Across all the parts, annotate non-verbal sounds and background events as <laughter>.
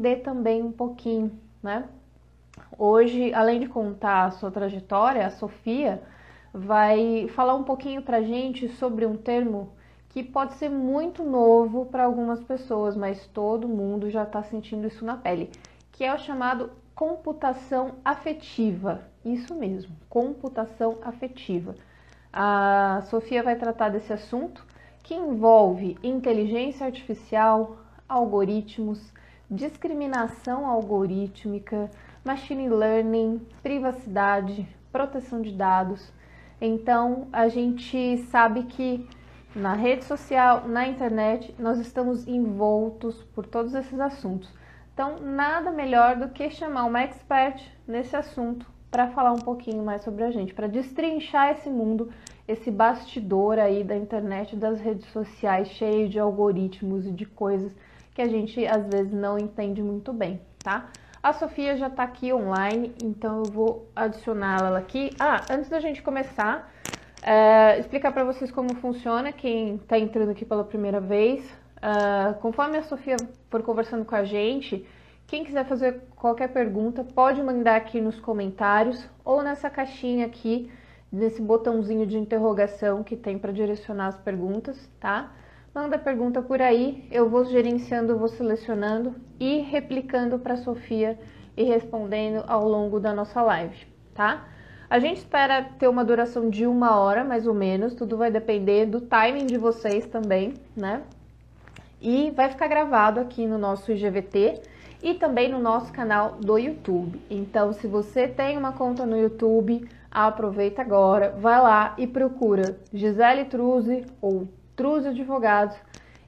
aprender também um pouquinho, né? Hoje, além de contar a sua trajetória, a Sofia vai falar um pouquinho pra gente sobre um termo que pode ser muito novo para algumas pessoas, mas todo mundo já está sentindo isso na pele, que é o chamado computação afetiva. Isso mesmo, computação afetiva. A Sofia vai tratar desse assunto que envolve inteligência artificial, algoritmos, discriminação algorítmica, machine learning, privacidade, proteção de dados. Então, a gente sabe que na rede social, na internet, nós estamos envoltos por todos esses assuntos. Então, nada melhor do que chamar uma expert nesse assunto para falar um pouquinho mais sobre a gente, para destrinchar esse mundo, esse bastidor aí da internet, das redes sociais, cheio de algoritmos e de coisas que a gente às vezes não entende muito bem, tá? A Sofia já está aqui online, então eu vou adicioná-la aqui. Ah, antes da gente começar, é, explicar para vocês como funciona, quem está entrando aqui pela primeira vez. Uh, conforme a Sofia for conversando com a gente, quem quiser fazer qualquer pergunta, pode mandar aqui nos comentários ou nessa caixinha aqui, nesse botãozinho de interrogação que tem para direcionar as perguntas, tá? Manda pergunta por aí, eu vou gerenciando, vou selecionando e replicando para Sofia e respondendo ao longo da nossa live, tá? A gente espera ter uma duração de uma hora, mais ou menos, tudo vai depender do timing de vocês também, né? E vai ficar gravado aqui no nosso IGVT e também no nosso canal do YouTube. Então, se você tem uma conta no YouTube, aproveita agora, vai lá e procura Gisele Truze ou Truze Advogados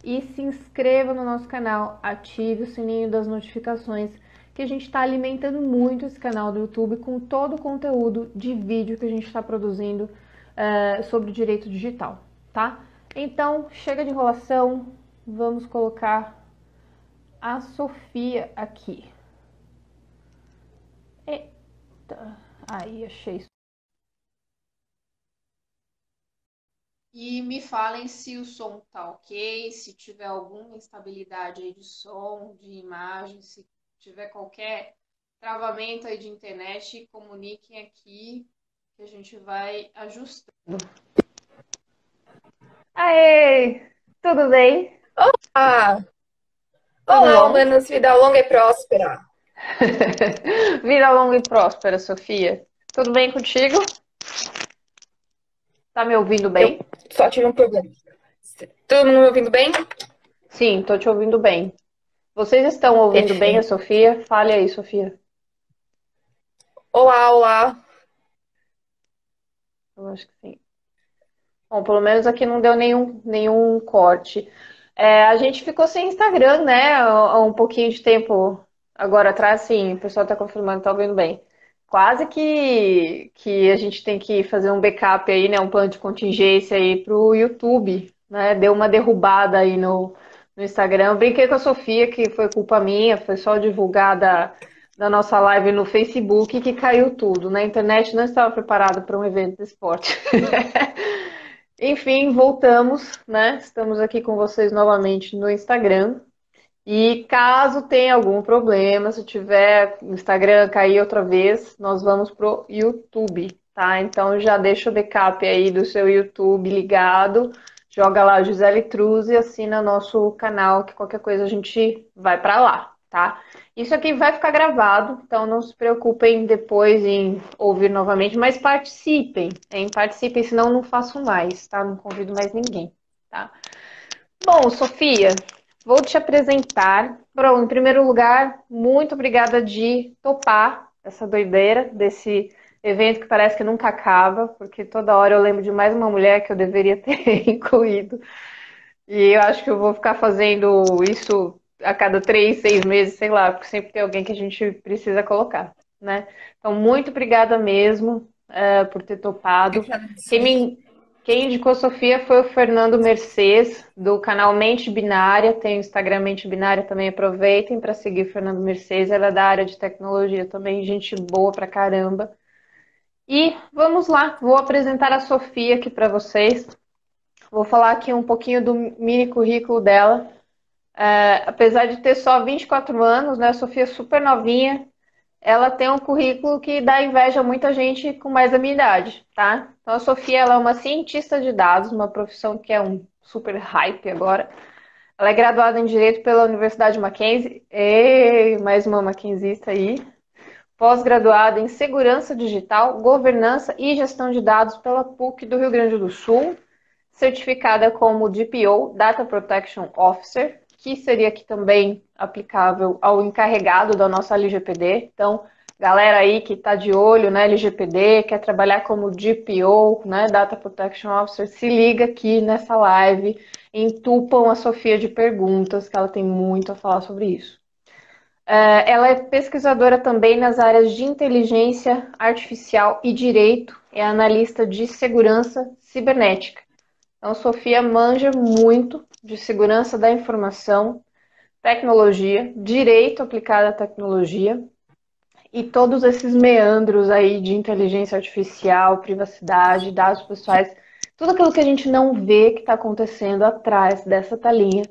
e se inscreva no nosso canal, ative o sininho das notificações, que a gente está alimentando muito esse canal do YouTube com todo o conteúdo de vídeo que a gente está produzindo uh, sobre direito digital, tá? Então, chega de enrolação, vamos colocar a Sofia aqui. Eita, aí achei E me falem se o som tá ok, se tiver alguma instabilidade aí de som, de imagem, se tiver qualquer travamento aí de internet, comuniquem aqui que a gente vai ajustando. Aê! Tudo bem? Olá! Olá, humanos, vida longa e próspera. <laughs> vida longa e próspera, Sofia. Tudo bem contigo? Tá me ouvindo bem? Eu só tive um problema. Todo mundo me ouvindo bem? Sim, tô te ouvindo bem. Vocês estão ouvindo Perfeito. bem a Sofia? Fale aí, Sofia. Olá, olá. Eu acho que sim. Bom, pelo menos aqui não deu nenhum, nenhum corte. É, a gente ficou sem Instagram, né? Há um pouquinho de tempo agora atrás, sim, o pessoal tá confirmando, tá ouvindo bem quase que, que a gente tem que fazer um backup aí, né? Um plano de contingência aí pro YouTube, né? Deu uma derrubada aí no, no Instagram. Eu brinquei com a Sofia, que foi culpa minha, foi só divulgar da, nossa live no Facebook que caiu tudo. Né? internet não estava preparada para um evento de esporte. <laughs> Enfim, voltamos, né? Estamos aqui com vocês novamente no Instagram. E caso tenha algum problema, se tiver Instagram cair outra vez, nós vamos pro YouTube, tá? Então já deixa o backup aí do seu YouTube ligado, joga lá Gisele Truz e assina nosso canal, que qualquer coisa a gente vai para lá, tá? Isso aqui vai ficar gravado, então não se preocupem depois em ouvir novamente, mas participem, hein? Participem, senão não faço mais, tá? Não convido mais ninguém, tá? Bom, Sofia, Vou te apresentar. Bom, em primeiro lugar, muito obrigada de topar essa doideira desse evento que parece que nunca acaba, porque toda hora eu lembro de mais uma mulher que eu deveria ter <laughs> incluído. E eu acho que eu vou ficar fazendo isso a cada três, seis meses, sei lá, porque sempre tem alguém que a gente precisa colocar, né? Então, muito obrigada mesmo uh, por ter topado. Quem me, quem indicou Sofia foi o Fernando Mercedes, do canal Mente Binária. Tem o Instagram Mente Binária também. Aproveitem para seguir o Fernando Mercedes. Ela é da área de tecnologia também, gente boa pra caramba. E vamos lá, vou apresentar a Sofia aqui para vocês. Vou falar aqui um pouquinho do mini currículo dela. É, apesar de ter só 24 anos, né? A Sofia é super novinha, ela tem um currículo que dá inveja a muita gente com mais da minha idade, tá? Então a Sofia ela é uma cientista de dados, uma profissão que é um super hype agora. Ela é graduada em Direito pela Universidade Mackenzie. E mais uma Mackenzista aí. Pós-graduada em Segurança Digital, Governança e Gestão de Dados pela PUC do Rio Grande do Sul. Certificada como DPO, Data Protection Officer, que seria aqui também aplicável ao encarregado da nossa LGPD. Então, galera aí que está de olho na LGPD, quer trabalhar como DPO, né, Data Protection Officer, se liga aqui nessa live, entupam a Sofia de perguntas, que ela tem muito a falar sobre isso. É, ela é pesquisadora também nas áreas de inteligência artificial e direito, é analista de segurança cibernética. Então, Sofia manja muito de segurança da informação, tecnologia, direito aplicado à tecnologia e todos esses meandros aí de inteligência artificial, privacidade, dados pessoais, tudo aquilo que a gente não vê que está acontecendo atrás dessa telinha.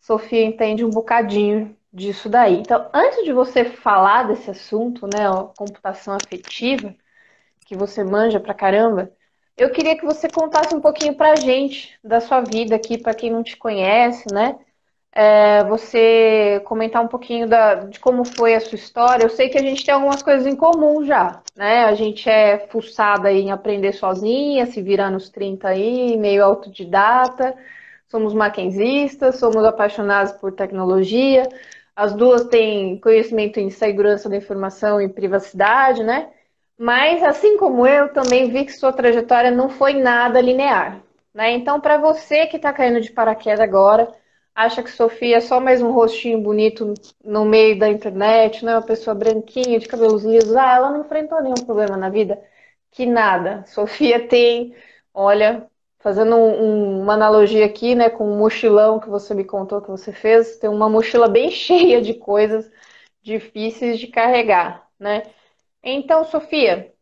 Sofia entende um bocadinho disso daí. Então, antes de você falar desse assunto, né, a computação afetiva, que você manja pra caramba, eu queria que você contasse um pouquinho para a gente da sua vida aqui, para quem não te conhece, né? É, você comentar um pouquinho da, de como foi a sua história. Eu sei que a gente tem algumas coisas em comum já, né? A gente é fuçada em aprender sozinha, se virar nos 30 aí, meio autodidata. Somos maquenzistas, somos apaixonados por tecnologia. As duas têm conhecimento em segurança da informação e privacidade, né? Mas, assim como eu, também vi que sua trajetória não foi nada linear. Né? Então, para você que está caindo de paraquedas agora, acha que Sofia é só mais um rostinho bonito no meio da internet, né? uma pessoa branquinha, de cabelos lisos, ah, ela não enfrentou nenhum problema na vida. Que nada. Sofia tem, olha, fazendo um, uma analogia aqui, né, com o um mochilão que você me contou que você fez, tem uma mochila bem <laughs> cheia de coisas difíceis de carregar, né? Então, Sofia,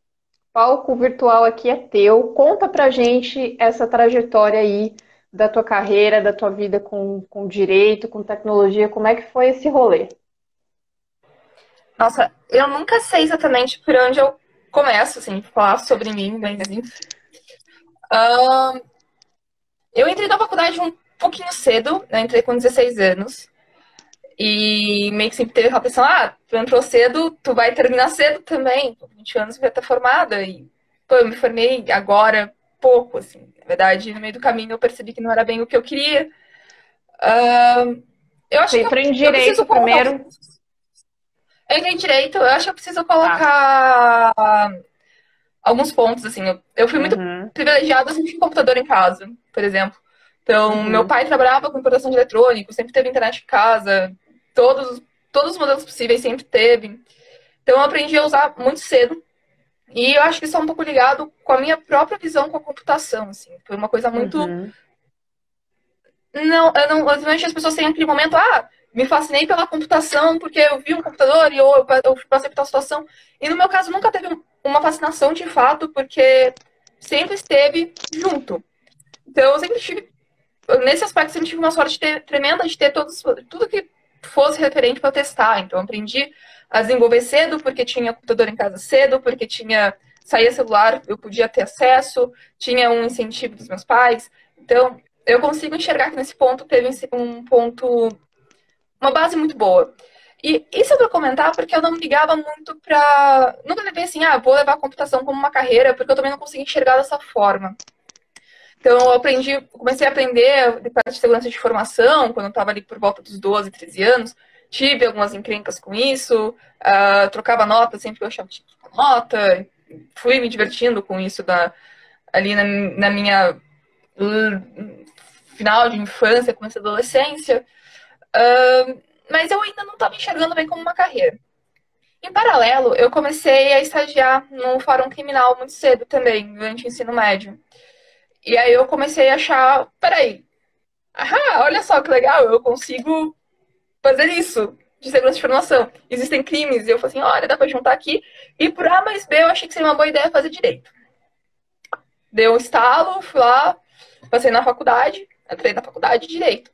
palco virtual aqui é teu. Conta pra gente essa trajetória aí da tua carreira, da tua vida com, com direito, com tecnologia. Como é que foi esse rolê? Nossa, eu nunca sei exatamente por onde eu começo, assim, falar sobre mim, mas assim. Uh, eu entrei na faculdade um pouquinho cedo, né? Entrei com 16 anos. E meio que sempre teve aquela pressão, ah, tu entrou cedo, tu vai terminar cedo também. Com 20 anos vai estar formada. E, pô, eu me formei agora, pouco, assim. Na verdade, no meio do caminho eu percebi que não era bem o que eu queria. Uh, eu acho Você entrou em direito primeiro? Eu entrei em direito, eu acho que eu preciso colocar ah. alguns pontos, assim. Eu, eu fui muito uhum. privilegiada, assim, de computador em casa, por exemplo. Então, uhum. meu pai trabalhava com importação de eletrônico, sempre teve internet em casa, todos, todos os modelos possíveis sempre teve. Então eu aprendi a usar muito cedo. E eu acho que isso é um pouco ligado com a minha própria visão com a computação, assim. Foi uma coisa muito... Uhum. Não, eu não, ultimamente as pessoas têm aquele momento, ah, me fascinei pela computação porque eu vi um computador e eu, eu passei por tal situação. E no meu caso nunca teve uma fascinação de fato, porque sempre esteve junto. Então eu sempre tive, nesse aspecto, sempre tive uma sorte de ter, tremenda de ter todos, tudo que fosse referente para testar. Então, aprendi a desenvolver cedo, porque tinha computador em casa cedo, porque tinha saía celular, eu podia ter acesso, tinha um incentivo dos meus pais. Então, eu consigo enxergar que nesse ponto teve um ponto, uma base muito boa. E isso é para comentar porque eu não ligava muito para. Nunca levei assim, ah, vou levar a computação como uma carreira, porque eu também não consegui enxergar dessa forma. Então, eu aprendi, comecei a aprender de parte de segurança de informação, quando eu estava ali por volta dos 12, 13 anos. Tive algumas encrencas com isso, uh, trocava nota sempre que eu achava que tinha nota. Fui me divertindo com isso da, ali na, na minha final de infância, começo da adolescência. Uh, mas eu ainda não estava enxergando bem como uma carreira. Em paralelo, eu comecei a estagiar no Fórum Criminal muito cedo também, durante o ensino médio. E aí eu comecei a achar, peraí, ah, olha só que legal, eu consigo fazer isso de segurança de informação. Existem crimes, e eu falei assim, olha, dá pra juntar aqui. E por A mais B eu achei que seria uma boa ideia fazer direito. Deu um estalo, fui lá, passei na faculdade, entrei na faculdade de direito.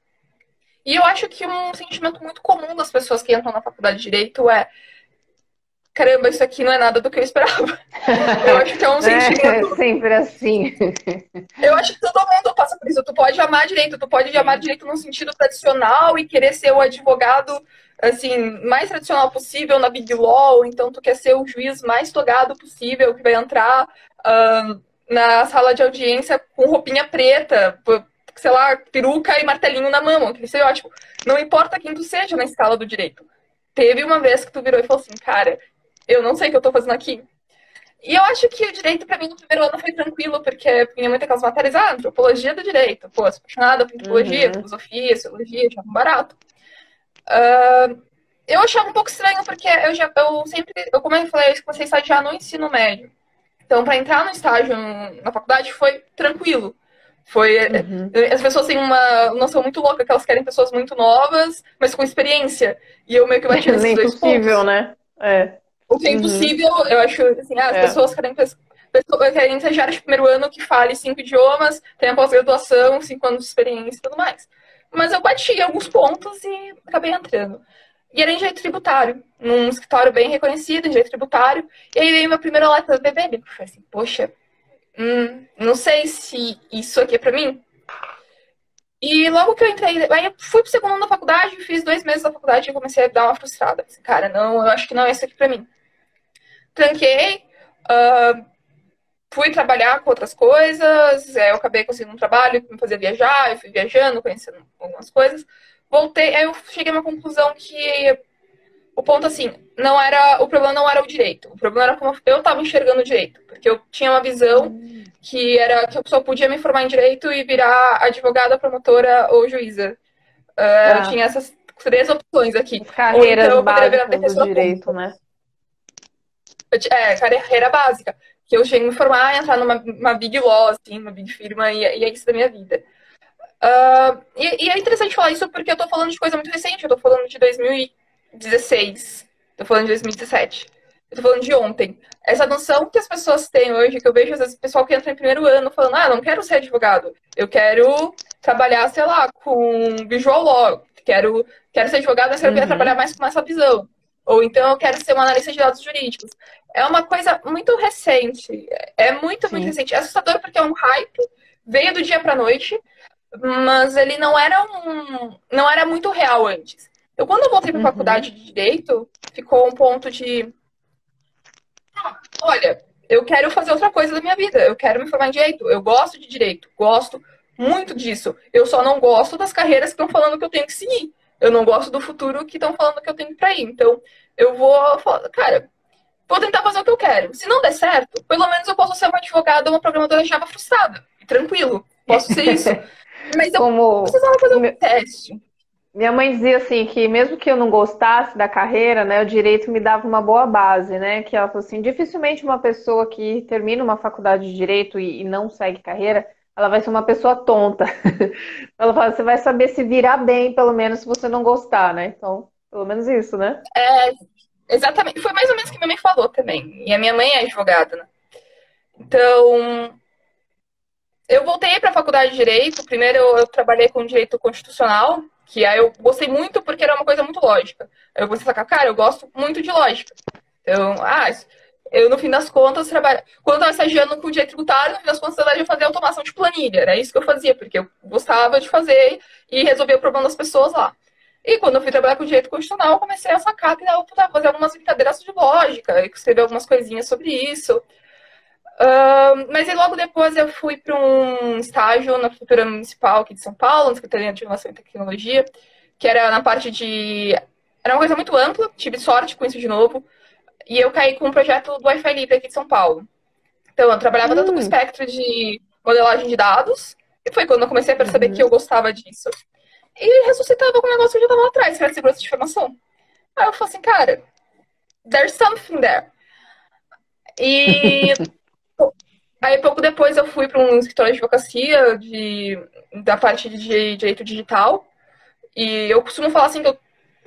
E eu acho que um sentimento muito comum das pessoas que entram na faculdade de Direito é caramba, isso aqui não é nada do que eu esperava. Eu acho que é um <laughs> é, sentimento. É sempre assim. Eu acho que todo mundo passa por isso. Tu pode amar direito, tu pode amar direito no sentido tradicional e querer ser o advogado assim mais tradicional possível na Big Law, então tu quer ser o juiz mais togado possível que vai entrar uh, na sala de audiência com roupinha preta, sei lá, peruca e martelinho na mão, que isso é ótimo. Não importa quem tu seja na escala do direito. Teve uma vez que tu virou e falou assim, cara, eu não sei o que eu tô fazendo aqui. E eu acho que o direito, para mim, no primeiro ano foi tranquilo, porque vinha muitas aquelas matérias, ah, antropologia do direito. Pô, sou apaixonada por antropologia, uhum. filosofia, sociologia, achava barato. Uh, eu achava um pouco estranho, porque eu já, eu sempre, eu, como eu falei, eu comecei a estagiar no ensino médio. Então, para entrar no estágio na faculdade foi tranquilo. Foi. Uhum. As pessoas têm uma noção muito louca que elas querem pessoas muito novas, mas com experiência. E eu meio que bati <laughs> nesses dois possível, pontos. né? É. O que é uhum. impossível, eu acho, assim, ah, as é. pessoas querem pessoas, querem estagiário de primeiro ano que fale cinco idiomas, tenha pós-graduação, cinco anos de experiência e tudo mais. Mas eu bati alguns pontos e acabei entrando. E era em direito tributário, num escritório bem reconhecido em direito tributário. E aí veio meu primeiro letra do BBB. Eu falei assim, poxa, hum, não sei se isso aqui é pra mim. E logo que eu entrei, aí eu fui pro segundo ano da faculdade, fiz dois meses da faculdade e comecei a dar uma frustrada. Assim, cara, não, eu acho que não é isso aqui pra mim tranquei, uh, fui trabalhar com outras coisas, é, eu acabei conseguindo um trabalho que me fazia viajar, eu fui viajando, conhecendo algumas coisas. Voltei, aí eu cheguei a uma conclusão que o ponto assim, não era, o problema não era o direito, o problema era como eu estava enxergando o direito, porque eu tinha uma visão que era que eu só podia me formar em direito e virar advogada, promotora ou juíza. Uh, ah. Eu tinha essas três opções aqui. Carreiras ou então eu poderia virar do direito, né? É, carreira básica. Que eu cheguei a me formar, entrar numa Big Law, assim, uma Big Firma, e, e é isso da minha vida. Uh, e, e, é interessante falar isso porque eu tô falando de coisa muito recente, eu tô falando de 2016, tô falando de 2017, eu tô falando de ontem. Essa noção que as pessoas têm hoje, que eu vejo às vezes o pessoal que entra em primeiro ano falando, ah, não quero ser advogado, eu quero trabalhar, sei lá, com visual law, quero, quero ser advogado, mas quero uhum. trabalhar mais com essa visão. Ou então eu quero ser uma analista de dados jurídicos. É uma coisa muito recente. É muito, Sim. muito recente. É assustador porque é um hype, veio do dia pra noite, mas ele não era um. não era muito real antes. Eu, quando eu voltei pra uhum. faculdade de Direito, ficou um ponto de. Ah, olha, eu quero fazer outra coisa da minha vida. Eu quero me formar em Direito. Eu gosto de Direito. Gosto muito disso. Eu só não gosto das carreiras que estão falando que eu tenho que seguir. Eu não gosto do futuro que estão falando que eu tenho pra ir. Então, eu vou falar, cara, vou tentar fazer o que eu quero. Se não der certo, pelo menos eu posso ser uma advogada, uma programadora Java frustrada. Tranquilo, posso ser isso. <laughs> Mas eu Como... precisava fazer um meu... teste. Minha mãe dizia assim que mesmo que eu não gostasse da carreira, né, o direito me dava uma boa base, né? Que ela falou assim, dificilmente uma pessoa que termina uma faculdade de direito e, e não segue carreira, ela vai ser uma pessoa tonta. <laughs> ela fala, você vai saber se virar bem, pelo menos, se você não gostar, né? Então, pelo menos isso, né? É, exatamente. Foi mais ou menos o que minha mãe falou também. E a minha mãe é advogada, né? Então, eu voltei para a faculdade de Direito. Primeiro, eu, eu, trabalhei com Direito Constitucional, que aí eu gostei muito porque era uma coisa muito lógica. Eu comecei a sacar, cara, eu gosto muito de lógica. Então, ah, eu, no fim das contas, trabalho... quando eu estava estagiando com direito tributário, no fim das contas, eu fazia automação de planilha. Era isso que eu fazia, porque eu gostava de fazer e resolver o problema das pessoas lá. E quando eu fui trabalhar com direito constitucional, eu comecei a sacar que dava para fazer algumas brincadeiras de lógica, escrever algumas coisinhas sobre isso. Uh, mas aí logo depois eu fui para um estágio na Prefeitura Municipal aqui de São Paulo, na Secretaria de Inovação e Tecnologia, que era na parte de. Era uma coisa muito ampla, tive sorte com isso de novo. E eu caí com um projeto do Wi-Fi Livre aqui de São Paulo. Então, eu trabalhava hum. tanto com o espectro de modelagem de dados, e foi quando eu comecei a perceber uhum. que eu gostava disso. E ressuscitava com o negócio que eu já estava lá atrás, que era segurança de informação. Aí eu falei assim, cara, there's something there. E <laughs> aí pouco depois eu fui para um escritório de advocacia de, da parte de direito digital. E eu costumo falar assim que eu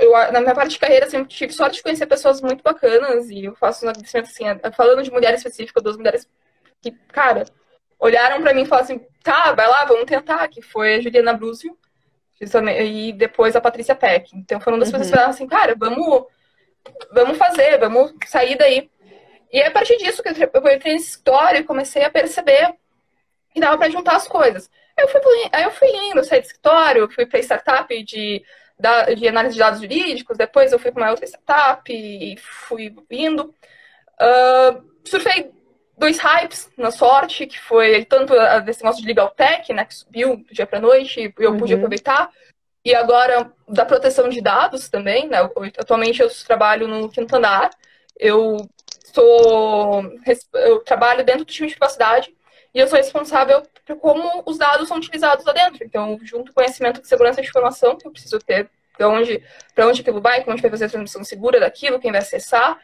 eu, na minha parte de carreira, sempre tive sorte de conhecer pessoas muito bacanas e eu faço um agradecimento, assim, falando de mulher específica, duas mulheres que, cara, olharam para mim e falaram assim, tá, vai lá, vamos tentar, que foi a Juliana Brúzio, e depois a Patrícia Peck. Então foram duas uhum. pessoas que falaram assim, cara, vamos, vamos fazer, vamos sair daí. E é a partir disso que eu entrei nesse escritório e comecei a perceber que dava para juntar as coisas. Aí eu fui, aí eu fui indo, saí do escritório, fui para startup de, de análise de dados jurídicos, depois eu fui para uma outra startup e fui indo. Uh, surfei dois hypes na sorte, que foi tanto desse negócio de legal tech, né, que subiu do dia para noite, e eu uhum. pude aproveitar, e agora da proteção de dados também, né, atualmente eu trabalho no quinto andar, eu sou, eu trabalho dentro do time de privacidade, e eu sou responsável por como os dados são utilizados lá dentro. Então, junto com conhecimento de segurança de informação que eu preciso ter, para onde, onde aquilo vai, como a gente vai fazer a transmissão segura daquilo, quem vai acessar.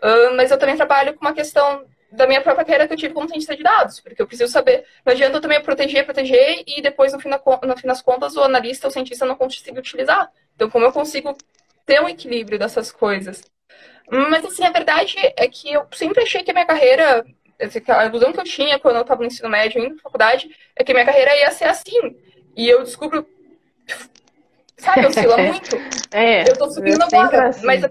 Uh, mas eu também trabalho com uma questão da minha própria carreira que eu tive como cientista de dados, porque eu preciso saber. Não adianta eu também proteger, proteger, e depois, no fim, da, no fim das contas, o analista, o cientista não consiga utilizar. Então, como eu consigo ter um equilíbrio dessas coisas? Mas, assim, a verdade é que eu sempre achei que a minha carreira a ilusão que eu tinha quando eu estava no ensino médio, indo na faculdade, é que minha carreira ia ser assim. E eu descubro. Sabe, oscila <laughs> muito. é, eu tô subindo agora. Assim. Mas.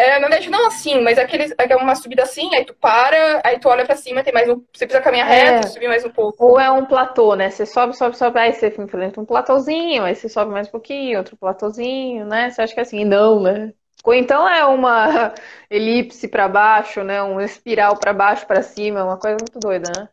É, na verdade, não assim, mas aquele, é uma subida assim, aí tu para, aí tu olha pra cima, tem mais um. Você precisa caminhar é. reto, subir mais um pouco. Ou é um platô, né? Você sobe, sobe, sobe, aí você enfrenta um platôzinho, aí você sobe mais um pouquinho, outro platôzinho, né? Você acha que é assim, não, né? Ou então é uma <laughs> elipse para baixo, né? Um espiral para baixo, para cima, uma coisa muito doida, né?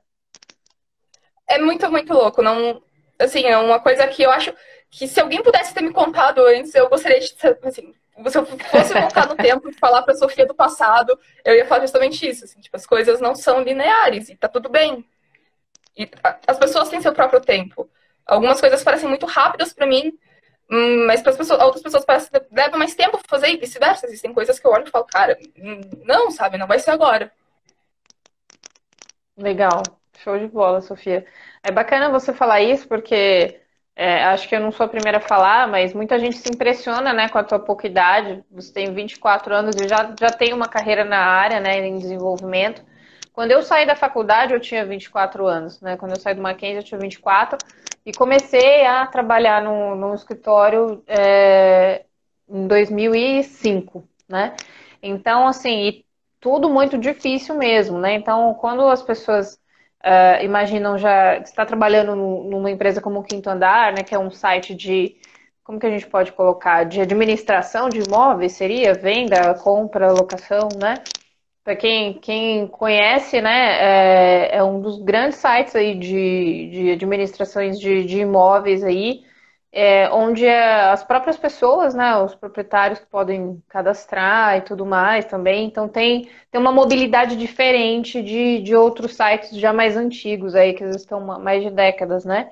É muito, muito louco. Não, assim, é uma coisa que eu acho que se alguém pudesse ter me contado antes, eu gostaria de, assim, se eu fosse voltar no tempo e falar para Sofia do passado, eu ia falar justamente isso, assim, tipo, as coisas não são lineares e tá tudo bem. E as pessoas têm seu próprio tempo. Algumas coisas parecem muito rápidas para mim, Hum, mas para pessoas, outras pessoas parece que leva mais tempo fazer e vice-versa. Existem coisas que eu olho e falo, cara, hum, não, sabe, não vai ser agora. Legal, show de bola, Sofia. É bacana você falar isso, porque é, acho que eu não sou a primeira a falar, mas muita gente se impressiona né, com a tua pouca idade. Você tem 24 anos e já, já tem uma carreira na área, né, em desenvolvimento. Quando eu saí da faculdade, eu tinha 24 anos, né? Quando eu saí do Mackenzie, eu tinha 24. E comecei a trabalhar no, no escritório é, em 2005, né? Então, assim, tudo muito difícil mesmo, né? Então, quando as pessoas uh, imaginam já está trabalhando numa empresa como o Quinto Andar, né? Que é um site de como que a gente pode colocar de administração de imóveis seria venda, compra, locação, né? Para quem, quem conhece, né, é, é, um dos grandes sites aí de, de administrações de, de imóveis aí, é, onde é as próprias pessoas, né, os proprietários podem cadastrar e tudo mais também. Então tem, tem uma mobilidade diferente de, de outros sites já mais antigos aí, que estão mais de décadas, né?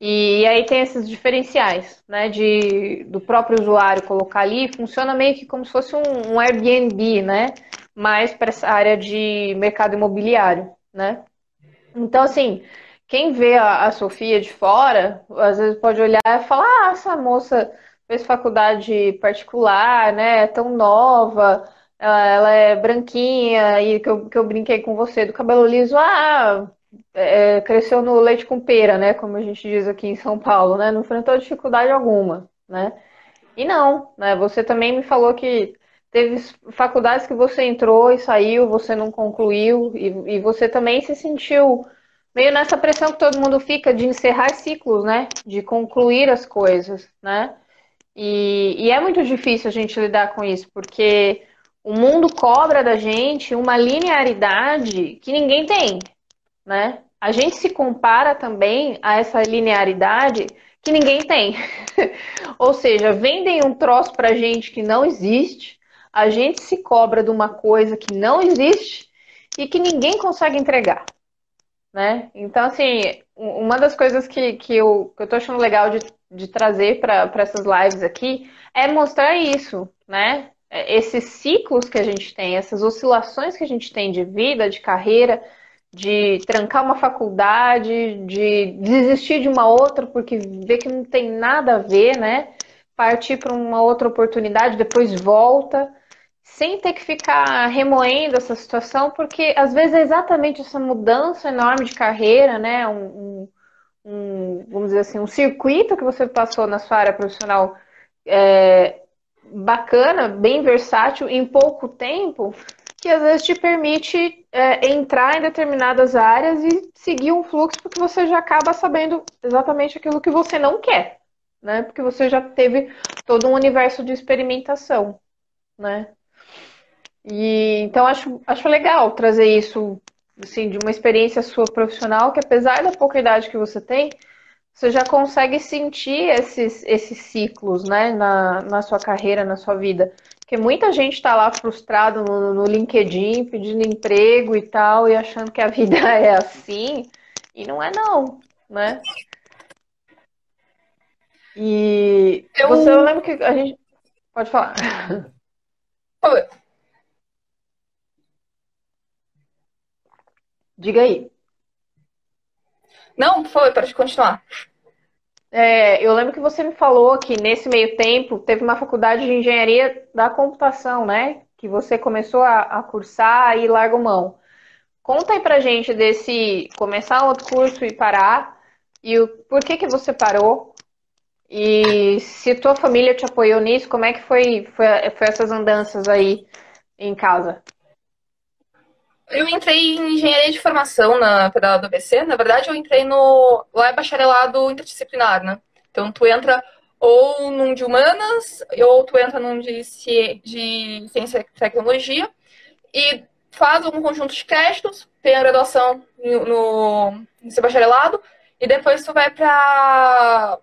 E aí tem esses diferenciais, né, de, do próprio usuário colocar ali, funciona meio que como se fosse um, um Airbnb, né? mais para essa área de mercado imobiliário, né? Então, assim, quem vê a, a, Sofia de fora, às vezes pode olhar e falar, ah, essa moça fez faculdade particular, né? É tão nova, ela, ela, é branquinha, e que eu, que eu brinquei com você, do cabelo liso, ah, é, cresceu no leite com pera, né? Como a gente diz aqui em São Paulo, né? Não enfrentou dificuldade alguma, né? E não, né? Você também me falou que teve faculdades que você entrou e saiu, você não concluiu, e, e, você também se sentiu meio nessa pressão que todo mundo fica de encerrar ciclos, né? De concluir as coisas, né? E, e é muito difícil a gente lidar com isso, porque o mundo cobra da gente uma linearidade que ninguém tem, né? A gente se compara também a essa linearidade que ninguém tem. <laughs> Ou seja, vendem um troço pra gente que não existe, a gente se cobra de uma coisa que não existe e que ninguém consegue entregar. Né? Então, assim, uma das coisas que, que, eu, que eu tô achando legal de, de trazer para essas lives aqui é mostrar isso, né? É, esses ciclos que a gente tem, essas oscilações que a gente tem de vida, de carreira, de trancar uma faculdade, de desistir de uma outra porque vê que não tem nada a ver, né? Partir para uma outra oportunidade, depois volta sem ter que ficar remoendo essa situação, porque às vezes é exatamente essa mudança enorme de carreira, né? Um, um, vamos dizer assim, um circuito que você passou na sua área profissional é, bacana, bem versátil, em pouco tempo, que às vezes te permite é, entrar em determinadas áreas e seguir um fluxo, porque você já acaba sabendo exatamente aquilo que você não quer, né? Porque você já teve todo um universo de experimentação, né? E então acho, acho legal trazer isso assim, de uma experiência sua profissional, que apesar da pouca idade que você tem, você já consegue sentir esses, esses ciclos, né, na, na sua carreira, na sua vida. Porque muita gente está lá frustrado no, no LinkedIn, pedindo emprego e tal, e achando que a vida <laughs> é assim, e não é não, né? E eu, você, eu lembro que a gente. Pode falar. <laughs> Diga aí. Não, foi, pode continuar. É, eu lembro que você me falou que nesse meio tempo teve uma faculdade de engenharia da computação, né? Que você começou a, a cursar e largou mão. Conta aí pra gente desse começar outro curso e parar, e o por que que você parou, e se tua família te apoiou nisso, como é que foi, foi, foi essas andanças aí em casa? Eu entrei em engenharia de formação na Federal do ABC. Na verdade, eu entrei no. Lá é bacharelado interdisciplinar, né? Então, tu entra ou num de humanas, ou tu entra num de, de ciência e tecnologia, e faz um conjunto de créditos, tem a graduação no, no seu bacharelado, e depois tu vai para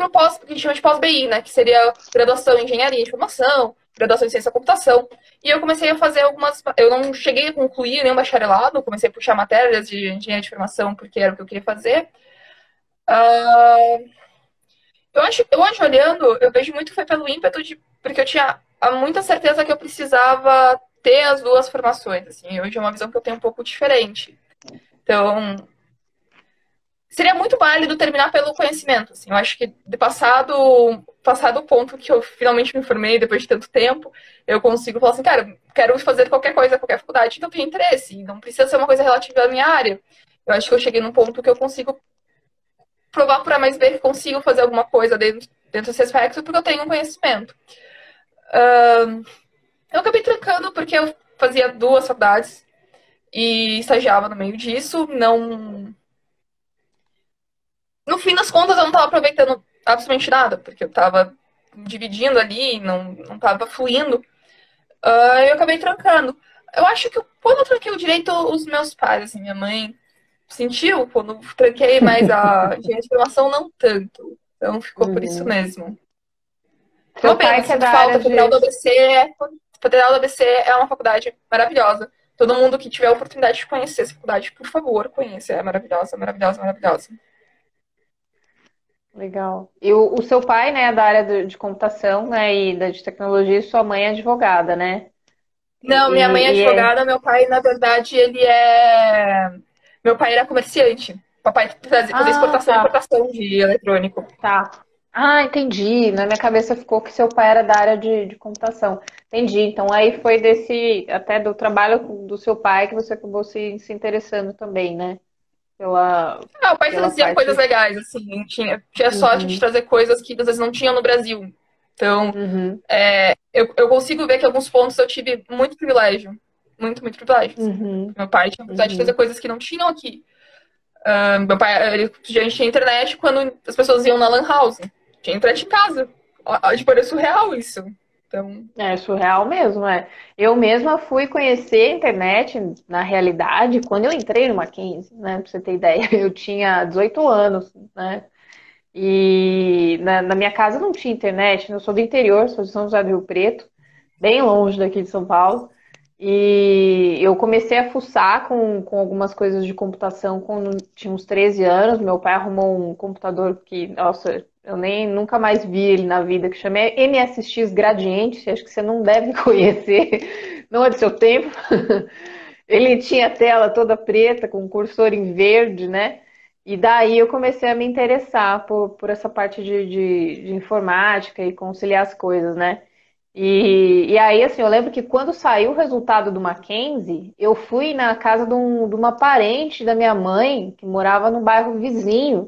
o pós, que a gente chama de pós-BI, né? Que seria graduação em engenharia de informação, graduação em ciência da computação. E eu comecei a fazer algumas. Eu não cheguei a concluir nenhum bacharelado, comecei a puxar matérias de engenharia de informação porque era o que eu queria fazer. Uh, eu acho hoje, olhando, eu vejo muito que foi pelo ímpeto de. Porque eu tinha muita certeza que eu precisava ter as duas formações. Assim, hoje é uma visão que eu tenho um pouco diferente. Então, seria muito válido terminar pelo conhecimento. Assim. Eu acho que de passado, passado o ponto que eu finalmente me formei depois de tanto tempo, eu consigo falar assim, cara, quero fazer qualquer coisa, qualquer faculdade eu tenho interesse. Não precisa ser uma coisa relativa à minha área. Eu acho que eu cheguei num ponto que eu consigo provar por A mais B que consigo fazer alguma coisa dentro, dentro desse aspecto porque eu tenho um conhecimento. Uh, eu acabei trancando porque eu fazia duas faculdades e estagiava no meio disso, não no fim das contas, eu não estava aproveitando absolutamente nada, porque eu estava dividindo ali, não, não tava fluindo. Uh, eu acabei trancando. Eu acho que quando eu tranquei o direito, os meus pais, assim, minha mãe sentiu quando tranquei, mas a <laughs> informação não tanto. Então ficou uhum. por isso uhum. mesmo. Seu que é da falta, de... Federal do ABC, é, Federal do ABC é uma faculdade maravilhosa. Todo mundo que tiver a oportunidade de conhecer essa faculdade, por favor, conheça. É maravilhosa, maravilhosa, maravilhosa. Legal. E o, o, seu pai, né, é da área de, de, computação, né, e da de tecnologia, e sua mãe é advogada, né? Não, minha mãe é advogada, meu pai, na verdade, ele é. Meu pai era comerciante. Papai fazia ah, exportação tá. e importação de eletrônico. Tá. Ah, entendi. Na minha cabeça ficou que seu pai era da área de, de computação. Entendi. Então aí foi desse, até do trabalho do seu pai que você acabou se, se interessando também, né? Pela. Ah, o parte... coisas legais, assim. Tinha, tinha uhum. sorte de trazer coisas que às vezes não tinham no Brasil. Então, uhum. é, eu, eu consigo ver que alguns pontos eu tive muito privilégio. Muito, muito privilégio. Uhum. Meu pai tinha a oportunidade de fazer uhum. coisas que não tinham aqui. Uh, meu pai, ele, a gente tinha internet quando as pessoas iam na Lan House. Tinha internet em casa. Tipo, era surreal isso. Então... É surreal mesmo, é. Eu mesma fui conhecer a internet, na realidade, quando eu entrei no Mackenzie, né? Pra você ter ideia, <laughs> eu tinha 18 anos, né? E na, na minha casa não tinha internet, né? eu sou do interior, sou de São José do Rio Preto, bem longe daqui de São Paulo. E eu comecei a fuçar com, com algumas coisas de computação quando tinha uns 13 anos. Meu pai arrumou um computador que, nossa, eu nem nunca mais vi ele na vida, que chama MSX Gradiente, acho que você não deve <laughs> conhecer, não é do seu tempo. <laughs> ele tinha a tela toda preta, com cursor em verde, né? E daí eu comecei a me interessar por, por essa parte de, de, de informática e conciliar as coisas, né? E, e aí, assim, eu lembro que quando saiu o resultado do Mackenzie, eu fui na casa de, um, de uma parente da minha mãe, que morava no bairro vizinho,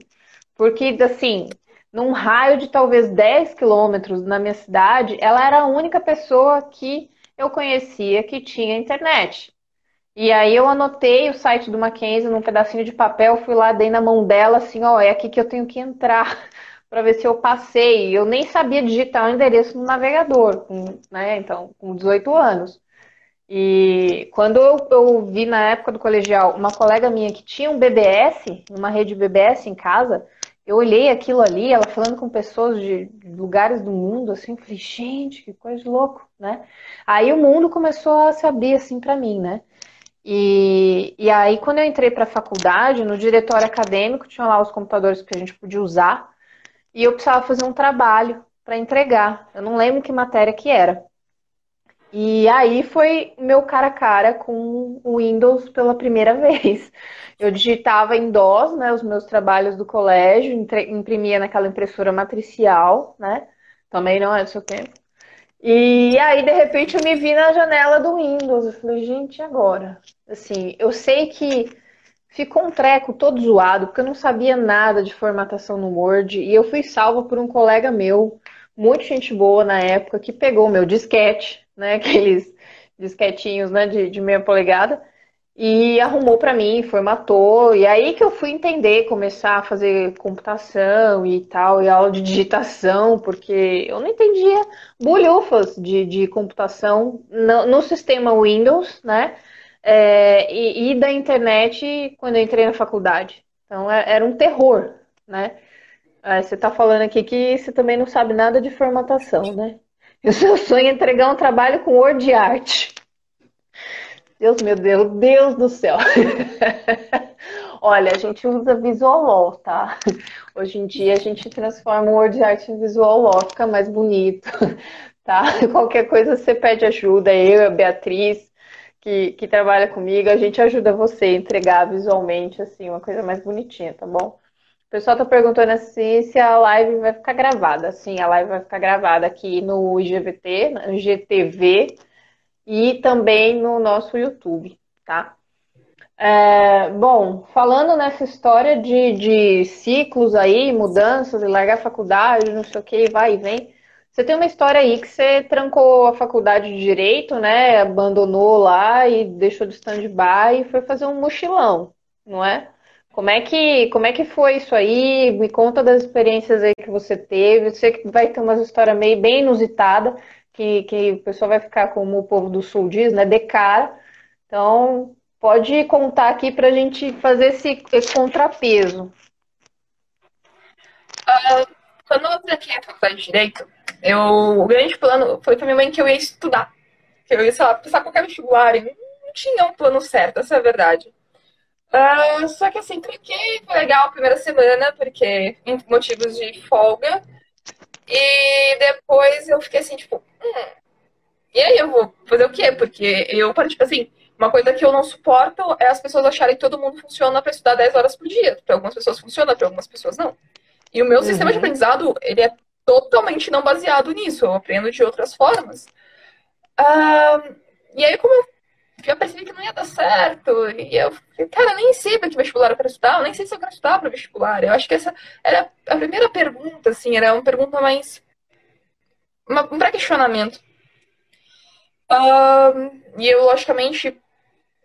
porque, assim, num raio de talvez 10 quilômetros na minha cidade, ela era a única pessoa que eu conhecia que tinha internet. E aí eu anotei o site do Mackenzie num pedacinho de papel, fui lá, dei na mão dela, assim, ó, é aqui que eu tenho que entrar <laughs> para ver se eu passei. Eu nem sabia digitar o endereço no navegador, né? Então, com 18 anos. E quando eu, eu, vi na época do colegial uma colega minha que tinha um BBS, uma rede BBS em casa, eu olhei aquilo ali, ela falando com pessoas de lugares do mundo, assim, falei, gente, que coisa louco, né? Aí o mundo começou a se abrir assim para mim, né? E, e aí, quando eu entrei para a faculdade, no diretório acadêmico, tinha lá os computadores que a gente podia usar, e eu precisava fazer um trabalho para entregar. Eu não lembro que matéria que era. E aí foi meu cara a cara com o Windows pela primeira <laughs> vez. Eu digitava em DOS, né, os meus trabalhos do colégio, imprimia naquela impressora matricial, né? Também não é do seu tempo. E aí, de repente, eu me vi na janela do Windows. Eu falei, gente, agora? Assim, eu sei que ficou um treco todo zoado, porque eu não sabia nada de formatação no Word. E eu fui salva por um colega meu, muito gente boa na época, que pegou meu disquete, né? <laughs> Aqueles disquetinhos né, de, de meia polegada e arrumou para mim, formatou. E aí que eu fui entender, começar a fazer computação e tal, e aula de digitação, porque eu não entendia bolhufas de, de computação no, no sistema Windows, né? É, e, e, da internet quando eu entrei na faculdade. Então é, era um terror, né? É, você está falando aqui que você também não sabe nada de formatação, né? E o seu sonho é entregar um trabalho com Word Art. Deus, meu Deus, Deus do céu. <laughs> Olha, a gente usa Visual Law, tá? Hoje em dia a gente transforma o Word Art em Visual Law, fica mais bonito, <laughs> tá? Qualquer coisa você pede ajuda, eu, a Beatriz, que, que trabalha comigo, a gente ajuda você a entregar visualmente, assim, uma coisa mais bonitinha, tá bom? O pessoal tá perguntando assim se a live vai ficar gravada. Sim, a live vai ficar gravada aqui no IGVT, no IGTV, e também no nosso YouTube, tá? É, bom, falando nessa história de, de ciclos aí, mudanças, largar a faculdade, não sei o que, vai e vem. Você tem uma história aí que você trancou a faculdade de Direito, né? Abandonou lá e deixou de stand-by e foi fazer um mochilão, não é? Como é que, como é que foi isso aí? Me conta das experiências aí que você teve. Eu sei que vai ter uma história meio bem inusitada que, que o pessoal vai ficar, como o povo do Sul diz, né, de cara. Então, pode contar aqui para a gente fazer esse, esse contrapeso. Uh, quando eu tranquei a faculdade de Direito, eu, o grande plano foi para minha mãe que eu ia estudar. Que eu ia, sei lá, passar qualquer vestibular. E não tinha um plano certo, essa é a verdade. Uh, só que assim, tranquei, foi legal a primeira semana, porque motivos de folga. E depois eu fiquei assim, tipo, hum, e aí eu vou fazer o quê? Porque eu, tipo assim, uma coisa que eu não suporto é as pessoas acharem que todo mundo funciona para estudar 10 horas por dia. Para algumas pessoas funciona, para algumas pessoas não. E o meu uhum. sistema de aprendizado, ele é totalmente não baseado nisso. Eu aprendo de outras formas. Uh, e aí, como eu já percebi que não ia dar certo. E eu cara, nem sei para que vestibular eu quero estudar, eu nem sei se eu quero estudar para vestibular. Eu acho que essa era a primeira pergunta, assim, era uma pergunta mais. Uma, um pré-questionamento. Um, e eu, logicamente,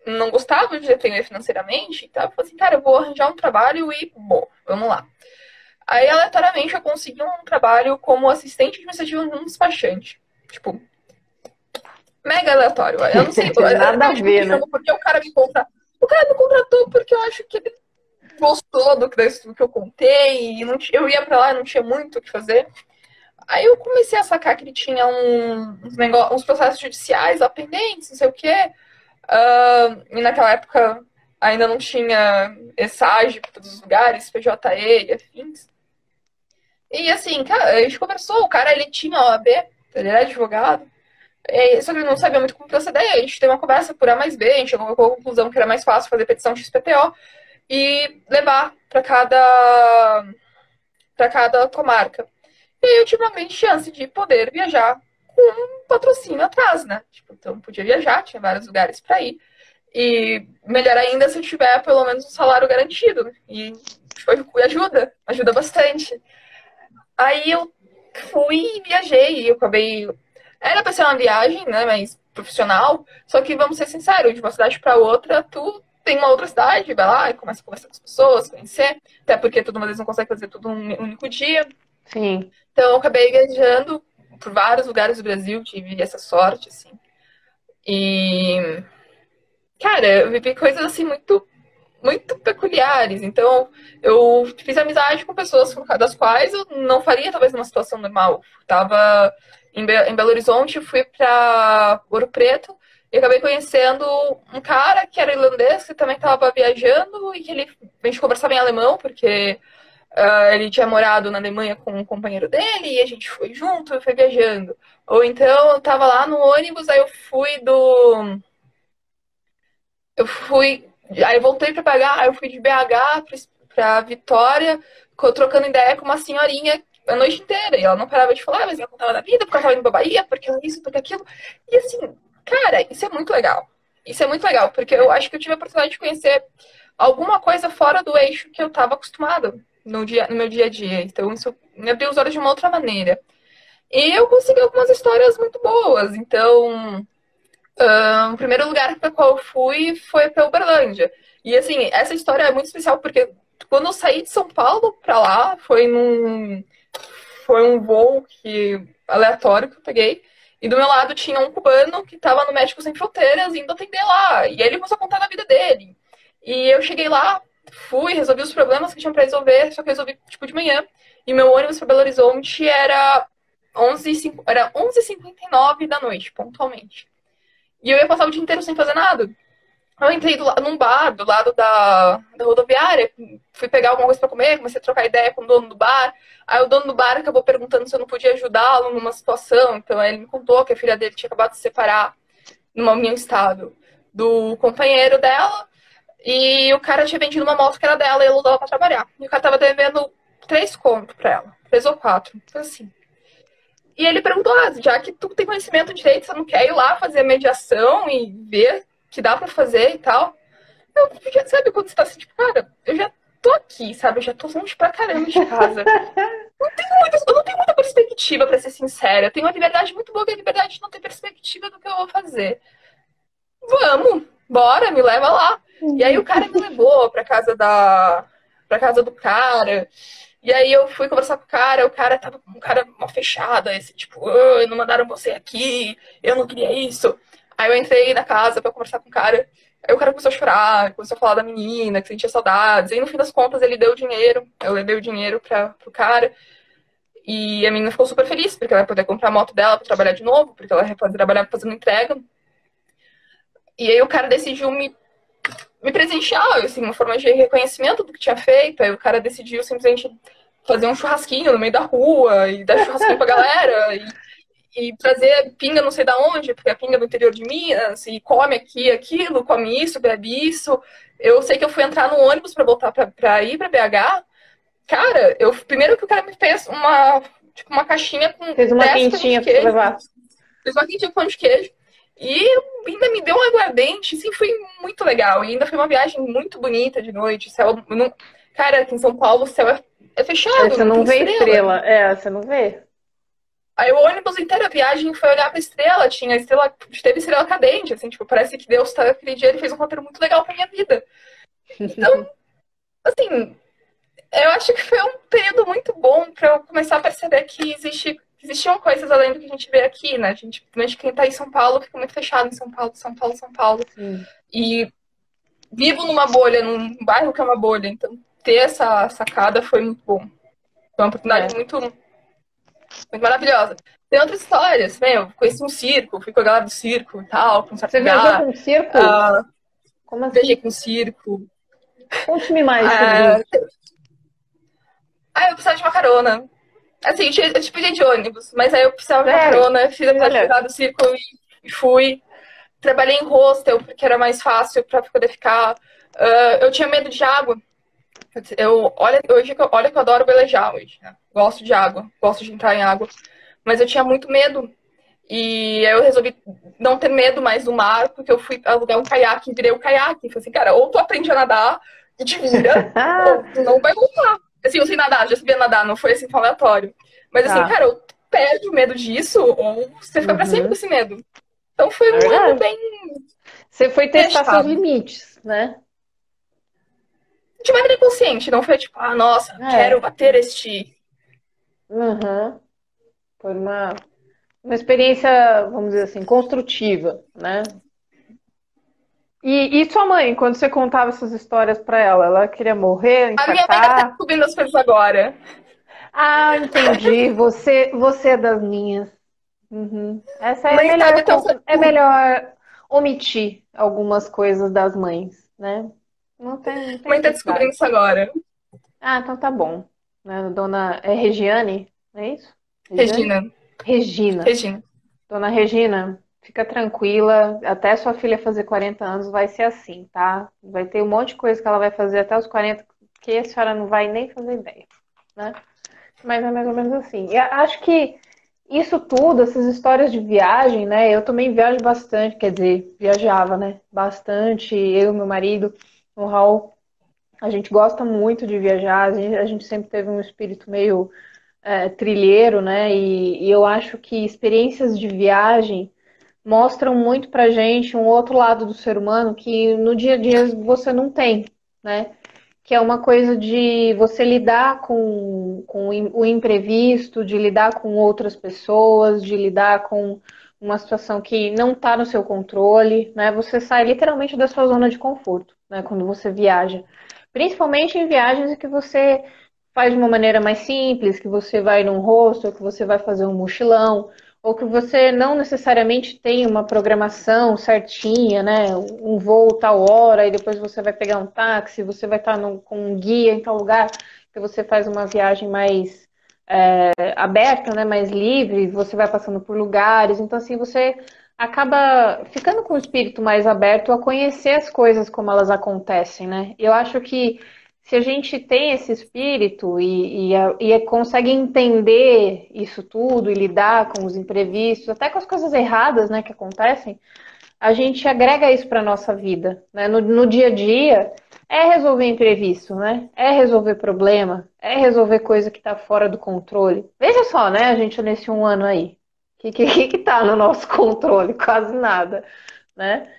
não gostava de depender financeiramente, então eu falei assim, cara, eu vou arranjar um trabalho e, bom, vamos lá. Aí, aleatoriamente, eu consegui um trabalho como assistente administrativo num despachante. Tipo, mega aleatório. Eu não sei. <laughs> Nada a ver, né? Porque o cara me contratou. O cara me contratou porque eu acho que ele gostou do, que eu contei. E não, eu ia pra lá e não tinha muito o que fazer. Aí eu comecei a sacar que ele tinha um, uns, negócios, uns processos judiciais lá pendentes, não sei o quê. Uh, e naquela época ainda não tinha ESAGE para todos os lugares, PJE e afins. E assim, cara, a gente conversou, o cara ele tinha OAB, ele era advogado. É, só que não sabia muito como proceder. A gente teve uma conversa por A mais B, a gente chegou à conclusão que era mais fácil fazer petição XPTO e levar para cada, para cada comarca. E aí eu tive uma grande chance de poder viajar com um patrocínio atrás, né? Tipo, então podia viajar, tinha vários lugares para ir. E melhor ainda se eu tiver pelo menos um salário garantido. E foi, ajuda, ajuda bastante. Aí eu fui e viajei, eu acabei. Era pra ser uma viagem, né? Mas profissional. Só que, vamos ser sinceros, de uma cidade para outra, tu tem uma outra cidade, vai lá e começa a conversar com as pessoas, conhecer. Até porque todo mundo não consegue fazer tudo um único dia. Sim. Então eu acabei viajando por vários lugares do Brasil, tive essa sorte, assim. E. Cara, eu vivi coisas assim muito muito peculiares. Então, eu fiz amizade com pessoas das quais eu não faria, talvez, numa situação normal. Tava em, Be em Belo Horizonte, fui para Ouro Preto e acabei conhecendo um cara que era irlandês, que também estava viajando e que ele, a gente conversava em alemão, porque uh, ele tinha morado na Alemanha com um companheiro dele e a gente foi junto e foi viajando. Ou então, eu tava lá no ônibus, aí eu fui do... Eu fui Aí eu voltei para pagar, aí eu fui de BH para Vitória, trocando ideia com uma senhorinha a noite inteira. E ela não parava de falar, mas ela contava da vida, porque ela estava indo pra Bahia, porque ela isso, porque aquilo. E assim, cara, isso é muito legal. Isso é muito legal, porque eu acho que eu tive a oportunidade de conhecer alguma coisa fora do eixo que eu estava acostumado no, dia, no meu dia a dia. Então, isso me abriu os olhos de uma outra maneira. E eu consegui algumas histórias muito boas. Então, Uh, o primeiro lugar para qual eu fui foi para Uberlândia. E assim, essa história é muito especial porque quando eu saí de São Paulo para lá, foi num foi um voo que aleatório que eu peguei. E do meu lado tinha um cubano que estava no Médicos Sem Fronteiras indo atender lá. E ele começou a contar da vida dele. E eu cheguei lá, fui, resolvi os problemas que tinham para resolver, só que resolvi tipo de manhã. E meu ônibus para Belo Horizonte era 11h59 era 11 da noite, pontualmente. E eu ia passar o dia inteiro sem fazer nada. Eu entrei do, num bar do lado da, da rodoviária, fui pegar alguma coisa para comer, comecei a trocar ideia com o dono do bar. Aí o dono do bar acabou perguntando se eu não podia ajudá-lo numa situação. Então ele me contou que a filha dele tinha acabado de se separar no meu estado do companheiro dela. E o cara tinha vendido uma moto que era dela e ela usava pra trabalhar. E o cara tava devendo três contos pra ela. Três ou quatro. Então assim. E ele perguntou, ah, já que tu tem conhecimento de direito, você não quer ir lá fazer a mediação e ver que dá para fazer e tal? Eu fiquei, sabe, quando você tá assim, tipo, cara, eu já tô aqui, sabe? Eu já tô longe pra caramba de casa. <laughs> não tenho muita, eu não tenho muita perspectiva, para ser sincera. Eu tenho uma liberdade muito boa, que é a liberdade de não ter perspectiva do que eu vou fazer. Vamos, bora, me leva lá. E aí o cara me levou pra casa da. pra casa do cara. E aí eu fui conversar com o cara, o cara tava com um cara uma fechada, esse tipo, oh, não mandaram você aqui, eu não queria isso. Aí eu entrei na casa pra conversar com o cara, aí o cara começou a chorar, começou a falar da menina, que sentia saudades, e no fim das contas ele deu dinheiro, eu levei o dinheiro pra, pro cara, e a menina ficou super feliz, porque ela vai poder comprar a moto dela pra trabalhar de novo, porque ela vai trabalhar fazendo entrega. E aí o cara decidiu me me presentear, assim, uma forma de reconhecimento do que tinha feito. Aí o cara decidiu simplesmente fazer um churrasquinho no meio da rua e dar churrasquinho pra galera e, e trazer pinga não sei da onde, porque é pinga do interior de Minas, e come aqui aquilo, come isso, bebe isso. Eu sei que eu fui entrar no ônibus para voltar pra, pra ir pra BH. Cara, eu primeiro que o cara me fez uma, tipo, uma caixinha com fez uma quentinha pra levar. Fez uma quentinha com pão de queijo. E ainda me deu um aguardente, assim, foi muito legal. E ainda foi uma viagem muito bonita de noite. Céu, não... Cara, aqui em São Paulo o céu é, é fechado. É, você não, não vê estrela. estrela. É, você não vê. Aí o ônibus inteiro, a viagem foi olhar pra estrela, tinha estrela, teve estrela cadente, assim, tipo, parece que Deus tá, aquele dia ele fez um roteiro muito legal pra minha vida. Então, <laughs> assim, eu acho que foi um período muito bom para eu começar a perceber que existe existiam coisas além do que a gente vê aqui, né? A gente, principalmente quem tá em São Paulo, fica muito fechado em São Paulo, São Paulo, São Paulo. Sim. E vivo numa bolha, num bairro que é uma bolha. Então, ter essa sacada foi muito bom. Foi uma oportunidade é. muito, muito maravilhosa. Tem outras histórias, meu, conheci um circo, fui com a galera do circo e tal, com Você viajou com um circo? Uh, Como assim? Viajei com um circo. Conte-me mais uh, isso. Ah, eu precisava de uma carona. Assim, eu tipo de ônibus, mas aí eu precisava de uma carona, fiz a amizade do circo e fui. Trabalhei em hostel, porque era mais fácil para poder ficar. Uh, eu tinha medo de água. Eu, olha, hoje, olha que eu adoro velejar hoje. Né? Gosto de água, gosto de entrar em água. Mas eu tinha muito medo. E aí eu resolvi não ter medo mais do mar, porque eu fui alugar um caiaque e virei o caiaque. Falei assim, cara, ou tu aprende a nadar e te vira, <laughs> ou tu não vai voltar. Assim, eu sei nadar, já sabia nadar, não foi assim aleatório. Mas assim, tá. cara, tu perde o medo disso, ou você fica uhum. pra sempre com esse medo. Então foi um é ano bem. Você foi testar seus limites, né? De maneira consciente, não foi tipo, ah, nossa, é. quero bater este. Uhum. Foi uma, uma experiência, vamos dizer assim, construtiva, né? E, e sua mãe, quando você contava essas histórias para ela, ela queria morrer, infartar? A minha mãe tá descobrindo as coisas agora. Ah, entendi. <laughs> Você, você é das minhas. Uhum. Essa é melhor, é melhor omitir algumas coisas das mães, né? Não tem. Não tem mãe tá descobrindo isso agora. Ah, então tá bom. Né? Dona é Regiane, é isso? Regina. Regina. Regina. Dona Regina, fica tranquila. Até sua filha fazer 40 anos vai ser assim, tá? Vai ter um monte de coisa que ela vai fazer até os 40 que a senhora não vai nem fazer ideia, né? Mas é mais ou menos assim. E acho que isso tudo, essas histórias de viagem, né? Eu também viajo bastante, quer dizer, viajava, né? Bastante, eu e meu marido, o Raul. A gente gosta muito de viajar, a gente, a gente sempre teve um espírito meio é, trilheiro, né? E, e, eu acho que experiências de viagem mostram muito pra gente um outro lado do ser humano que no dia a dia você não tem, né? Que é uma coisa de você lidar com, com o imprevisto, de lidar com outras pessoas, de lidar com uma situação que não está no seu controle, né? Você sai literalmente da sua zona de conforto, né? Quando você viaja. Principalmente em viagens que você faz de uma maneira mais simples, que você vai num hostel, que você vai fazer um mochilão, ou que você não necessariamente tem uma programação certinha, né? Um voo tal hora, e depois você vai pegar um táxi, você vai estar no, com um guia em tal lugar, que você faz uma viagem mais é, aberta, né? Mais livre, você vai passando por lugares, então assim você acaba ficando com o espírito mais aberto a conhecer as coisas como elas acontecem, né? Eu acho que se a gente tem esse espírito e, e, e, é, consegue entender isso tudo e lidar com os imprevistos, até com as coisas erradas né, que acontecem, a gente agrega isso para a nossa vida. Né? No, no, dia a dia, é resolver imprevisto, né? é resolver problema, é resolver coisa que está fora do controle. Veja só, né, a gente nesse um ano aí. O que está que, que tá no nosso <laughs> controle? Quase nada. Né?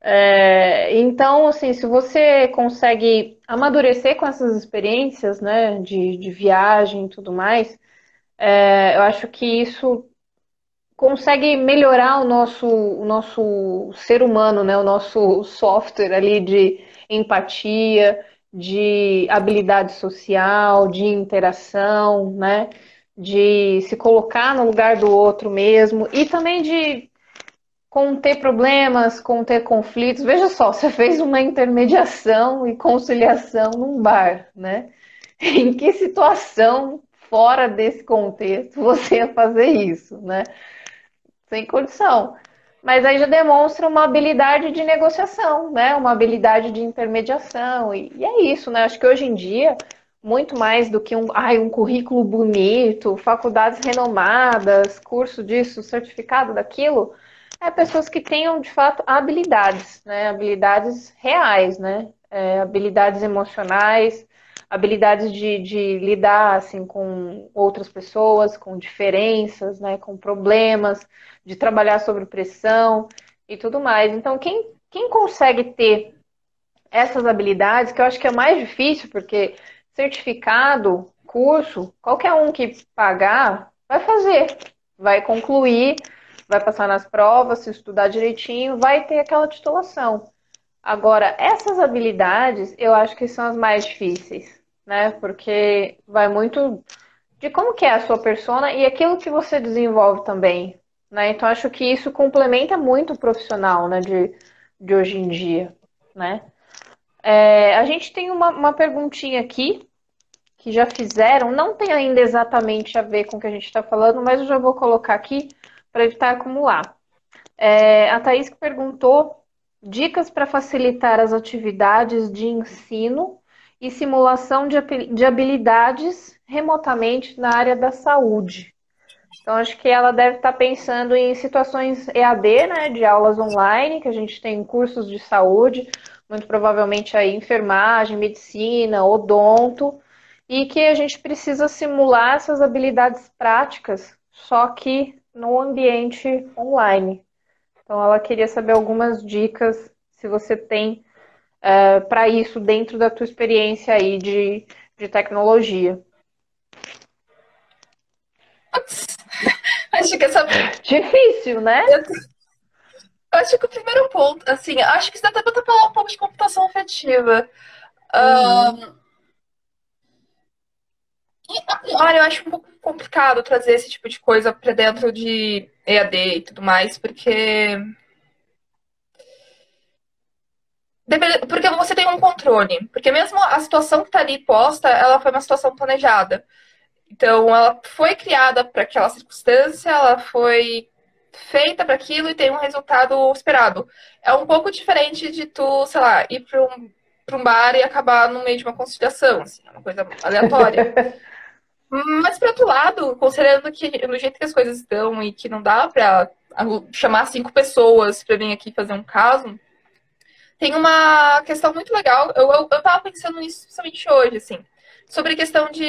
É, então, assim, se você consegue amadurecer com essas experiências, né, de, de viagem e tudo mais, é, eu acho que isso consegue melhorar o nosso, o nosso ser humano, né, o nosso software ali de empatia, de habilidade social, de interação, né, de se colocar no lugar do outro mesmo e também de conter problemas, conter conflitos. Veja só, você <laughs> fez uma intermediação e conciliação num bar, né? <laughs> Em que situação fora desse contexto você ia fazer isso, né? Sem condição. Mas aí já demonstra uma habilidade de negociação, né? Uma habilidade de intermediação. E, e é isso, né? Acho que hoje em dia, muito mais do que um, ai, um currículo bonito, faculdades renomadas, curso disso, certificado daquilo, é pessoas que tenham, de fato, habilidades, né? Habilidades reais, né? É, habilidades emocionais, habilidades de, de, lidar, assim, com outras pessoas, com diferenças, né? Com problemas, de trabalhar sobre pressão e tudo mais. Então, quem, quem consegue ter essas habilidades, que eu acho que é mais difícil, porque certificado, curso, qualquer um que pagar, vai fazer, vai concluir vai passar nas provas, se estudar direitinho, vai ter aquela titulação. Agora, essas habilidades eu acho que são as mais difíceis, né? Porque vai muito de como que é a sua persona e aquilo que você desenvolve também, né? Então acho que isso complementa muito o profissional, né? De, de hoje em dia, né? É, a gente tem uma, uma perguntinha aqui que já fizeram, não tem ainda exatamente a ver com o que a gente está falando, mas eu já vou colocar aqui para evitar acumular. É, a Thaís perguntou dicas para facilitar as atividades de ensino e simulação de, de habilidades remotamente na área da saúde. Então, acho que ela deve estar pensando em situações EAD, né, de aulas online, que a gente tem cursos de saúde, muito provavelmente aí enfermagem, medicina, odonto, e que a gente precisa simular essas habilidades práticas, só que no ambiente online. Então, ela queria saber algumas dicas, se você tem uh, é, para isso dentro da tua experiência aí de, de tecnologia. <laughs> Acho que essa. Difícil, né? Eu acho que o primeiro ponto, assim, acho que isso dá até para falar um pouco de computação afetiva. Uhum. Um... E, olha, eu acho um pouco complicado trazer esse tipo de coisa para dentro de EAD e tudo mais, porque. Porque você tem um controle. Porque mesmo a situação que está ali posta, ela foi uma situação planejada. Então, ela foi criada para aquela circunstância, ela foi feita para aquilo e tem um resultado esperado. É um pouco diferente de tu, sei lá, ir para um, um bar e acabar no meio de uma conciliação, assim, é uma coisa aleatória. <laughs> Mas, por outro lado, considerando que no jeito que as coisas estão e que não dá para chamar cinco pessoas para vir aqui fazer um caso, tem uma questão muito legal. Eu, eu, eu tava pensando nisso somente hoje, assim sobre questão de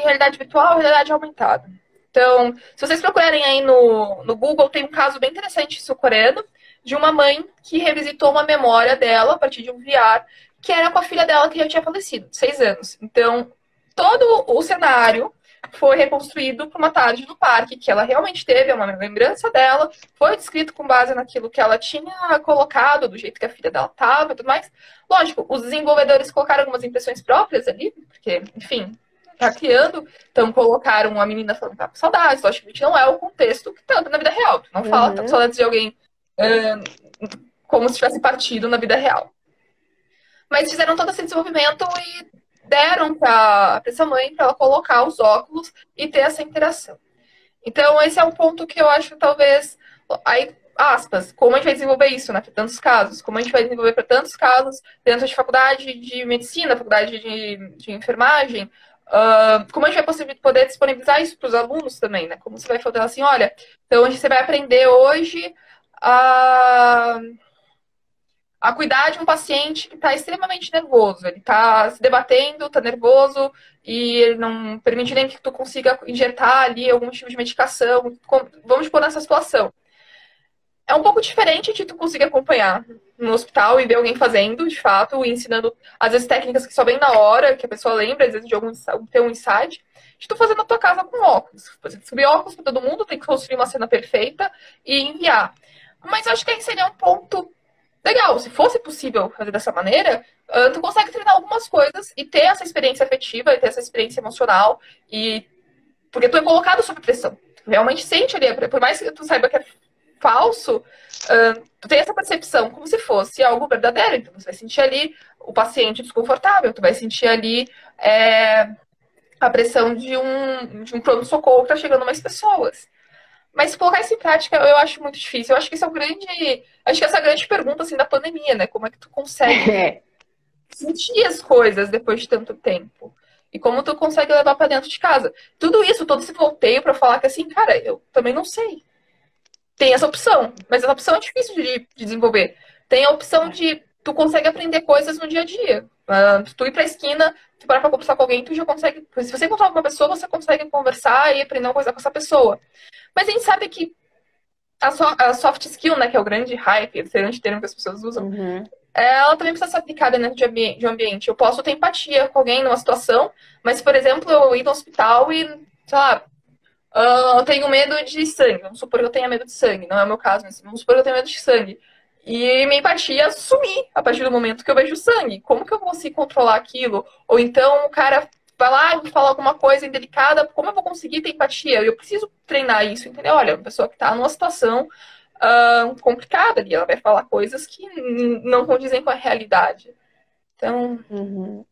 realidade virtual e realidade aumentada. Então, se vocês procurarem aí no, no Google, tem um caso bem interessante sul-coreano de uma mãe que revisitou uma memória dela a partir de um VR, que era com a filha dela que já tinha falecido, seis anos. Então, todo o cenário foi reconstruído para uma tarde no parque, que ela realmente teve, é uma lembrança dela, foi descrito com base naquilo que ela tinha colocado, do jeito que a filha dela estava e tudo mais. Lógico, os desenvolvedores colocaram algumas impressões próprias ali, porque, enfim, tá criando, então colocaram a menina falando que tá com saudades, logicamente não é o contexto que tá na vida real, não fala uhum. tá com saudades de alguém uh, como se tivesse partido na vida real. Mas fizeram todo esse desenvolvimento e deram para essa mãe para ela colocar os óculos e ter essa interação. Então, esse é um ponto que eu acho talvez. Aí, aspas, como a gente vai desenvolver isso, né? Para tantos casos, como a gente vai desenvolver para tantos casos dentro de faculdade de medicina, faculdade de, de enfermagem, uh, como a gente vai poder disponibilizar isso para os alunos também, né? Como você vai falar assim, olha, então você vai aprender hoje a. Uh, a cuidar de um paciente que está extremamente nervoso. Ele está se debatendo, está nervoso e ele não permite nem que tu consiga injetar ali algum tipo de medicação. Vamos pôr nessa situação. É um pouco diferente de tu conseguir acompanhar no hospital e ver alguém fazendo, de fato, ensinando, às vezes, técnicas que só vem na hora, que a pessoa lembra, às vezes, de algum ter um insight, de tu fazer na tua casa com óculos. Você subir óculos para todo mundo, tem que construir uma cena perfeita e enviar. Mas acho que aí seria um ponto legal, se fosse possível fazer dessa maneira, uh, tu consegue treinar algumas coisas e ter essa experiência afetiva e ter essa experiência emocional e porque tu é colocado sob pressão. Tu realmente sente ali, por mais que tu saiba que é falso, uh, tu tem essa percepção como se fosse algo verdadeiro. Então você vai sentir ali o paciente desconfortável, tu vai sentir ali é, a pressão de um, de um pronto-socorro que tá chegando mais pessoas. Mas colocar isso em prática eu acho muito difícil. Eu acho que isso é um grande. Acho que essa é a grande pergunta assim, da pandemia, né? Como é que tu consegue <laughs> é. sentir as coisas depois de tanto tempo? E como tu consegue levar para dentro de casa? Tudo isso, todo esse volteio para falar que assim, cara, eu também não sei. Tem essa opção, mas essa opção é difícil de, de desenvolver. Tem a opção de tu consegue aprender coisas no dia a dia. Uh, tu ir pra esquina, tu parar pra conversar com alguém, tu já consegue. Se você encontrar uma pessoa, você consegue conversar e aprender uma coisa com essa pessoa. Mas a gente sabe que a, so, a soft skill, né, que é o grande hype, esse grande termo que as pessoas usam, uhum. ela também precisa ser aplicada dentro de, ambi de um ambiente. Eu posso ter empatia com alguém numa situação, mas, por exemplo, eu ir no hospital e, sei lá, uh, eu tenho medo de sangue. Vamos supor que eu tenha medo de sangue, não é o meu caso, mas vamos supor que eu tenho medo de sangue. E minha empatia sumir a partir do momento que eu vejo sangue. Como que eu consigo controlar aquilo? Ou então o cara vai lá e fala alguma coisa indelicada, como eu vou conseguir ter empatia? Eu preciso treinar isso, entendeu? Olha, uma pessoa que está numa situação uh, complicada ali, ela vai falar coisas que não condizem com a realidade. Então, uhum.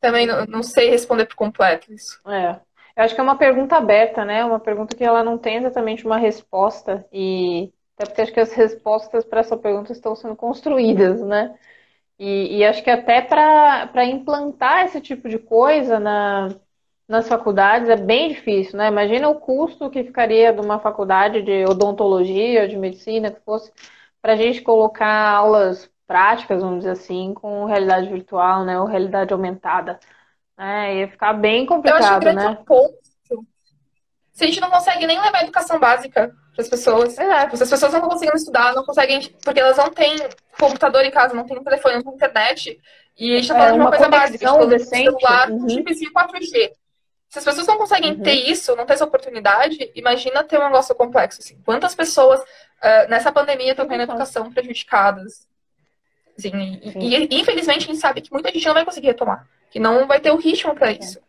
também não, não, sei responder por completo isso. É. Eu acho que é uma pergunta aberta, né? Uma pergunta que ela não tem exatamente uma resposta e até porque acho que as respostas para essa pergunta estão sendo construídas, né? E, e acho que até para implantar esse tipo de coisa na, nas faculdades é bem difícil, né? Imagina o custo que ficaria de uma faculdade de odontologia, de medicina, que fosse para a gente colocar aulas práticas, vamos dizer assim, com realidade virtual, né? Ou realidade aumentada. É, ia ficar bem complicado, Eu acho né? Ponto, se a gente não consegue nem levar a educação básica para as pessoas. É. As pessoas não conseguem estudar, não conseguem. Porque elas não têm computador em casa, não têm telefone, não têm internet. E a gente está falando é, de uma, uma coisa básica, tipo, decente. celular, uhum. chipzinho 4G. Se as pessoas não conseguem uhum. ter isso, não ter essa oportunidade, imagina ter um negócio complexo. Assim. Quantas pessoas uh, nessa pandemia estão tendo educação prejudicadas? Assim, e, e, infelizmente a gente sabe que muita gente não vai conseguir retomar, que não vai ter o ritmo para isso.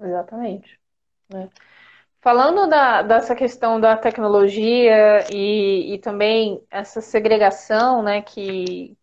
Exatamente. É. Falando da, dessa questão da tecnologia e, e também essa segregação, né, que,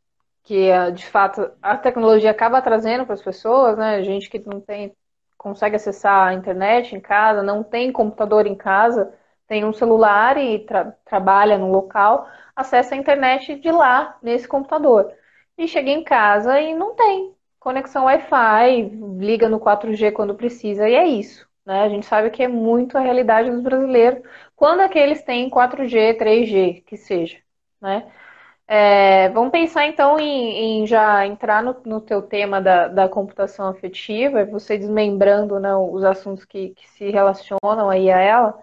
que de fato a tecnologia acaba trazendo para as pessoas, né, gente que não tem consegue acessar a internet em casa, não tem computador em casa, tem um celular e tra trabalha no local, acessa a internet de lá, nesse computador. E chega em casa e não tem conexão Wi-Fi, liga no 4G quando precisa, e é isso. Né? A gente sabe que é muito a realidade dos brasileiros, quando é que eles têm 4G, 3G, que seja. Né? É, vamos pensar então em, em já entrar no, no teu tema da, da, computação afetiva, você desmembrando né, os assuntos que, que, se relacionam aí a ela.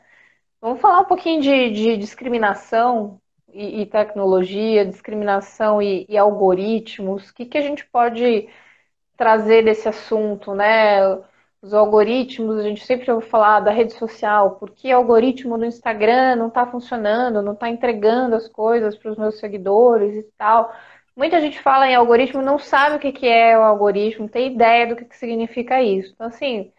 Vamos falar um pouquinho de, de discriminação e, e, tecnologia, discriminação e, e algoritmos. O que, que a gente pode trazer desse assunto, né? Os algoritmos, a gente sempre ouve falar da rede social, por que o algoritmo do Instagram não está funcionando, não está entregando as coisas para os meus seguidores e tal. Muita gente fala em algoritmo, não sabe o que, que é o algoritmo, não tem ideia do que, que significa isso. Então, assim,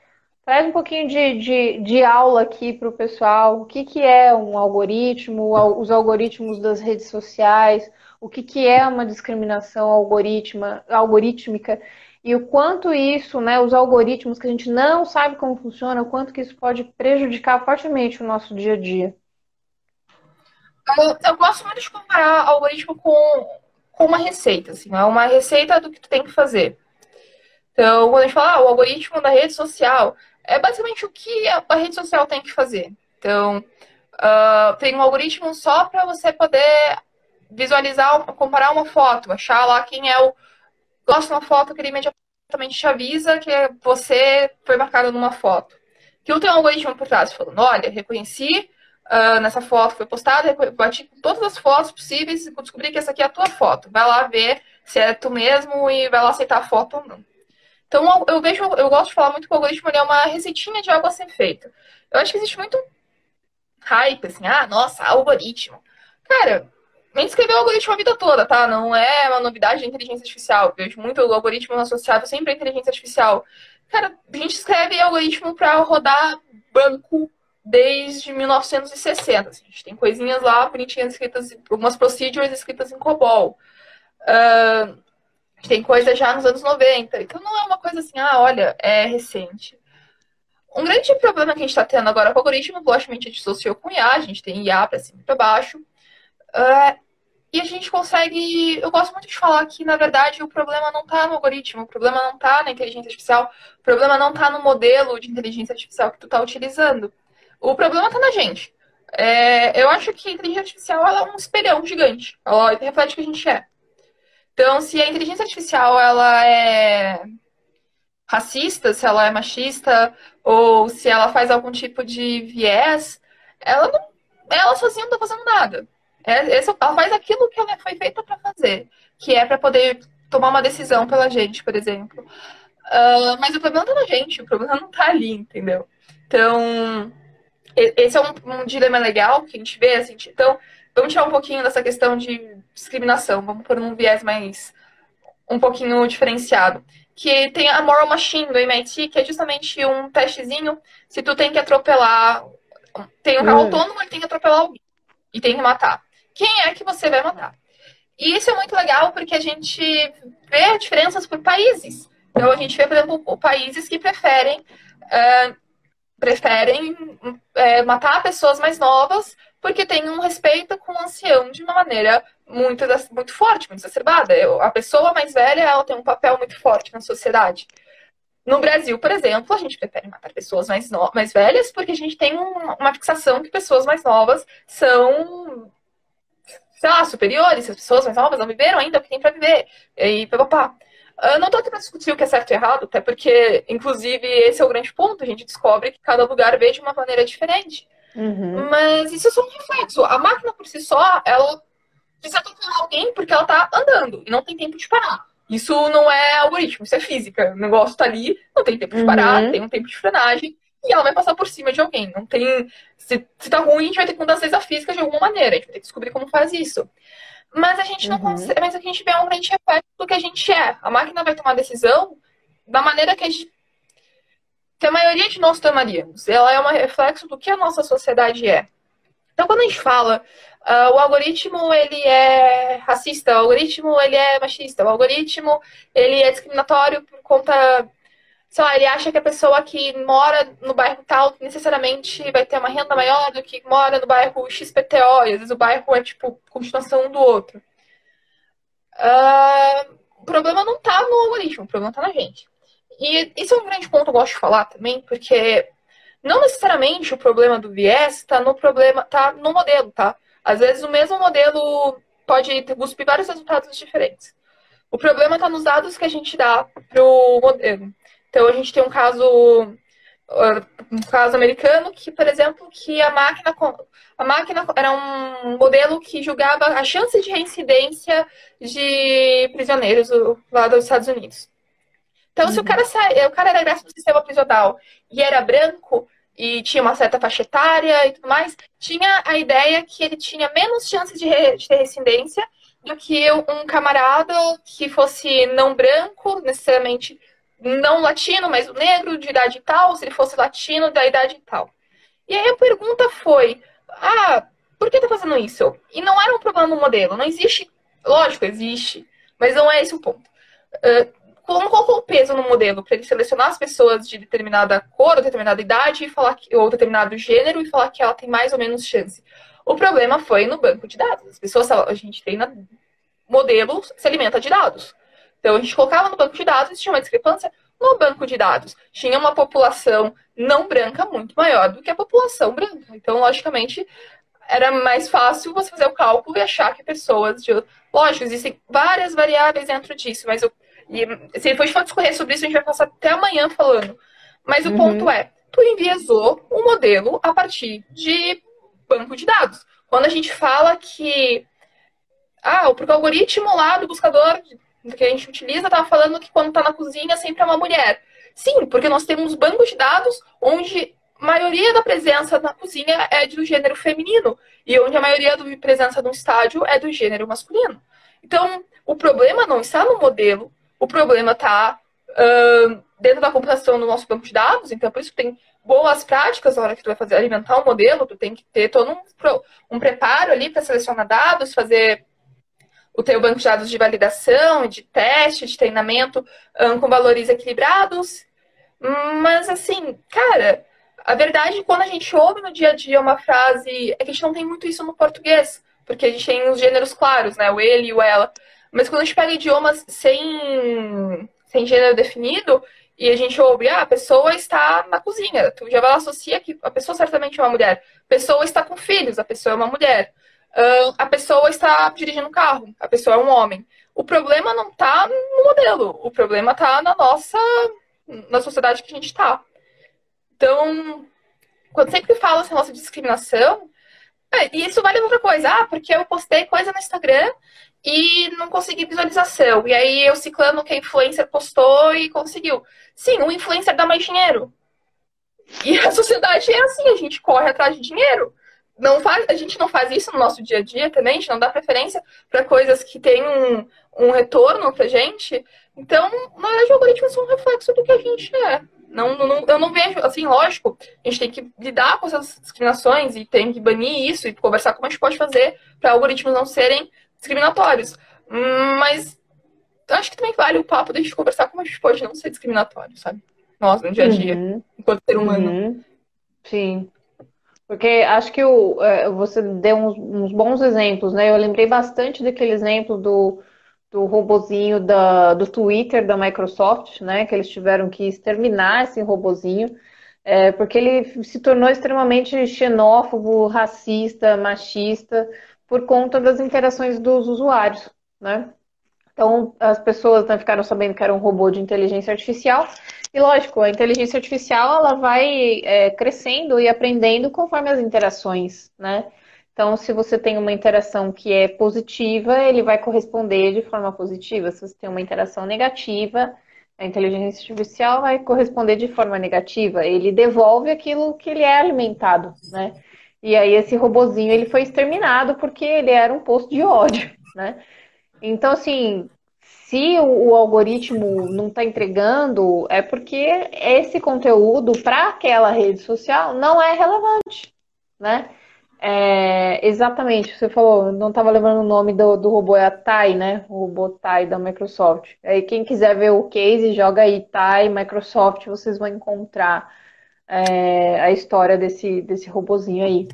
traz um pouquinho de, de, de aula aqui para o pessoal, o que, que é um algoritmo, os algoritmos das redes sociais, o que, que é uma discriminação algorítmica e o quanto isso, né, os algoritmos que a gente não sabe como funciona, o quanto que isso pode prejudicar fortemente o nosso dia a dia. Eu, eu gosto muito de comparar algoritmo com, com uma receita, assim, é uma receita do que tu tem que fazer. Então, quando a gente fala ah, o algoritmo da rede social, é basicamente o que a, a rede social tem que fazer. Então, uh, tem um algoritmo só para você poder visualizar, comparar uma foto, achar lá quem é o gosta de uma foto, que ele imediatamente te avisa que você foi marcado numa foto. Que eu tenho um algoritmo por trás falando, olha, reconheci uh, nessa foto foi postada, bati com todas as fotos possíveis e descobri que essa aqui é a tua foto. Vai lá ver se é tu mesmo e vai lá aceitar a foto ou não. Então eu vejo, eu gosto de falar muito que o algoritmo é uma receitinha de algo a ser feito. Eu acho que existe muito hype, assim, ah, nossa, algoritmo. Cara, nem escreveu algoritmo a vida toda, tá? Não é uma novidade da inteligência artificial. Eu vejo muito o algoritmo associado sempre à inteligência artificial. Cara, a gente escreve algoritmo para rodar banco desde 1960. Assim. A gente tem coisinhas lá bonitinhas escritas, algumas procedures escritas em COBOL. Uh, a gente tem coisa já nos anos 90. Então não é uma coisa assim, ah, olha, é recente. Um grande problema que a gente está tendo agora com o algoritmo, logicamente, a gente associou com IA, a gente tem IA para cima e para baixo. Uh, e a gente consegue. Eu gosto muito de falar que, na verdade, o problema não está no algoritmo, o problema não está na inteligência artificial, o problema não está no modelo de inteligência artificial que tu está utilizando. O problema está na gente. É, eu acho que a inteligência artificial é um espelhão gigante. Ela reflete o que a gente é. Então, se a inteligência artificial ela é racista, se ela é machista, ou se ela faz algum tipo de viés, ela não, ela sozinha não está fazendo nada. É, ela faz aquilo que ela foi feita para fazer, que é para poder tomar uma decisão pela gente, por exemplo. Uh, mas o problema tá na gente, o problema não tá ali, entendeu? Então, esse é um, um dilema legal que a gente vê, assim, então, vamos tirar um pouquinho dessa questão de discriminação, vamos pôr num viés mais, um pouquinho diferenciado. Que tem a Moral Machine do MIT, que é justamente um testezinho, se tu tem que atropelar, tem um carro hum. autônomo, ele tem que atropelar alguém, e tem que matar quem é que você vai matar. E isso é muito legal porque a gente vê diferenças por países. Então a gente vê, por exemplo, países que preferem, uh, preferem uh, matar pessoas mais novas porque tem um respeito com o ancião de uma maneira muito, muito forte, muito exacerbada. A pessoa mais velha ela tem um papel muito forte na sociedade. No Brasil, por exemplo, a gente prefere matar pessoas mais, no... mais velhas porque a gente tem um, uma fixação que pessoas mais novas são, sei lá, superiores. As pessoas mais novas não viveram ainda o que tem para viver. E papapá. Eu não estou aqui para discutir o que é certo e errado, até porque, inclusive, esse é o grande ponto. A gente descobre que cada lugar vê de uma maneira diferente. Uhum. Mas isso é só um reflexo. A máquina por si só, ela precisa atropelar alguém porque ela está andando e não tem tempo de parar. Isso não é algoritmo, isso é física. O negócio tá ali, não tem tempo de parar, uhum. tem um tempo de frenagem, e ela vai passar por cima de alguém. Não tem. Se, se tá ruim, a gente vai ter que mudar as leis da física de alguma maneira. A gente vai ter que descobrir como faz isso. Mas a gente não uhum. consegue. Mas aqui a gente vê um grande reflexo do que a gente é. A máquina vai tomar decisão da maneira que a gente. Que a maioria de nós tomaríamos. Ela é um reflexo do que a nossa sociedade é. Então, quando a gente fala Uh, o algoritmo ele é racista, o algoritmo ele é machista, o algoritmo ele é discriminatório por conta, sei lá, ele acha que a pessoa que mora no bairro tal necessariamente vai ter uma renda maior do que mora no bairro XPTO, e às vezes o bairro é tipo continuação um do outro. Uh, o problema não está no algoritmo, o problema está na gente. E isso é um grande ponto que eu gosto de falar também, porque não necessariamente o problema do viés está no problema, tá no modelo, tá? Às vezes o mesmo modelo pode cuspir vários resultados diferentes. O problema está nos dados que a gente dá para o modelo. Então a gente tem um caso um caso americano que, por exemplo, que a máquina a máquina era um modelo que julgava a chance de reincidência de prisioneiros lá dos Estados Unidos. Então, uhum. se o uhum. cara sai, o cara era ingresso no sistema prisional e era branco, e tinha uma certa faixa etária e tudo mais, tinha a ideia que ele tinha menos chances de, re, de ter rescindência do que um camarada que fosse não branco, necessariamente não latino, mas negro, de idade tal, se ele fosse latino, da idade tal. E aí a pergunta foi: ah, por que tá fazendo isso? E não era um problema no modelo, não existe. Lógico, existe, mas não é esse o ponto. Uh, como colocou o peso no modelo para ele selecionar as pessoas de determinada cor, ou determinada idade, e falar que, ou determinado gênero, e falar que ela tem mais ou menos chance. O problema foi no banco de dados. As pessoas, a gente treina modelos, se alimenta de dados. Então a gente colocava no banco de dados tinha uma discrepância no banco de dados. Tinha uma população não branca muito maior do que a população branca. Então, logicamente, era mais fácil você fazer o cálculo e achar que pessoas de. Lógico, existem várias variáveis dentro disso, mas eu e se depois for discorrer sobre isso, a gente vai passar até amanhã falando. Mas o uhum. ponto é, tu enviesou um modelo a partir de banco de dados. Quando a gente fala que. Ah, porque o algoritmo lá do buscador que a gente utiliza estava falando que quando está na cozinha sempre é uma mulher. Sim, porque nós temos bancos de dados onde a maioria da presença na cozinha é do gênero feminino e onde a maioria da presença no estádio é do gênero masculino. Então, o problema não está no modelo, o problema está uh, dentro da computação do nosso banco de dados, então por isso que tem boas práticas na hora que tu vai fazer alimentar um modelo, tu tem que ter todo um, um preparo ali para selecionar dados, fazer o teu banco de dados de validação, de teste, de treinamento um, com valores equilibrados. Mas assim, cara, a verdade quando a gente ouve no dia a dia uma frase é que a gente não tem muito isso no português, porque a gente tem os gêneros claros, né? O ele e o ela. Mas quando a gente pega idiomas sem, sem gênero definido, e a gente ouve, ah, a pessoa está na cozinha, tu já vai associar que a pessoa certamente é uma mulher. A pessoa está com filhos, a pessoa é uma mulher. Uh, a pessoa está dirigindo um carro, a pessoa é um homem. O problema não está no modelo, o problema está na nossa, na sociedade que a gente está. Então, quando sempre fala essa nossa discriminação, é, e isso vale outra coisa. Ah, porque eu postei coisa no Instagram e não consegui visualização. E aí eu ciclando que a influencer postou e conseguiu. Sim, o influencer dá mais dinheiro. E a <laughs> sociedade é assim, a gente corre atrás de dinheiro. Não faz, a gente não faz isso no nosso dia a dia também, a gente não dá preferência para coisas que têm um, um retorno pra gente. Então, na verdade, o algoritmo é um reflexo do que a gente é. Não, não, eu não vejo, assim, lógico, a gente tem que lidar com essas discriminações e tem que banir isso e conversar como a gente pode fazer para algoritmos não serem discriminatórios. Mas acho que também vale o papo de a gente conversar como a gente pode não ser discriminatório, sabe? Nós, no dia a dia, uhum. enquanto ser humano. Uhum. Sim. Porque acho que o, é, você deu uns, uns, bons exemplos, né? Eu lembrei bastante daquele exemplo do, do robozinho da, do Twitter da Microsoft, né? Que eles tiveram que exterminar esse robozinho, é, porque ele se tornou extremamente xenófobo, racista, machista, por conta das interações dos usuários, né? Então, as pessoas né, ficaram sabendo que era um robô de inteligência artificial. E, lógico, a inteligência artificial ela vai é, crescendo e aprendendo conforme as interações, né? Então, se você tem uma interação que é positiva, ele vai corresponder de forma positiva. Se você tem uma interação negativa, a inteligência artificial vai corresponder de forma negativa. Ele devolve aquilo que ele é alimentado, né? E aí esse robozinho ele foi exterminado porque ele era um posto de ódio, né? Então, assim, se o, o algoritmo não está entregando, é porque esse conteúdo para aquela rede social não é relevante, né? É, exatamente, você falou, não estava lembrando o nome do, do robô, é a Tai, né? O robô Tai da Microsoft. Aí quem quiser ver o case, joga aí Tai, Microsoft, vocês vão encontrar é, a história desse, desse robozinho aí.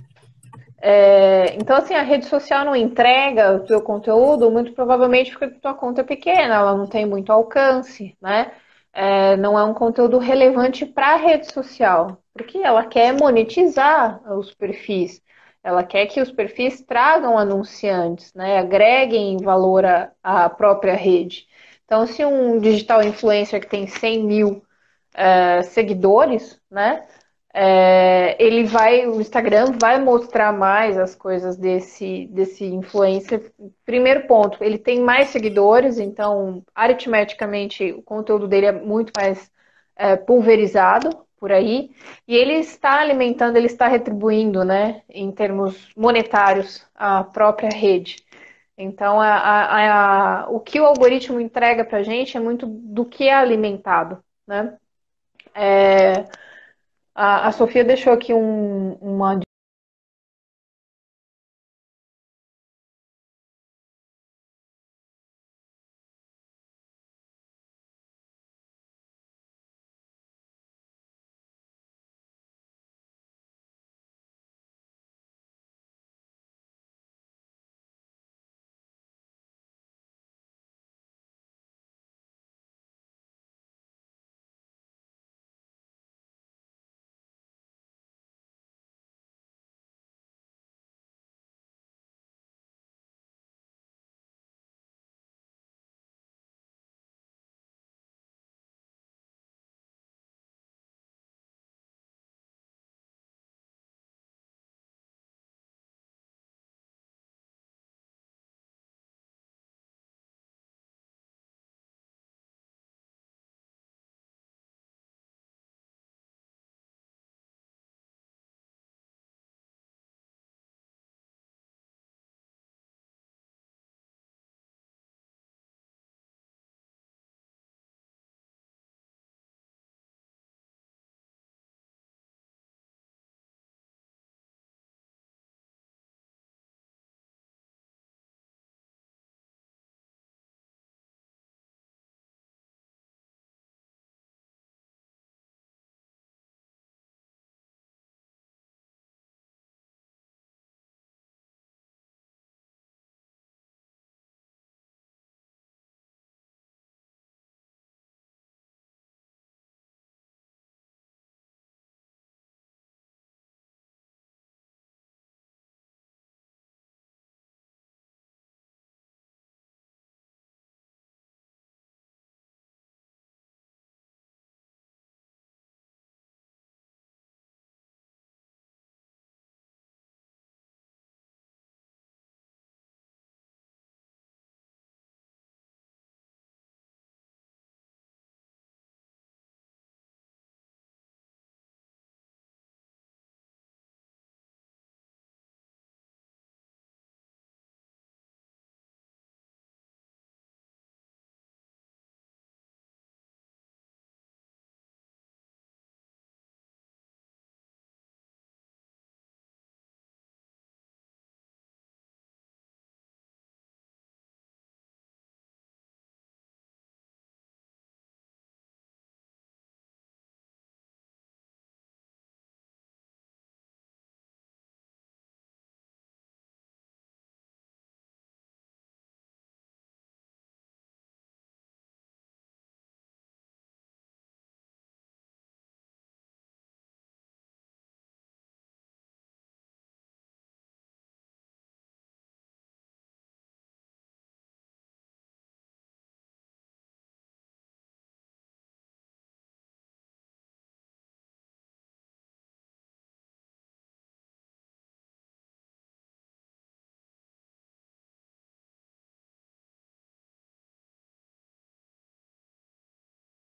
É, então, assim, a rede social não entrega o seu conteúdo, muito provavelmente porque a tua conta é pequena, ela não tem muito alcance, né? É, não é um conteúdo relevante para a rede social, porque ela quer monetizar os perfis. Ela quer que os perfis tragam anunciantes, né? agreguem valor à própria rede. Então, se um digital influencer que tem 100 mil é, seguidores, né? É, ele vai, o Instagram vai mostrar mais as coisas desse, desse influencer. Primeiro ponto, ele tem mais seguidores, então aritmeticamente o conteúdo dele é muito mais é, pulverizado, por aí, e ele está alimentando, ele está retribuindo, né, em termos monetários, a própria rede. Então, a, a, a, o que o algoritmo entrega para a gente é muito do que é alimentado, né? É, a, a Sofia deixou aqui um, uma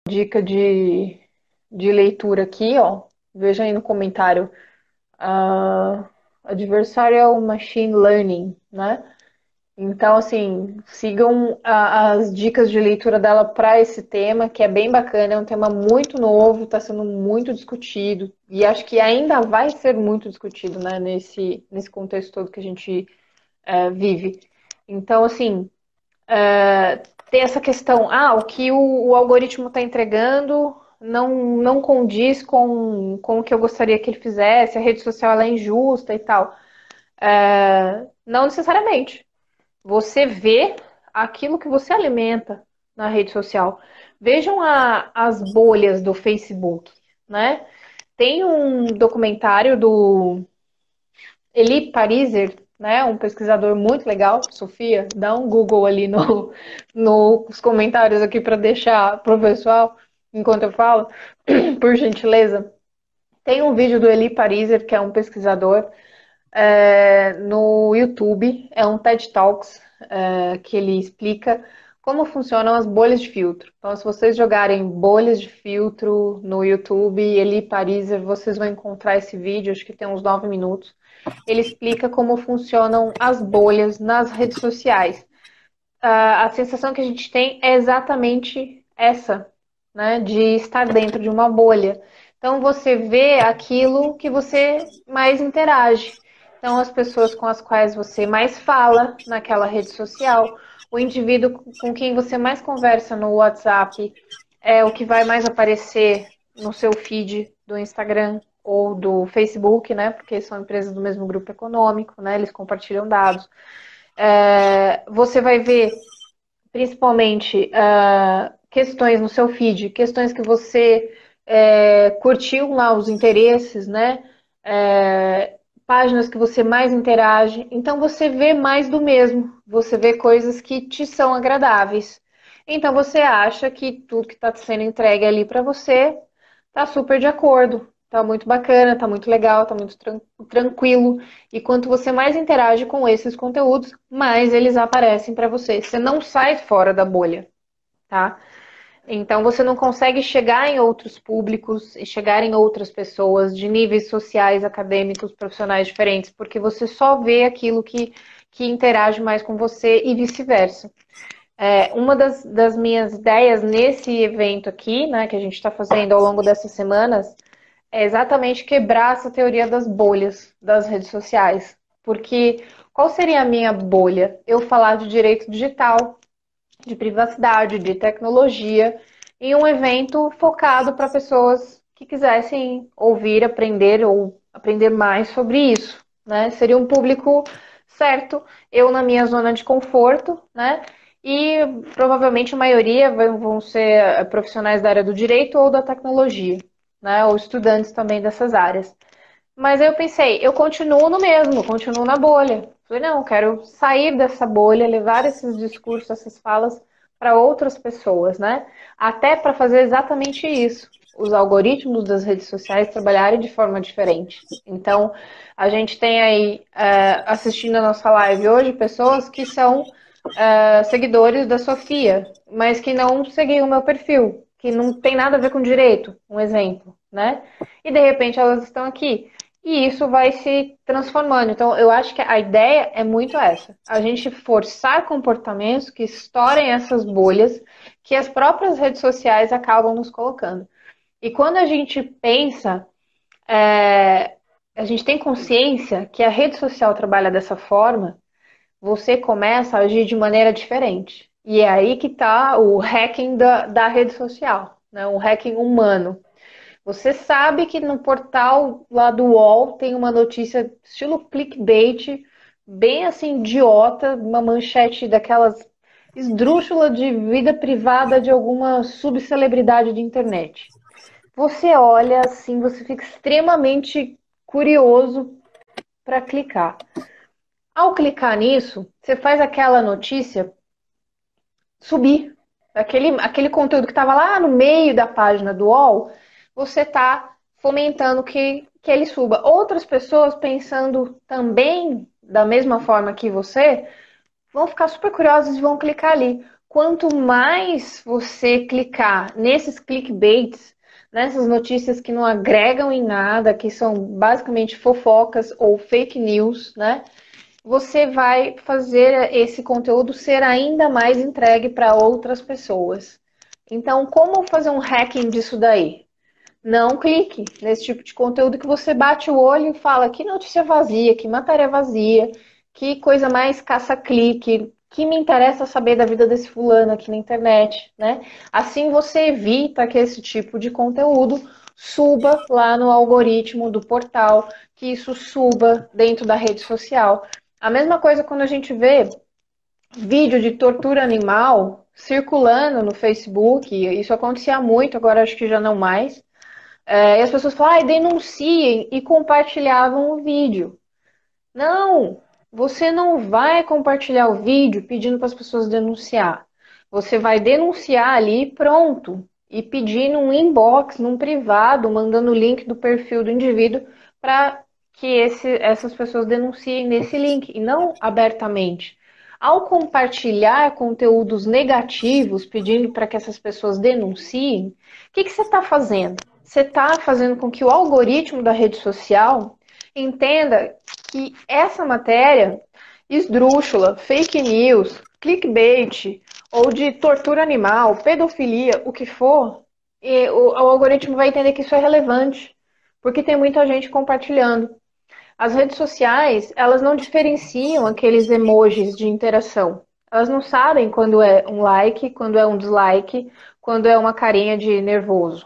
dica de, de leitura aqui, ó. Veja aí no comentário. Uh, adversarial Machine Learning, né? Então, assim, sigam a, as dicas de leitura dela para esse tema, que é bem bacana, é um tema muito novo, está sendo muito discutido, e acho que ainda vai ser muito discutido, né, nesse, nesse contexto todo que a gente é, vive. Então, assim, é, tem essa questão, ah, o que o, o algoritmo está entregando não, não condiz com, com o que eu gostaria que ele fizesse, a rede social é injusta e tal. É, não necessariamente. Você vê aquilo que você alimenta na rede social. Vejam a, as bolhas do Facebook, né? Tem um documentário do Eli Pariser, né? Um pesquisador muito legal, Sofia, dá um Google ali no, <laughs> nos comentários aqui para deixar pro pessoal enquanto eu falo, <clears throat> por gentileza. Tem um vídeo do Eli Pariser, que é um pesquisador, é, no YouTube, é um TED Talks é, que ele explica como funcionam as bolhas de filtro. Então, se vocês jogarem bolhas de filtro no YouTube, Eli Pariser, vocês vão encontrar esse vídeo, acho que tem uns nove minutos. Ele explica como funcionam as bolhas nas redes sociais. Uh, a sensação que a gente tem é exatamente essa, né, de estar dentro de uma bolha. Então, você vê aquilo que você mais interage. Então, as pessoas com as quais você mais fala naquela rede social, o indivíduo com quem você mais conversa no WhatsApp, é o que vai mais aparecer no seu feed do Instagram ou do Facebook, né? Porque são empresas do mesmo grupo econômico, né? Eles compartilham dados. É, você vai ver, principalmente, uh, questões no seu feed, questões que você é, curtiu lá os interesses, né? É, páginas que você mais interage. Então você vê mais do mesmo. Você vê coisas que te são agradáveis. Então você acha que tudo que está sendo entregue ali para você está super de acordo. Tá muito bacana, tá muito legal, tá muito tran tranquilo. E quanto você mais interage com esses conteúdos, mais eles aparecem para você. Você não sai fora da bolha, tá? Então você não consegue chegar em outros públicos e chegar em outras pessoas de níveis sociais, acadêmicos, profissionais diferentes, porque você só vê aquilo que, que interage mais com você e vice-versa. É, uma das, das, minhas ideias nesse evento aqui, né, que a gente está fazendo ao longo dessas semanas, é exatamente quebrar essa teoria das bolhas das redes sociais. Porque qual seria a minha bolha? Eu falar de direito digital, de privacidade, de tecnologia, em um evento focado para pessoas que quisessem ouvir, aprender ou aprender mais sobre isso. Né? Seria um público certo, eu na minha zona de conforto, né? E provavelmente a maioria vão ser profissionais da área do direito ou da tecnologia, né? Ou estudantes também dessas áreas. Mas eu pensei, eu continuo no mesmo, continuo na bolha. Falei, não, quero sair dessa bolha, levar esses discursos, essas falas para outras pessoas, né? Até para fazer exatamente isso. Os algoritmos das redes sociais trabalharem de forma diferente. Então, a gente tem aí, é, assistindo a nossa live hoje, pessoas que são é, seguidores da Sofia, mas que não seguem o meu perfil, que não tem nada a ver com direito, um exemplo, né? E de repente elas estão aqui e isso vai se transformando. Então, eu acho que a ideia é muito essa: a gente forçar comportamentos que estourem essas bolhas que as próprias redes sociais acabam nos colocando. E quando a gente pensa, é, a gente tem consciência que a rede social trabalha dessa forma, você começa a agir de maneira diferente. E é aí que está o hacking da, da rede social, né? o hacking humano. Você sabe que no portal lá do UOL tem uma notícia estilo clickbait, bem assim, idiota, uma manchete daquelas esdrúxula de vida privada de alguma subcelebridade de internet. Você olha assim, você fica extremamente curioso para clicar. Ao clicar nisso, você faz aquela notícia subir. Aquele, aquele conteúdo que estava lá no meio da página do UOL você está fomentando que, que ele suba. Outras pessoas pensando também da mesma forma que você vão ficar super curiosas e vão clicar ali. quanto mais você clicar nesses clickbaits, nessas notícias que não agregam em nada, que são basicamente fofocas ou fake news, né? Você vai fazer esse conteúdo ser ainda mais entregue para outras pessoas. Então, como fazer um hacking disso daí? Não clique nesse tipo de conteúdo que você bate o olho e fala que notícia vazia, que matéria vazia, que coisa mais caça-clique, que me interessa saber da vida desse fulano aqui na internet, né? Assim você evita que esse tipo de conteúdo suba lá no algoritmo do portal, que isso suba dentro da rede social. A mesma coisa quando a gente vê vídeo de tortura animal circulando no Facebook, isso acontecia muito, agora acho que já não mais. É, e as pessoas falam, ah, denunciem e compartilhavam o vídeo. Não, você não vai compartilhar o vídeo pedindo para as pessoas denunciar. Você vai denunciar ali pronto e pedir num inbox, num privado, mandando o link do perfil do indivíduo para que esse, essas pessoas denunciem nesse link e não abertamente. Ao compartilhar conteúdos negativos, pedindo para que essas pessoas denunciem, o que, que você está fazendo? Você está fazendo com que o algoritmo da rede social entenda que essa matéria esdrúxula, fake news, clickbait, ou de tortura animal, pedofilia, o que for, o, o algoritmo vai entender que isso é relevante, porque tem muita gente compartilhando. As redes sociais, elas não diferenciam aqueles emojis de interação. Elas não sabem quando é um like, quando é um dislike, quando é uma carinha de nervoso.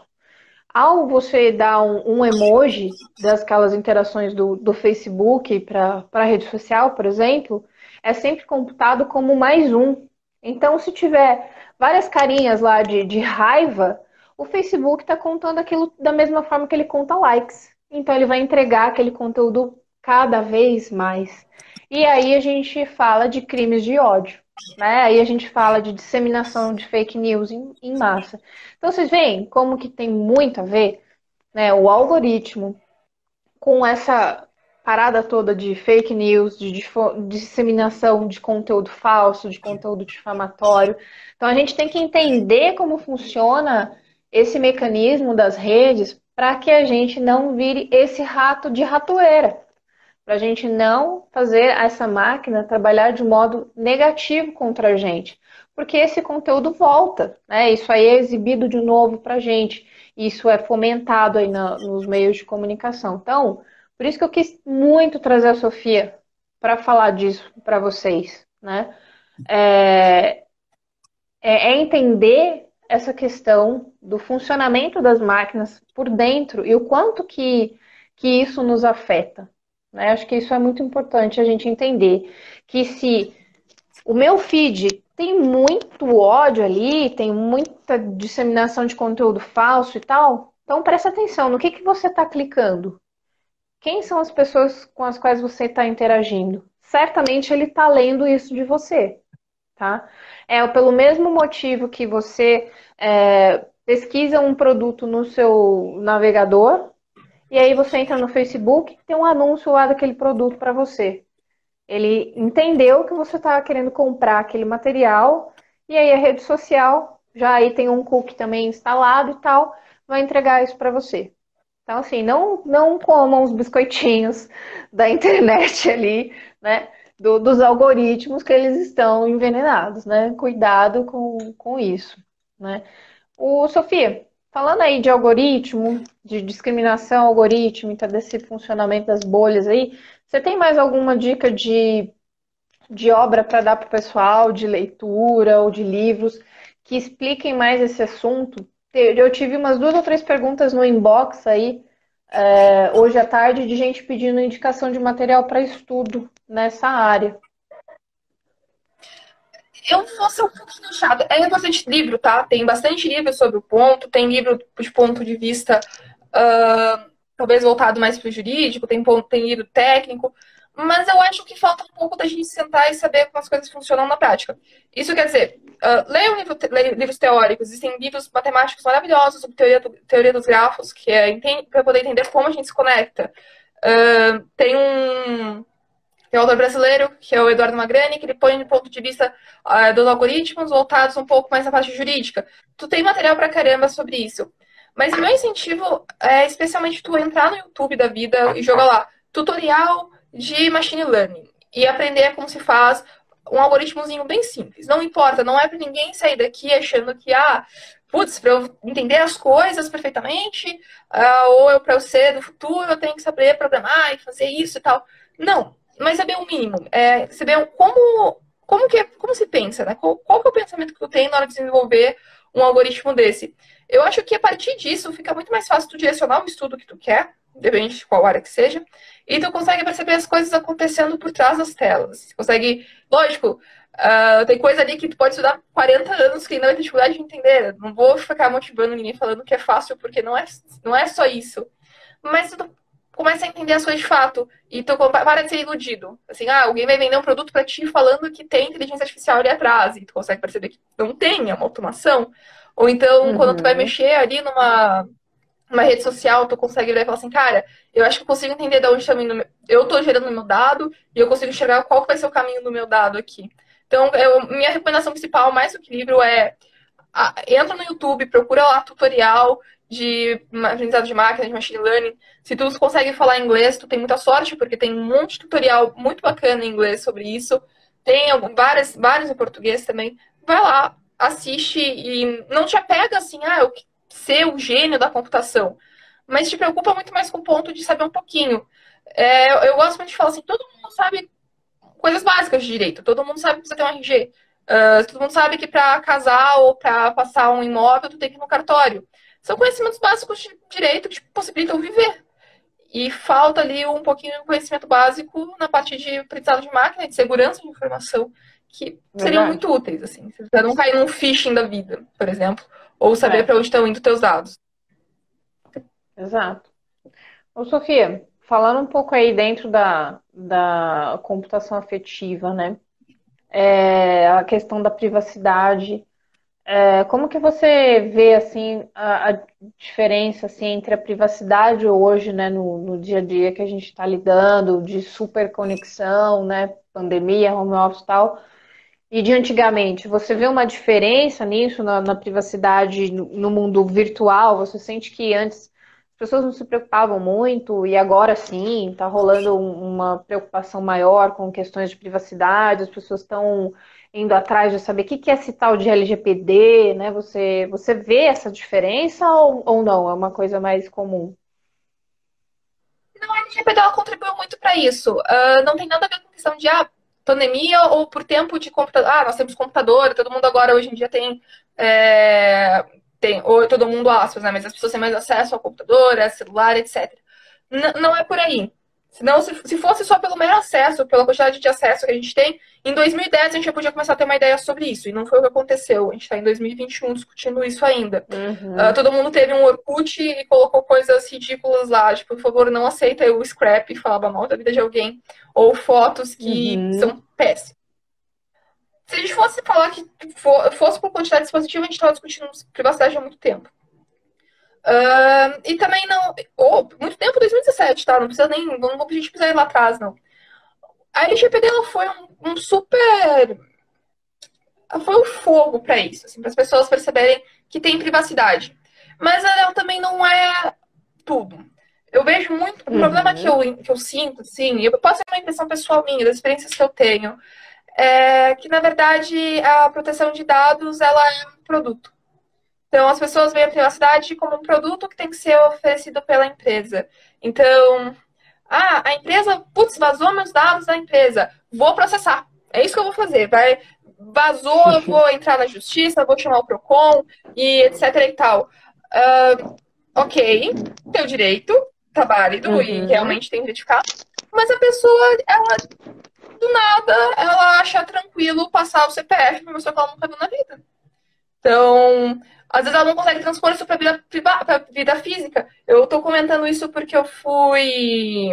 Ao você dar um, um emoji aquelas interações do, do Facebook para a rede social, por exemplo, é sempre computado como mais um. Então, se tiver várias carinhas lá de, de raiva, o Facebook está contando aquilo da mesma forma que ele conta likes. Então, ele vai entregar aquele conteúdo cada vez mais. E aí a gente fala de crimes de ódio, né? Aí a gente fala de disseminação de fake news em, em massa. Então vocês veem como que tem muito a ver, né? O algoritmo com essa parada toda de fake news, de, de disseminação de conteúdo falso, de conteúdo difamatório. Então a gente tem que entender como funciona esse mecanismo das redes para que a gente não vire esse rato de ratoeira para a gente não fazer essa máquina trabalhar de modo negativo contra a gente, porque esse conteúdo volta, né? Isso aí é exibido de novo para a gente, isso é fomentado aí na, nos meios de comunicação. Então, por isso que eu quis muito trazer a Sofia para falar disso para vocês, né? É, é, é entender essa questão do funcionamento das máquinas por dentro e o quanto que, que isso nos afeta, né? Acho que isso é muito importante a gente entender. Que se o meu feed tem muito ódio ali, tem muita disseminação de conteúdo falso e tal, então presta atenção no que, que você está clicando. Quem são as pessoas com as quais você está interagindo? Certamente ele está lendo isso de você, tá? É pelo mesmo motivo que você é, pesquisa um produto no seu navegador, e aí você entra no Facebook, tem um anúncio lá daquele produto para você. Ele entendeu que você está querendo comprar aquele material, e aí a rede social, já aí tem um cookie também instalado e tal, vai entregar isso para você. Então, assim, não, não comam os biscoitinhos <laughs> da internet <laughs> ali, né? Do, dos algoritmos que eles estão envenenados, né? Cuidado com, com isso, né? O Sofia, Falando aí de algoritmo, de discriminação algorítmica, desse funcionamento das bolhas aí, você tem mais alguma dica de, de obra para dar para o pessoal, de leitura ou de livros que expliquem mais esse assunto? Eu tive umas duas ou três perguntas no inbox aí, é, hoje à tarde, de gente pedindo indicação de material para estudo nessa área eu vou ser um pouquinho chata. É bastante livro, tá? Tem bastante livro sobre o ponto, tem livro de ponto de vista uh, talvez voltado mais para o jurídico, tem, tem livro técnico, mas eu acho que falta um pouco da gente sentar e saber como as coisas funcionam na prática. Isso quer dizer, uh, leia, um livro, leia livros teóricos, existem livros matemáticos maravilhosos sobre teoria, do, teoria dos grafos, que é para poder entender como a gente se conecta. Uh, tem um Tem um autor brasileiro, que é o Eduardo Magrani, que ele põe no ponto de vista uh, dos algoritmos voltados um pouco mais à parte jurídica. Tu tem material pra caramba sobre isso. Mas meu incentivo é especialmente tu entrar no YouTube da vida e jogar lá tutorial de machine learning e aprender como se faz um algoritmozinho bem simples. Não importa, não é para ninguém sair daqui achando que, ah, putz, para eu entender as coisas perfeitamente, uh, ou para eu ser do futuro, eu tenho que saber programar e fazer isso e tal. Não, mas é bem o mínimo. É saber como, como, que, é, como se pensa, né? Qual, qual é o pensamento que tu tem na hora de desenvolver um algoritmo desse? Eu acho que a partir disso fica muito mais fácil tu direcionar o estudo que tu quer, depende de qual área que seja, e tu consegue perceber as coisas acontecendo por trás das telas. Consegue, lógico, uh, tem coisa ali que tu pode estudar 40 anos que ainda vai ter dificuldade de entender. Não vou ficar motivando ninguém falando que é fácil, porque não é, não é só isso. Mas tu começa a entender as coisas de fato e tu para de ser iludido. Assim, ah, alguém vai vender um produto para ti falando que tem inteligência artificial ali atrás e tu consegue perceber que não tem, é uma automação. Ou então, uhum. quando tu vai mexer ali numa, numa rede social, tu consegue ver e falar assim, cara, eu acho que eu consigo entender de onde vindo. Meu... Eu estou gerando o meu dado e eu consigo enxergar qual vai ser o caminho do meu dado aqui. Então, eu, minha recomendação principal, mais do que livro, é a, entra no YouTube, procura lá tutorial de aprendizado de máquina, de machine learning. Se tu consegue falar inglês, tu tem muita sorte, porque tem um monte de tutorial muito bacana em inglês sobre isso. Tem várias, vários em português também. Vai lá, assiste e não te apega assim, ah, eu ser o gênio da computação. Mas te preocupa muito mais com o ponto de saber um pouquinho. É, eu gosto muito de falar assim, todo mundo sabe coisas básicas de direito. Todo mundo sabe que precisa ter um RG. Uh, todo mundo sabe que para casar ou para passar um imóvel, tu tem que ir no cartório. São conhecimentos básicos de direito que te possibilitam viver. E falta ali um pouquinho de conhecimento básico na parte de aprendizado de máquina, de segurança de informação, que seriam muito úteis, assim. Você não cair num phishing da vida, por exemplo, ou saber é. para onde estão indo teus dados. Exato. Ô, Sofia, falando um pouco aí dentro da, da computação afetiva, né? É, a questão da privacidade. É, como que você vê assim a, a, diferença assim entre a privacidade hoje, né, no, no dia a dia que a gente está lidando, de super conexão, né, pandemia, home office e tal, e de antigamente, você vê uma diferença nisso, na, na privacidade no mundo virtual? Você sente que antes as pessoas não se preocupavam muito e agora sim está rolando uma preocupação maior com questões de privacidade, as pessoas estão indo atrás de saber o que é esse tal de LGPD, né? Você, você vê essa diferença ou, ou não? É uma coisa mais comum? Não, a LGPD contribuiu muito para isso. Uh, não tem nada a ver com questão de ah, pandemia ou por tempo de computador. Ah, nós temos computador, todo mundo agora hoje em dia tem. É, tem ou todo mundo aspas, né? Mas as pessoas têm mais acesso ao computador, a celular, etc. N não é por aí. Senão, se, se fosse só pelo mero acesso, pela quantidade de acesso que a gente tem, em 2010 a gente já podia começar a ter uma ideia sobre isso. E não foi o que aconteceu. A gente está em 2021 discutindo isso ainda. Uhum. Uh, todo mundo teve um Orkut e colocou coisas ridículas lá. Tipo, por favor, não aceita o scrap e falava mal da vida de alguém. Ou fotos que uhum. são péssimas. Se a gente fosse falar que fosse por quantidade de dispositivo, a gente estava discutindo privacidade há muito tempo. Uh, e também não. Oh, muito tempo, 2017, tá? Não precisa nem. Não, a gente precisa ir lá atrás, não. A LGPD ela foi um, um super. Foi um fogo para isso, assim, para as pessoas perceberem que tem privacidade. Mas ela também não é tudo. Eu vejo muito. O uhum. problema que eu, que eu sinto, assim, eu posso ter uma impressão pessoal minha, das experiências que eu tenho, é que, na verdade, a proteção de dados ela é um produto. Então, as pessoas veem a privacidade como um produto que tem que ser oferecido pela empresa. Então, ah, a empresa, putz, vazou meus dados da empresa, vou processar. É isso que eu vou fazer. Vai, vazou, eu vou <laughs> entrar na justiça, vou chamar o PROCON e etc e tal. Uh, ok, teu direito, tá válido uhum. e realmente tem que verificar. Mas a pessoa, ela, do nada, ela acha tranquilo passar o CPF pra pessoa que ela nunca viu na vida. Então, às vezes ela não consegue transpor isso para vida, vida física. Eu estou comentando isso porque eu fui,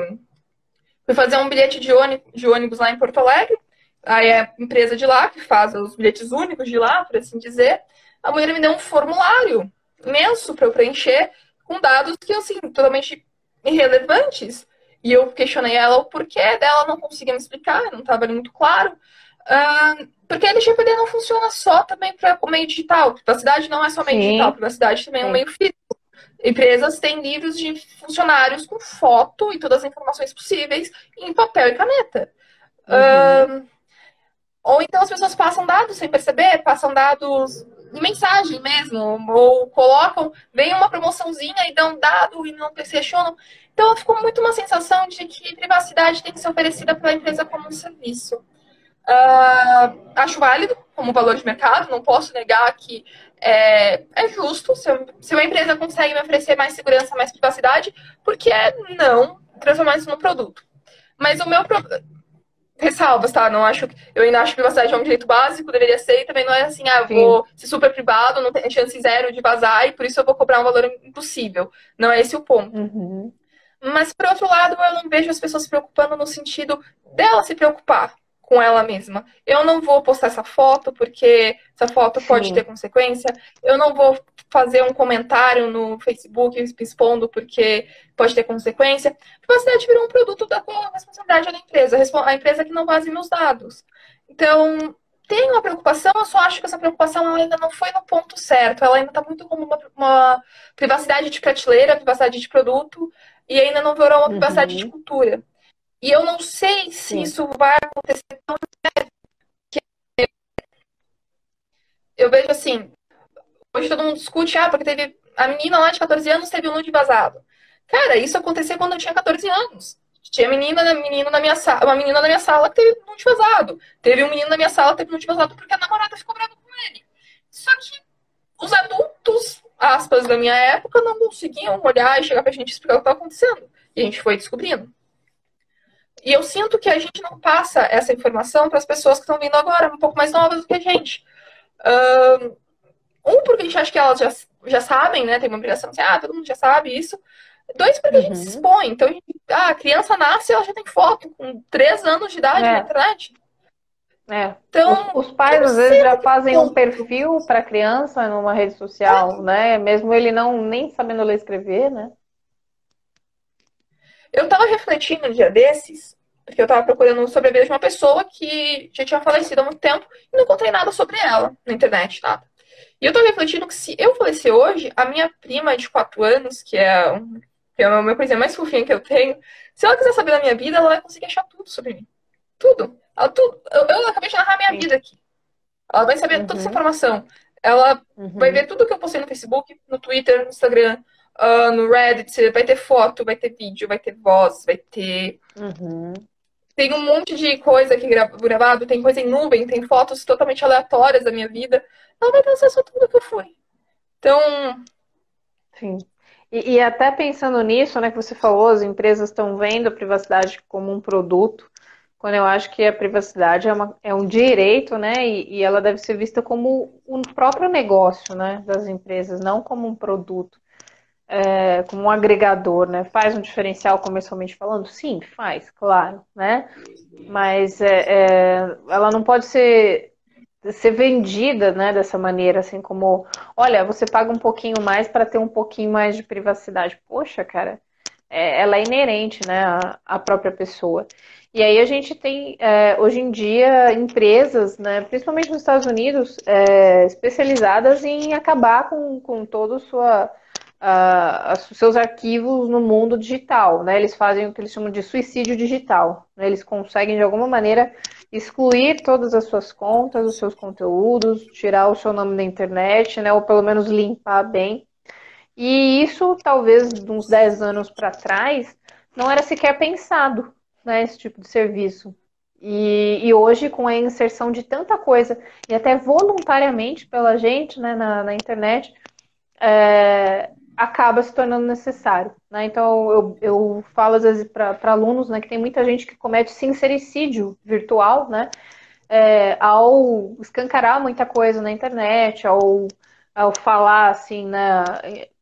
fui fazer um bilhete de ônibus, de ônibus lá em Porto Alegre. Aí é a empresa de lá que faz os bilhetes únicos de lá, por assim dizer. A mulher me deu um formulário imenso para eu preencher com dados que, assim, totalmente irrelevantes. E eu questionei ela o porquê dela, não conseguia me explicar, não estava muito claro. Uh, porque a LGPD não funciona só também para o meio digital. Privacidade não é só meio Sim. digital, privacidade também é um meio físico. Empresas têm livros de funcionários com foto e todas as informações possíveis em papel e caneta. Uhum. Uh, ou então as pessoas passam dados sem perceber, passam dados de mensagem mesmo, ou colocam, vem uma promoçãozinha e dão um dado e não questionam. Então ficou muito uma sensação de que privacidade tem que ser oferecida pela empresa como um serviço. Uh, acho válido como valor de mercado, não posso negar que é, é justo se, eu, se uma empresa consegue me oferecer mais segurança, mais privacidade, porque é não transformar isso no produto. Mas o meu problema ressalvas, tá? Não acho, eu ainda acho que privacidade é um direito básico, deveria ser, e também não é assim, ah, eu vou ser super privado, não tem chance zero de vazar, e por isso eu vou cobrar um valor impossível. Não é esse o ponto. Uhum. Mas, por outro lado, eu não vejo as pessoas se preocupando no sentido dela se preocupar com ela mesma. Eu não vou postar essa foto porque essa foto Sim. pode ter consequência. Eu não vou fazer um comentário no Facebook expondo porque pode ter consequência. Privacidade virou um produto da responsabilidade da empresa, a empresa que não vaze meus dados. Então, tem uma preocupação, eu só acho que essa preocupação ainda não foi no ponto certo. Ela ainda está muito como uma, uma, privacidade de prateleira, privacidade de produto, e ainda não virou uma privacidade uhum. de cultura. E eu não sei se Sim. isso vai acontecer tão sério. Eu vejo assim, hoje todo mundo discute, ah, porque teve. A menina lá de 14 anos teve um nude vazado. Cara, isso aconteceu quando eu tinha 14 anos. Tinha menina, menino na minha sala, uma menina na minha sala que teve nude vazado. Teve um menino na minha sala que teve nude vazado porque a namorada ficou brava com ele. Só que os adultos, aspas, da minha época, não conseguiam olhar e chegar pra gente explicar o que estava acontecendo. E a gente foi descobrindo. E eu sinto que a gente não passa essa informação para as pessoas que estão vindo agora, um pouco mais novas do que a gente. Um, porque a gente acha que elas já, já sabem, né? Tem uma obrigação de ah, todo mundo já sabe isso. Dois, porque uhum. a gente se uhum. expõe. Então, a, gente, ah, a criança nasce ela já tem foto com três anos de idade é. na internet. É. Então, os, os pais às vezes já fazem um perfil para a criança numa rede social, é. né? Mesmo ele não nem sabendo ler e escrever, né? Eu estava refletindo um dia desses, porque eu estava procurando sobre a vida de uma pessoa que já tinha falecido há muito tempo e não encontrei nada sobre ela na internet, nada. E eu estava refletindo que se eu falecer hoje, a minha prima de 4 anos, que é, um, que é a minha coisa mais fofinha que eu tenho, se ela quiser saber da minha vida, ela vai conseguir achar tudo sobre mim. Tudo. Ela, tudo. Eu, eu acabei de narrar a minha vida aqui. Ela vai saber uhum. toda essa uhum. informação. Ela uhum. vai ver tudo que eu postei no Facebook, no Twitter, no Instagram, uh, no Reddit, vai ter foto, vai ter vídeo, vai ter voz, vai ter. Uhum. Tem um monte de coisa aqui gravado, tem coisa em nuvem, tem fotos totalmente aleatórias da minha vida. Ela vai ter acesso a tudo que eu fui. Então. Sim. E, e, até pensando nisso, né, que você falou, as empresas estão vendo a privacidade como um produto, quando eu acho que a privacidade é, uma, é um direito, né, e, e, ela deve ser vista como um próprio negócio, né, das empresas, não como um produto é, como um agregador, né? Faz um diferencial comercialmente falando? Sim, faz, claro, né? Mas é, é, ela não pode ser, ser vendida, né, dessa maneira, assim como, olha, você paga um pouquinho mais para ter um pouquinho mais de privacidade. Poxa, cara, é, ela é inerente, né, à, à, própria pessoa. E aí a gente tem, é, hoje em dia, empresas, né, principalmente nos Estados Unidos, é, especializadas em acabar com, com toda a sua uh, seus arquivos no mundo digital, né? Eles fazem o que eles chamam de suicídio digital. Né? Eles conseguem, de alguma maneira, excluir todas as suas contas, os seus conteúdos, tirar o seu nome da internet, né? Ou pelo menos limpar bem. E isso, talvez, de uns 10 anos para trás, não era sequer pensado, né? Esse tipo de serviço. E, e, hoje, com a inserção de tanta coisa, e até voluntariamente pela gente né, na, na internet, é, acaba se tornando necessário. Né? Então, eu, eu falo às vezes para alunos né, que tem muita gente que comete sincericídio virtual, né? É, ao escancarar muita coisa na internet, ao, ao falar assim, né,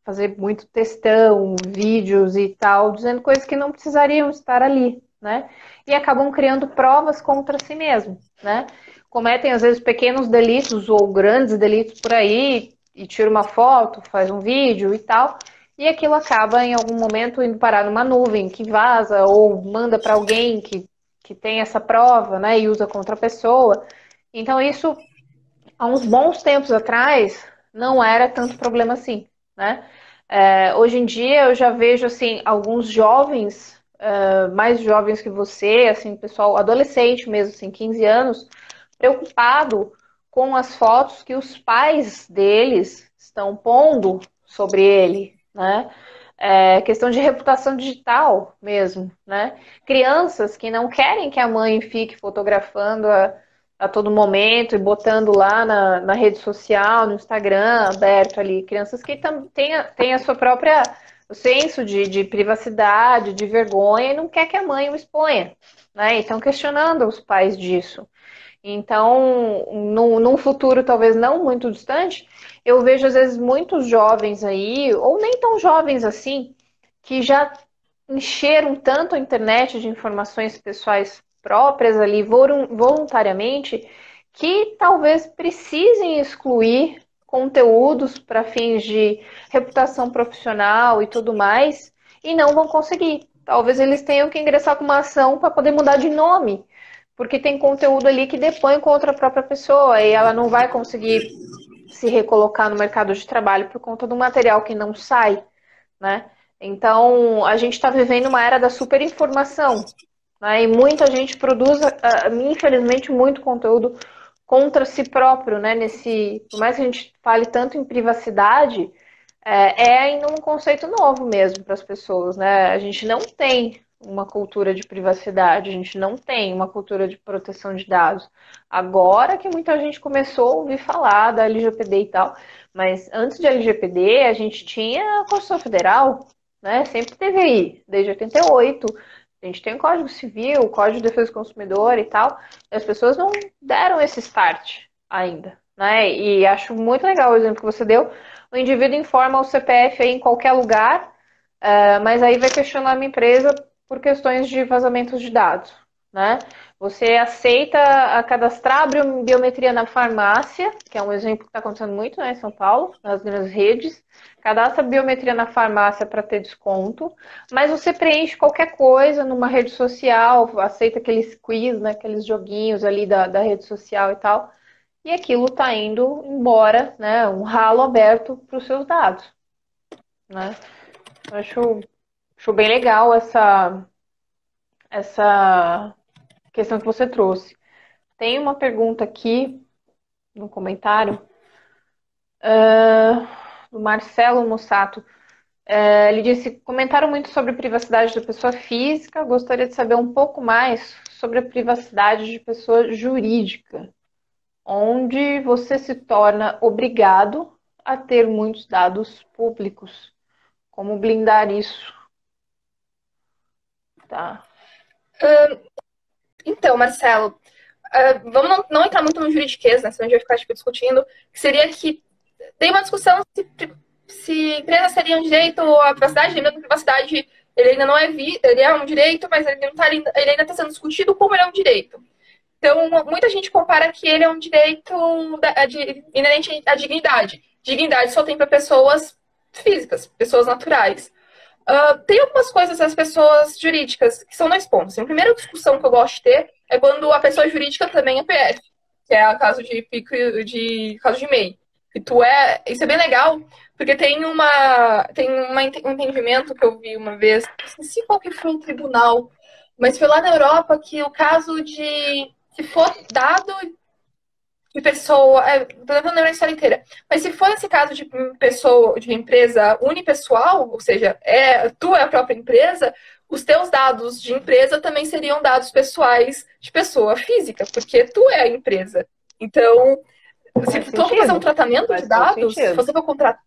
fazer muito textão, vídeos e tal, dizendo coisas que não precisariam estar ali, né? E acabam criando provas contra si mesmo, né? Cometem às vezes pequenos delitos ou grandes delitos por aí, e tira uma foto, faz um vídeo e tal, e aquilo acaba em algum momento indo parar numa nuvem que vaza ou manda para alguém que, que tem essa prova, né, e usa contra a pessoa. Então isso há uns bons tempos atrás não era tanto problema assim, né? É, hoje em dia eu já vejo assim alguns jovens, uh, mais jovens que você, assim pessoal adolescente mesmo, assim 15 anos, preocupado com as fotos que os pais deles estão pondo sobre ele, né? É questão de reputação digital mesmo, né? Crianças que não querem que a mãe fique fotografando a, a todo momento e botando lá na, na rede social, no Instagram, aberto ali. Crianças que têm a, têm a sua própria o senso de, de privacidade, de vergonha, e não quer que a mãe o exponha. Né? Estão questionando os pais disso. Então, num, num, futuro talvez não muito distante, eu vejo às vezes muitos jovens aí, ou nem tão jovens assim, que já encheram tanto a internet de informações pessoais próprias ali voluntariamente, que talvez precisem excluir conteúdos para fins de reputação profissional e tudo mais, e não vão conseguir. Talvez eles tenham que ingressar com uma ação para poder mudar de nome porque tem conteúdo ali que depõe contra a própria pessoa e ela não vai conseguir se recolocar no mercado de trabalho por conta do material que não sai, né? Então, a gente está vivendo uma era da superinformação, né? E muita gente produz, ah, infelizmente, muito conteúdo contra si próprio, né? Nesse, por mais que a gente fale tanto em privacidade, é, é ainda um conceito novo mesmo para as pessoas, né? A gente não tem uma cultura de privacidade, a gente não tem uma cultura de proteção de dados. Agora que muita gente começou a ouvir falar da LGPD e tal, mas antes de LGPD a gente tinha a Constituição Federal, né? Sempre teve aí, desde 88. A gente tem o Código Civil, o Código de Defesa do Consumidor e tal, e as pessoas não deram esse start ainda, né? E acho muito legal o exemplo que você deu. O indivíduo informa o CPF aí em qualquer lugar, uh, mas aí vai questionar a minha empresa por questões de vazamentos de dados. Né? Você aceita a cadastrar a biometria na farmácia, que é um exemplo que está acontecendo muito né, em São Paulo, nas grandes redes. Cadastra a biometria na farmácia para ter desconto, mas você preenche qualquer coisa numa rede social, aceita aqueles quiz, né, aqueles joguinhos ali da, da rede social e tal, e aquilo está indo embora, né, um ralo aberto para os seus dados. Né? Eu acho Acho bem legal essa, essa questão que você trouxe. Tem uma pergunta aqui no comentário uh, do Marcelo Mussato. Uh, ele disse: comentaram muito sobre privacidade da pessoa física. Gostaria de saber um pouco mais sobre a privacidade de pessoa jurídica, onde você se torna obrigado a ter muitos dados públicos. Como blindar isso? Tá. Uh, então, Marcelo, uh, vamos não, não, entrar muito no juridiquês, né? Senão a gente vai ficar tipo, discutindo. Que seria que tem uma discussão se, se empresas teriam direito à privacidade, lembrando que privacidade ele ainda não é vi, ele é um direito, mas ele, não tá, ele ainda está sendo discutido como ele é um direito. Então, muita gente compara que ele é um direito da, de, inerente à dignidade. Dignidade só tem para pessoas físicas, pessoas naturais. Uh, tem algumas coisas das pessoas jurídicas que são dois pontos. A primeira discussão que eu gosto de ter é quando a pessoa jurídica também é PF, que é o caso de pico de caso de MEI. E tu é, isso é bem legal, porque tem uma tem uma, um entendimento que eu vi uma vez, sei qual que foi o tribunal, mas foi lá na Europa que o caso de se for dado de pessoa. É, não lembrar a história inteira. Mas se for esse caso de pessoa, de empresa unipessoal, ou seja, é, tu é a própria empresa, os teus dados de empresa também seriam dados pessoais de pessoa física, porque tu é a empresa. Então, se tu for fazer um tratamento Faz de dados, se você for contratar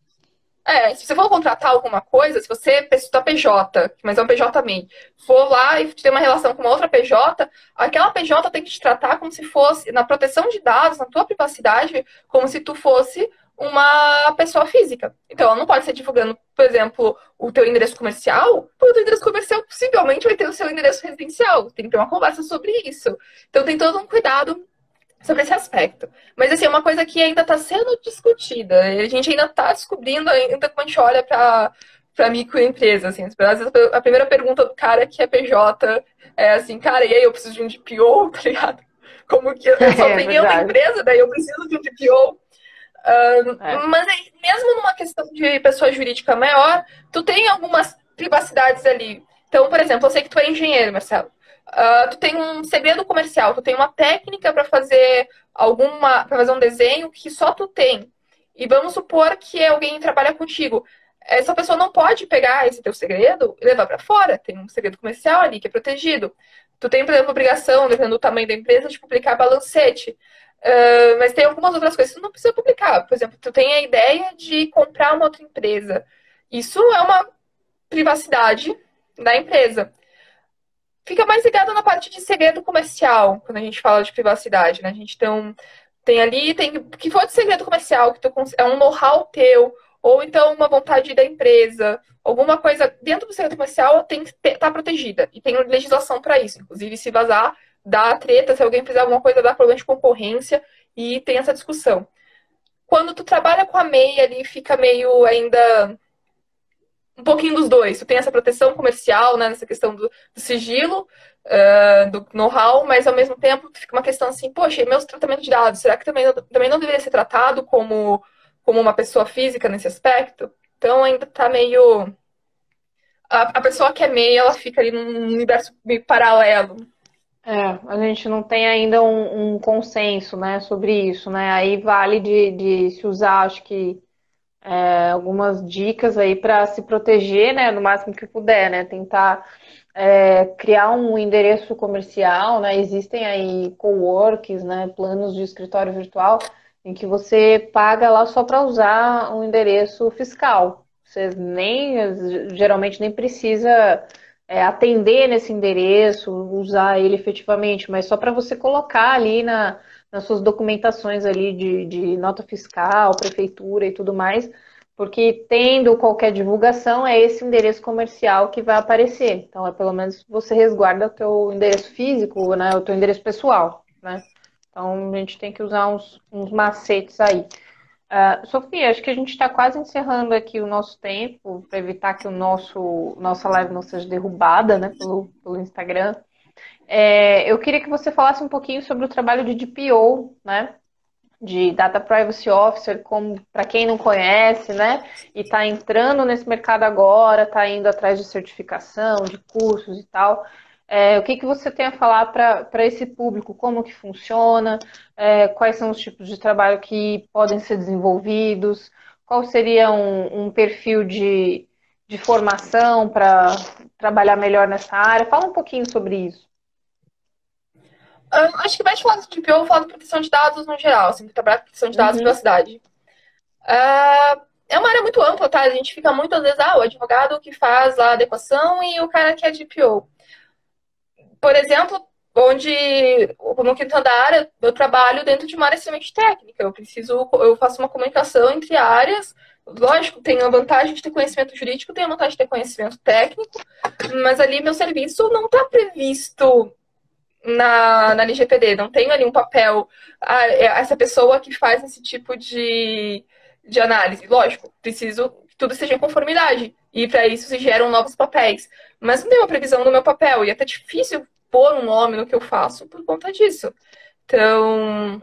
é, se você for contratar alguma coisa, se você, tua PJ, mas é um PJ MEI, for lá e ter uma relação com uma outra PJ, aquela PJ tem que te tratar como se fosse, na proteção de dados, na tua privacidade, como se tu fosse uma pessoa física. Então, ela não pode ser divulgando, por exemplo, o teu endereço comercial, porque o teu endereço comercial possivelmente vai ter o seu endereço residencial. Tem que ter uma conversa sobre isso. Então, tem todo um cuidado sobre esse aspecto. Mas, assim, é uma coisa que ainda está sendo discutida. A gente ainda está descobrindo, ainda quando a gente olha para para microempresa, assim. Às vezes a primeira pergunta do cara que é PJ é assim, cara, e aí eu preciso de um DPO, <laughs> tá ligado? Como que eu sou <laughs> é, opinião da empresa, daí eu preciso de um DPO. Uh, é. Mas mesmo numa questão de pessoa jurídica maior, tu tem algumas privacidades ali. Então, por exemplo, eu sei que tu é engenheiro, Marcelo. Uh, tu tem um segredo comercial, tu tem uma técnica para fazer alguma, para fazer um desenho que só tu tem. E vamos supor que alguém trabalha contigo essa pessoa não pode pegar esse teu segredo e levar para fora. Tem um segredo comercial ali que é protegido. Tu tem, por exemplo, obrigação, dependendo do tamanho da empresa, de publicar balancete. Uh, mas tem algumas outras coisas que tu não precisa publicar. Por exemplo, tu tem a ideia de comprar uma outra empresa. Isso é uma privacidade da empresa. Fica mais ligado na parte de segredo comercial, quando a gente fala de privacidade, né? A gente tem, tem ali, tem que for de segredo comercial, que tu, é um know-how teu, ou então uma vontade da empresa, alguma coisa dentro do segredo comercial tem que estar tá protegida. E tem legislação para isso. Inclusive, se vazar, dá treta, se alguém fizer alguma coisa, dá problema de concorrência e tem essa discussão. Quando tu trabalha com a MEI ali, fica meio ainda um pouquinho dos dois. Tu tem essa proteção comercial, né, nessa questão do, do sigilo, uh, do know-how, mas ao mesmo tempo fica uma questão assim, poxa, meus tratamentos de dados, será que também, também não deveria ser tratado como como uma pessoa física nesse aspecto. Então ainda tá meio. A, a pessoa que é meia, ela fica ali num universo meio paralelo. É, a gente não tem ainda um, um consenso, né, sobre isso, né? Aí vale de, de se usar, acho que é, algumas dicas aí para se proteger, né, no máximo que puder, né? Tentar é, criar um endereço comercial, né? Existem aí coworks, né, planos de escritório virtual em que você paga lá só para usar um endereço fiscal. Você nem geralmente nem precisa é, atender nesse endereço, usar ele efetivamente, mas só para você colocar ali na, nas suas documentações ali de, de nota fiscal, prefeitura e tudo mais, porque tendo qualquer divulgação é esse endereço comercial que vai aparecer. Então é pelo menos você resguarda o teu endereço físico, né, o teu endereço pessoal, né? Então a gente tem que usar uns, uns macetes aí. Uh, Sofia, acho que a gente está quase encerrando aqui o nosso tempo para evitar que o nosso nossa live não seja derrubada, né, pelo, pelo Instagram. É, eu queria que você falasse um pouquinho sobre o trabalho de DPO, né, de Data Privacy Officer, como para quem não conhece, né, e está entrando nesse mercado agora, está indo atrás de certificação, de cursos e tal. É, o que, que você tem a falar para esse público? Como que funciona? É, quais são os tipos de trabalho que podem ser desenvolvidos? Qual seria um, um perfil de, de formação para trabalhar melhor nessa área? Fala um pouquinho sobre isso. Um, acho que mais de falar do TPO, eu vou falar de proteção de dados no geral, assim, trabalhar com proteção de dados uhum. privacidade. Uh, é uma área muito ampla, tá? A gente fica muitas vezes, ah, o advogado que faz lá a adequação e o cara que é DPO por exemplo, onde no quinto andar eu trabalho dentro de uma área extremamente técnica. Eu preciso, eu faço uma comunicação entre áreas. Lógico, tem a vantagem de ter conhecimento jurídico, tem a vantagem de ter conhecimento técnico, mas ali meu serviço não está previsto na, na LGPD, não tenho ali um papel, ah, é essa pessoa que faz esse tipo de, de análise. Lógico, preciso que tudo esteja em conformidade. E para isso se geram novos papéis. Mas não tem uma previsão no meu papel. E é até difícil pôr um nome no que eu faço por conta disso. Então,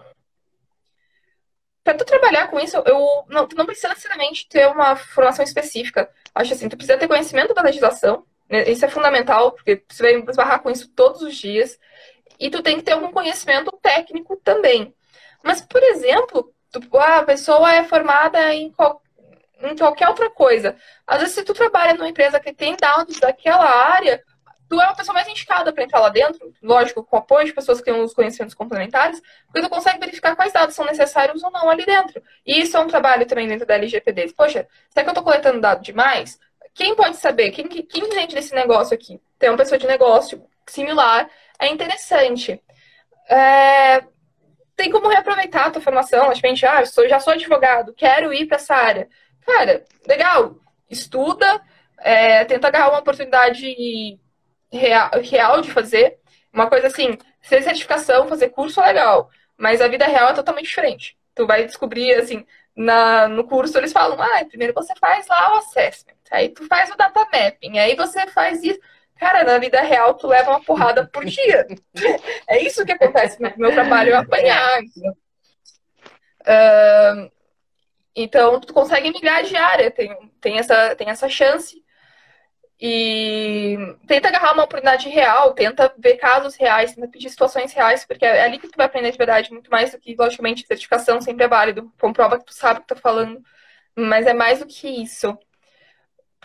para tu trabalhar com isso, eu não, tu não precisa necessariamente ter uma formação específica. Acho assim, tu precisa ter conhecimento da legislação. Né? Isso é fundamental, porque você vai esbarrar com isso todos os dias. E tu tem que ter algum conhecimento técnico também. Mas, por exemplo, tu, a pessoa é formada em qual, em qualquer outra coisa. Às vezes, se tu trabalha numa empresa que tem dados daquela área, tu é uma pessoa mais indicada para entrar lá dentro, lógico, com apoio de pessoas que têm os conhecimentos complementares, porque tu consegue verificar quais dados são necessários ou não ali dentro. E isso é um trabalho também dentro da LGPD. Poxa, será que eu estou coletando dado demais? Quem pode saber? Quem, quem entende desse negócio aqui? Tem uma pessoa de negócio similar, é interessante. É, tem como reaproveitar a tua formação, acho que ah, eu já sou advogado, quero ir para essa área. Cara, legal, estuda, é, tenta agarrar uma oportunidade real, real de fazer. Uma coisa assim, ser certificação, fazer curso é legal, mas a vida real é totalmente diferente. Tu vai descobrir, assim, na, no curso eles falam, ah, primeiro você faz lá o assessment. Aí tu faz o data mapping, aí você faz isso. Cara, na vida real, tu leva uma porrada por dia. <laughs> é isso que acontece no meu trabalho, eu apanhar. Uh, então, tu consegue migrar de área, tem, tem, essa, tem essa chance. E tenta agarrar uma oportunidade real, tenta ver casos reais, tenta pedir situações reais, porque é ali que tu vai aprender de verdade, muito mais do que, logicamente, certificação sempre é válido. Comprova que tu sabe o que tá falando. Mas é mais do que isso.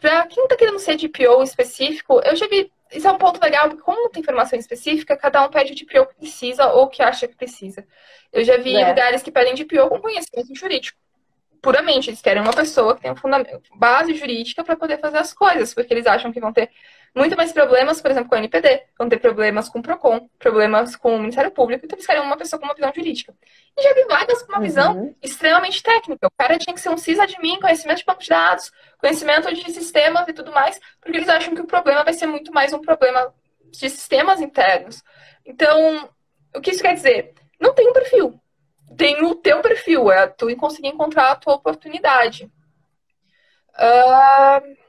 Para quem está querendo ser DPO específico, eu já vi. Isso é um ponto legal, porque como não tem informação específica, cada um pede o DPO que precisa ou que acha que precisa. Eu já vi é. lugares que pedem DPO com conhecimento jurídico. Puramente, eles querem uma pessoa que tenha fundamento, base jurídica para poder fazer as coisas, porque eles acham que vão ter muito mais problemas, por exemplo, com o NPD, vão ter problemas com o PROCON, problemas com o Ministério Público, então eles querem uma pessoa com uma visão jurídica. E já vi vagas com uma uhum. visão extremamente técnica. O cara tinha que ser um sysadmin, conhecimento de banco de dados, conhecimento de sistemas e tudo mais, porque eles acham que o problema vai ser muito mais um problema de sistemas internos. Então, o que isso quer dizer? Não tem um perfil. Tem o teu perfil, é tu conseguir encontrar a tua oportunidade. Uh,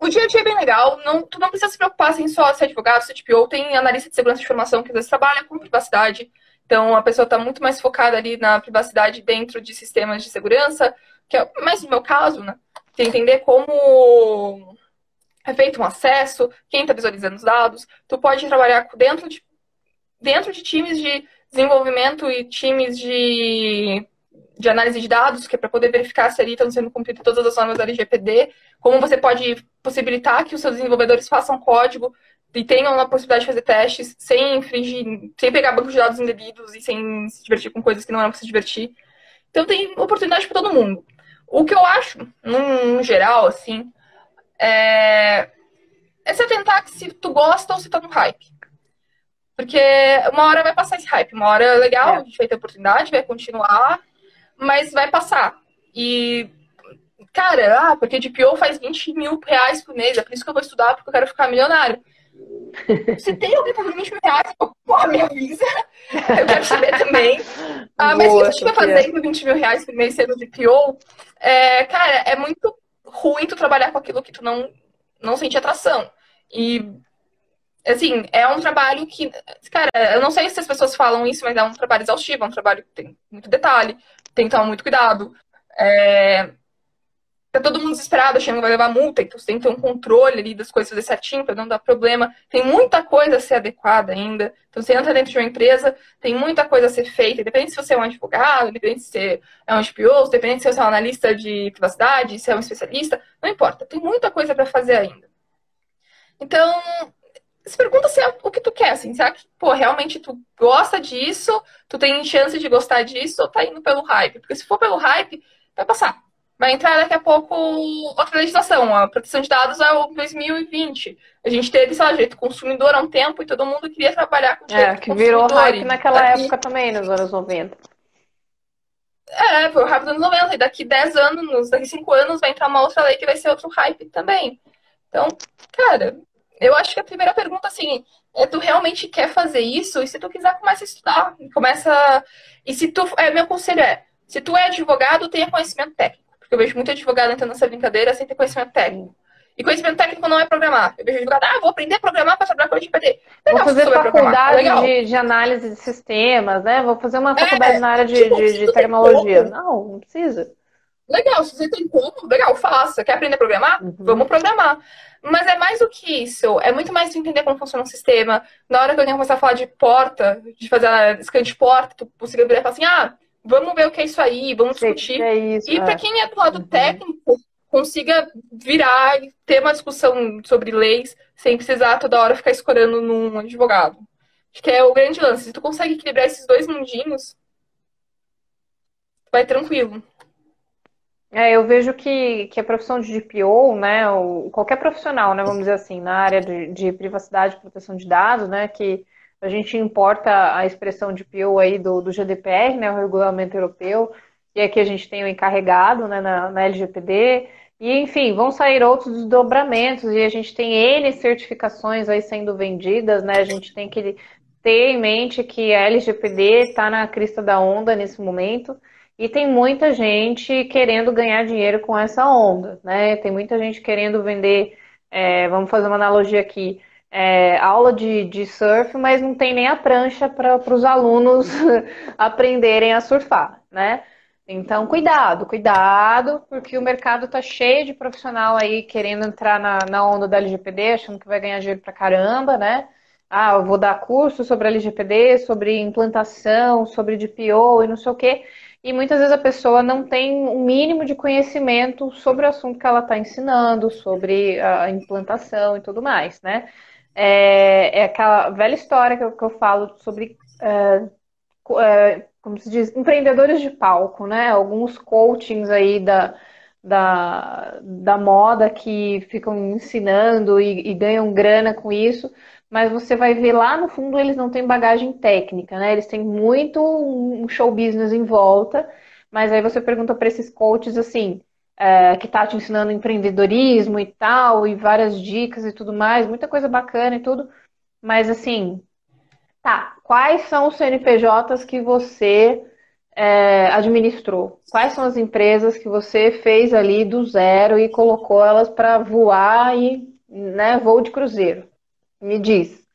o dia a dia é bem legal, não, tu não precisa se preocupar em só ser advogado, ser TPO, tem analista de segurança de informação que às vezes trabalha com privacidade, então a pessoa está muito mais focada ali na privacidade dentro de sistemas de segurança, que é mais no meu caso, né? De entender como é feito um acesso, quem está visualizando os dados, tu pode trabalhar dentro de, dentro de times de desenvolvimento e times de de análise de dados, que é para poder verificar se ali estão sendo cumpridas todas as normas da LGPD, como você pode possibilitar que os seus desenvolvedores façam código e tenham a possibilidade de fazer testes sem infringir, sem pegar bancos de dados indevidos e sem se divertir com coisas que não eram para se divertir. Então tem oportunidade para todo mundo. O que eu acho, no geral, assim, é, é se atentar que se tu gosta ou se tá no hype. Porque uma hora vai passar esse hype, uma hora é legal, é. a gente vai ter oportunidade, vai continuar, mas vai passar. E, cara, ah, porque DPO faz 20 mil reais por mês, é por isso que eu vou estudar, porque eu quero ficar milionário. <laughs> Se tem alguém fazendo 20 mil reais, porra, me avisa. Eu quero saber também. Ah, mas Boa, que você estiver fazendo 20 mil reais por mês sendo DPO, é, cara, é muito ruim tu trabalhar com aquilo que tu não, não sente atração. E, assim, é um trabalho que, cara, eu não sei se as pessoas falam isso, mas é um trabalho exaustivo, é um trabalho que tem muito detalhe, tem que tomar muito cuidado. É... Tá todo mundo desesperado, achando que vai levar multa, então você tem que ter um controle ali das coisas fazer certinho para não dar problema. Tem muita coisa a ser adequada ainda. Então você entra dentro de uma empresa, tem muita coisa a ser feita. Depende se você é um advogado, depende se é um SPO, depende se você é um analista de privacidade, se é um especialista, não importa. Tem muita coisa para fazer ainda. Então, se pergunta se é o que tu quer, assim, será que, pô, realmente tu gosta disso, tu tem chance de gostar disso, ou tá indo pelo hype? Porque se for pelo hype, vai passar. Vai entrar daqui a pouco outra legislação. A proteção de dados é o 2020. A gente teve, sei lá, jeito consumidor há um tempo e todo mundo queria trabalhar com É, que virou hype naquela daqui... época também, nos anos 90. É, foi o hype dos anos 90. E daqui 10 anos, daqui 5 anos, vai entrar uma outra lei que vai ser outro hype também. Então, cara, eu acho que a primeira pergunta, assim, é tu realmente quer fazer isso? E se tu quiser, começa a estudar. Começa. E se tu. É, meu conselho é: se tu é advogado, tenha conhecimento técnico. Porque eu vejo muito advogado entrando nessa brincadeira sem ter conhecimento técnico. E conhecimento técnico não é programar. Eu vejo advogado, ah, vou aprender a programar para trabalhar com a LGPD. Legal, vou fazer faculdade de, de, análise de sistemas, né? Vou fazer uma faculdade é, na área de, tipo, de, de tecnologia. Não, não precisa. Legal, se você tem como, legal, faça. Quer aprender a programar? Uhum. Vamos programar. Mas é mais do que isso. É muito mais de entender como funciona o sistema. Na hora que alguém começar a falar de porta, de fazer scan de porta, tu conseguir virar e falar assim, ah, vamos ver o que é isso aí, vamos discutir. É isso, e é. para quem é do lado uhum. técnico, consiga virar e ter uma discussão sobre leis sem precisar toda hora ficar escorando num advogado. Acho que é o grande lance. Se tu consegue equilibrar esses dois mundinhos, vai tranquilo. É, eu vejo que, que a profissão de DPO, né, ou qualquer profissional, né, vamos dizer assim, na área de, de privacidade e proteção de dados, né, que a gente importa a expressão DPO aí do, do GDPR, né, o regulamento europeu, e aqui a gente tem o encarregado, né, na, na LGPD, e enfim, vão sair outros desdobramentos, e a gente tem N certificações aí sendo vendidas, né, a gente tem que ter em mente que a LGPD está na crista da onda nesse momento, E tem muita gente querendo ganhar dinheiro com essa onda, né? Tem muita gente querendo vender, é, vamos fazer uma analogia aqui, é, aula de, de surf, mas não tem nem a prancha para os alunos <laughs> aprenderem a surfar, né? Então, cuidado, cuidado, porque o mercado está cheio de profissional aí querendo entrar na, na onda da LGPD, achando que vai ganhar dinheiro pra caramba, né? Ah, eu vou dar curso sobre LGPD, sobre implantação, sobre DPO e não sei o quê. E muitas vezes a pessoa não tem o um mínimo de conhecimento sobre o assunto que ela está ensinando, sobre a implantação e tudo mais, né? É, é aquela velha história que eu, que eu falo sobre, é, é, como se diz, empreendedores de palco, né? Alguns coachings aí da, da, da moda que ficam ensinando e, e ganham grana com isso, mas você vai ver lá no fundo eles não têm bagagem técnica, né? Eles têm muito um show business em volta, mas aí você pergunta para esses coaches assim, é, que tá te ensinando empreendedorismo e tal, e várias dicas e tudo mais, muita coisa bacana e tudo, mas assim, tá, quais são os CNPJs que você é, administrou? Quais são as empresas que você fez ali do zero e colocou elas para voar e, né, voo de cruzeiro? Me diz.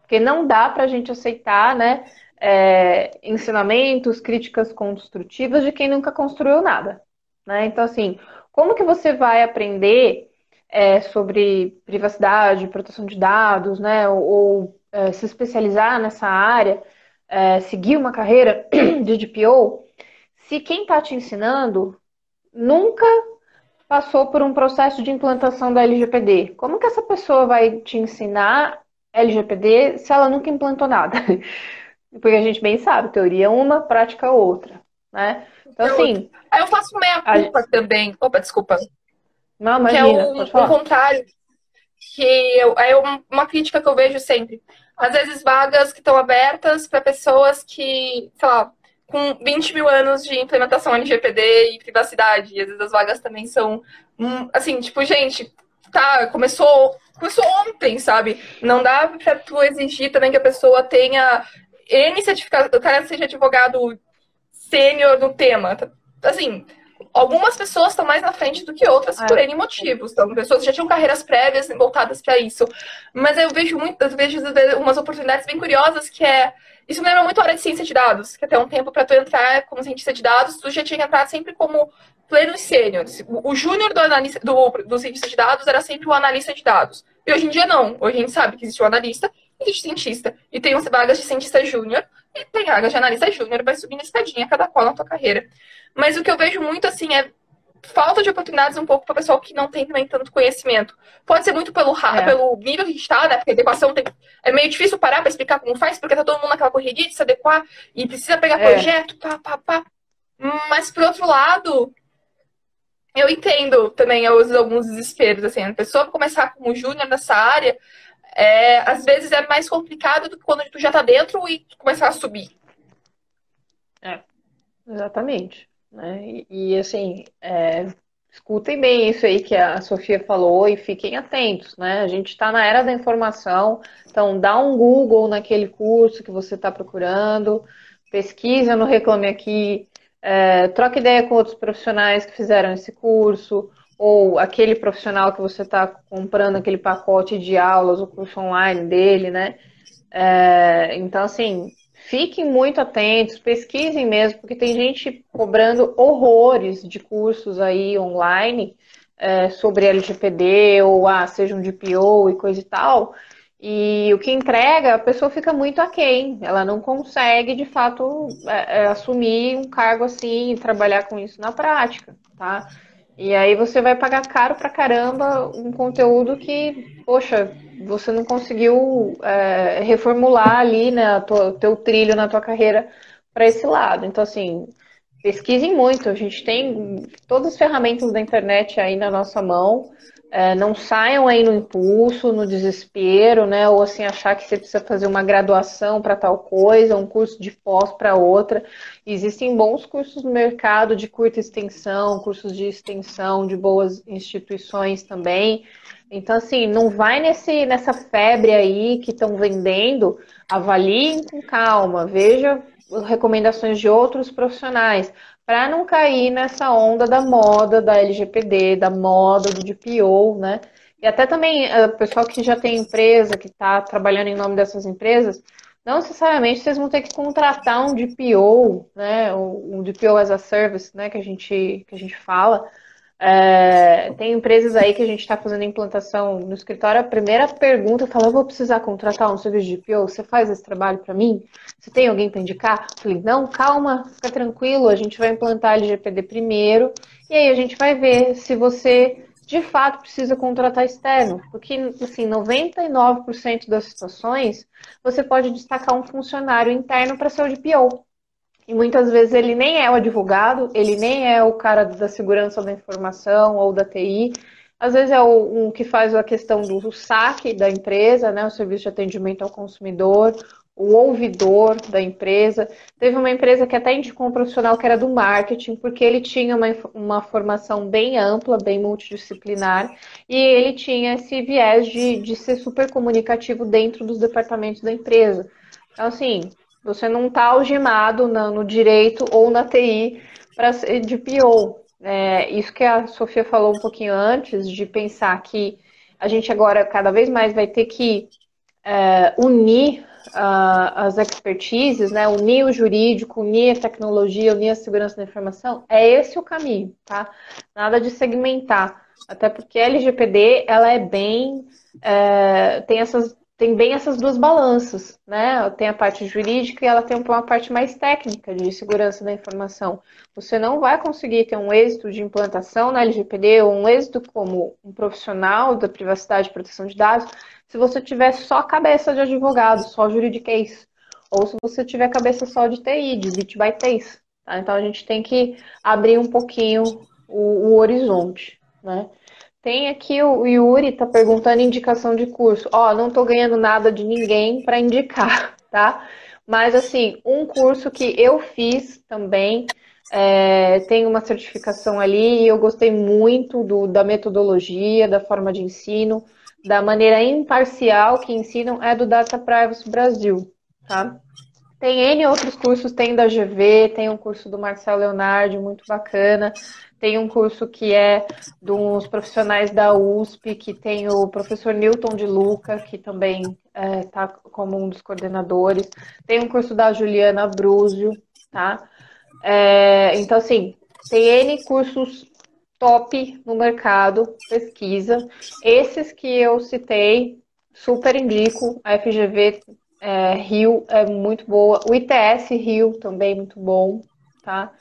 Porque não dá para a gente aceitar, né, é, ensinamentos, críticas construtivas de quem nunca construiu nada. Né? Então, assim, como que você vai aprender é, sobre privacidade, proteção de dados, né, ou, ou é, se especializar nessa área, é, seguir uma carreira <clears throat> de DPO, se quem está te ensinando nunca passou por um processo de implantação da LGPD. Como que essa pessoa vai te ensinar LGPD se ela nunca implantou nada? <laughs> Porque a gente bem sabe, teoria é uma, prática é outra, né? Então, assim... Aí eu faço meia-culpa a... também. Opa, desculpa. Não, imagina, que é o, o contrário. Que eu, é uma crítica que eu vejo sempre. Às vezes, vagas que estão abertas para pessoas que, sei lá, com 20 mil anos de implementação LGPD e privacidade. E às vezes as vagas também são, hum, assim, tipo, gente, tá, começou, começou ontem, sabe? Não dá pra tu exigir também que a pessoa tenha N certificado, o cara seja advogado sênior no tema. Assim, algumas pessoas estão mais na frente do que outras ah, por N motivos. Então, pessoas que já tinham carreiras prévias voltadas para isso. Mas eu vejo muito, eu vejo umas oportunidades bem curiosas que é isso me lembra muito a área de ciência de dados, que até um tempo para tu entrar como cientista de dados, tu já tinha que entrar sempre como pleno e sênior. O júnior do, analista, do, do cientista de dados era sempre o analista de dados. E hoje em dia não. Hoje a gente sabe que existe o analista e existe cientista. E tem umas vagas de cientista júnior e tem vagas de analista júnior, vai subindo escadinha cada qual na tua carreira. Mas o que eu vejo muito assim é falta de oportunidades um pouco para o pessoal que não tem também tanto conhecimento. Pode ser muito pelo, é. pelo nível que a gente está, né? Porque a adequação tem... é meio difícil parar para explicar como faz, porque tá todo mundo naquela correria de se adequar e precisa pegar é. projeto, pá, pá, pá. Mas, por outro lado, eu entendo também eu uso alguns desesperos. Assim, a pessoa começar como júnior nessa área, é, às vezes é mais complicado do que quando tu já está dentro e começar a subir. É, exatamente. Né? E, e assim, é, escutem bem isso aí que a Sofia falou e fiquem atentos, né? A gente está na era da informação, então dá um Google naquele curso que você está procurando, pesquisa no Reclame Aqui, é, troca ideia com outros profissionais que fizeram esse curso, ou aquele profissional que você está comprando aquele pacote de aulas, o curso online dele, né? É, então, assim, fiquem muito atentos, pesquisem mesmo, porque tem gente cobrando horrores de cursos aí online é, sobre LGPD ou ah, seja um DPO e coisa e tal. E o que entrega, a pessoa fica muito aquém. Ela não consegue, de fato, é, é, assumir um cargo assim e trabalhar com isso na prática, tá? E aí você vai pagar caro pra caramba um conteúdo que, poxa, você não conseguiu é, reformular ali, né, o teu trilho na tua carreira para esse lado. Então, assim, pesquisem muito. A gente tem todas as ferramentas da internet aí na nossa mão. É, não saiam aí no impulso, no desespero, né? Ou assim, achar que você precisa fazer uma graduação para tal coisa, um curso de pós para outra. Existem bons cursos no mercado de curta extensão, cursos de extensão de boas instituições também. Então, assim, não vai nesse, nessa febre aí que estão vendendo, avaliem com calma, veja recomendações de outros profissionais. Para não cair nessa onda da moda da LGPD, da moda do DPO, né? E até também o pessoal que já tem empresa, que está trabalhando em nome dessas empresas, não necessariamente vocês vão ter que contratar um DPO, né? Um DPO as a service, né? Que a gente, que a gente fala. É, tem empresas aí que a gente está fazendo implantação no escritório. A primeira pergunta fala: eu vou precisar contratar um serviço de DPO? Você faz esse trabalho para mim? Você tem alguém para indicar? Eu falei: não, calma, fica tranquilo. A gente vai implantar LGPD primeiro e aí a gente vai ver se você de fato precisa contratar externo, porque assim, 99% das situações você pode destacar um funcionário interno para ser o DPO. E muitas vezes ele nem é o advogado, ele nem é o cara da segurança da informação ou da TI. Às vezes é o um que faz a questão do saque da empresa, né, o serviço de atendimento ao consumidor, o ouvidor da empresa. Teve uma empresa que até indicou um profissional que era do marketing, porque ele tinha uma, uma formação bem ampla, bem multidisciplinar, e ele tinha esse viés de, de ser super comunicativo dentro dos departamentos da empresa. Então, assim, você não está algemado no, no, direito ou na TI para ser de PO. É, isso que a Sofia falou um pouquinho antes, de pensar que a gente agora cada vez mais vai ter que é, unir uh, as expertises, né, unir o jurídico, unir a tecnologia, unir a segurança da informação, é esse o caminho, tá? Nada de segmentar, até porque a LGPD, ela é bem, é, tem essas tem bem essas duas balanças, né? Tem a parte jurídica e ela tem uma parte mais técnica de segurança da informação. Você não vai conseguir ter um êxito de implantação na LGPD ou um êxito como um profissional da privacidade e proteção de dados se você tiver só cabeça de advogado, só juridiquês, ou se você tiver cabeça só de TI, de bit by case. Tá? Então a gente tem que abrir um pouquinho o, o horizonte, né? Tem aqui o Yuri está perguntando indicação de curso. Ó, não estou ganhando nada de ninguém para indicar, <laughs> tá? Mas assim, um curso que eu fiz também é, tem uma certificação ali e eu gostei muito do, da metodologia, da forma de ensino da maneira imparcial que ensinam é do Data Privacy Brasil, tá? Tem N outros cursos, tem da GV, tem um curso do Marcelo Leonardo, muito bacana. Tem um curso que é dos profissionais da USP, que tem o professor Newton de Luca, que também está é, como um dos coordenadores. Tem um curso da Juliana Brúzio, tá? É, então, assim, tem N cursos top no mercado, pesquisa. Esses que eu citei, super indico. A FGV é, Rio é muito boa. O ITS Rio também muito bom, tá?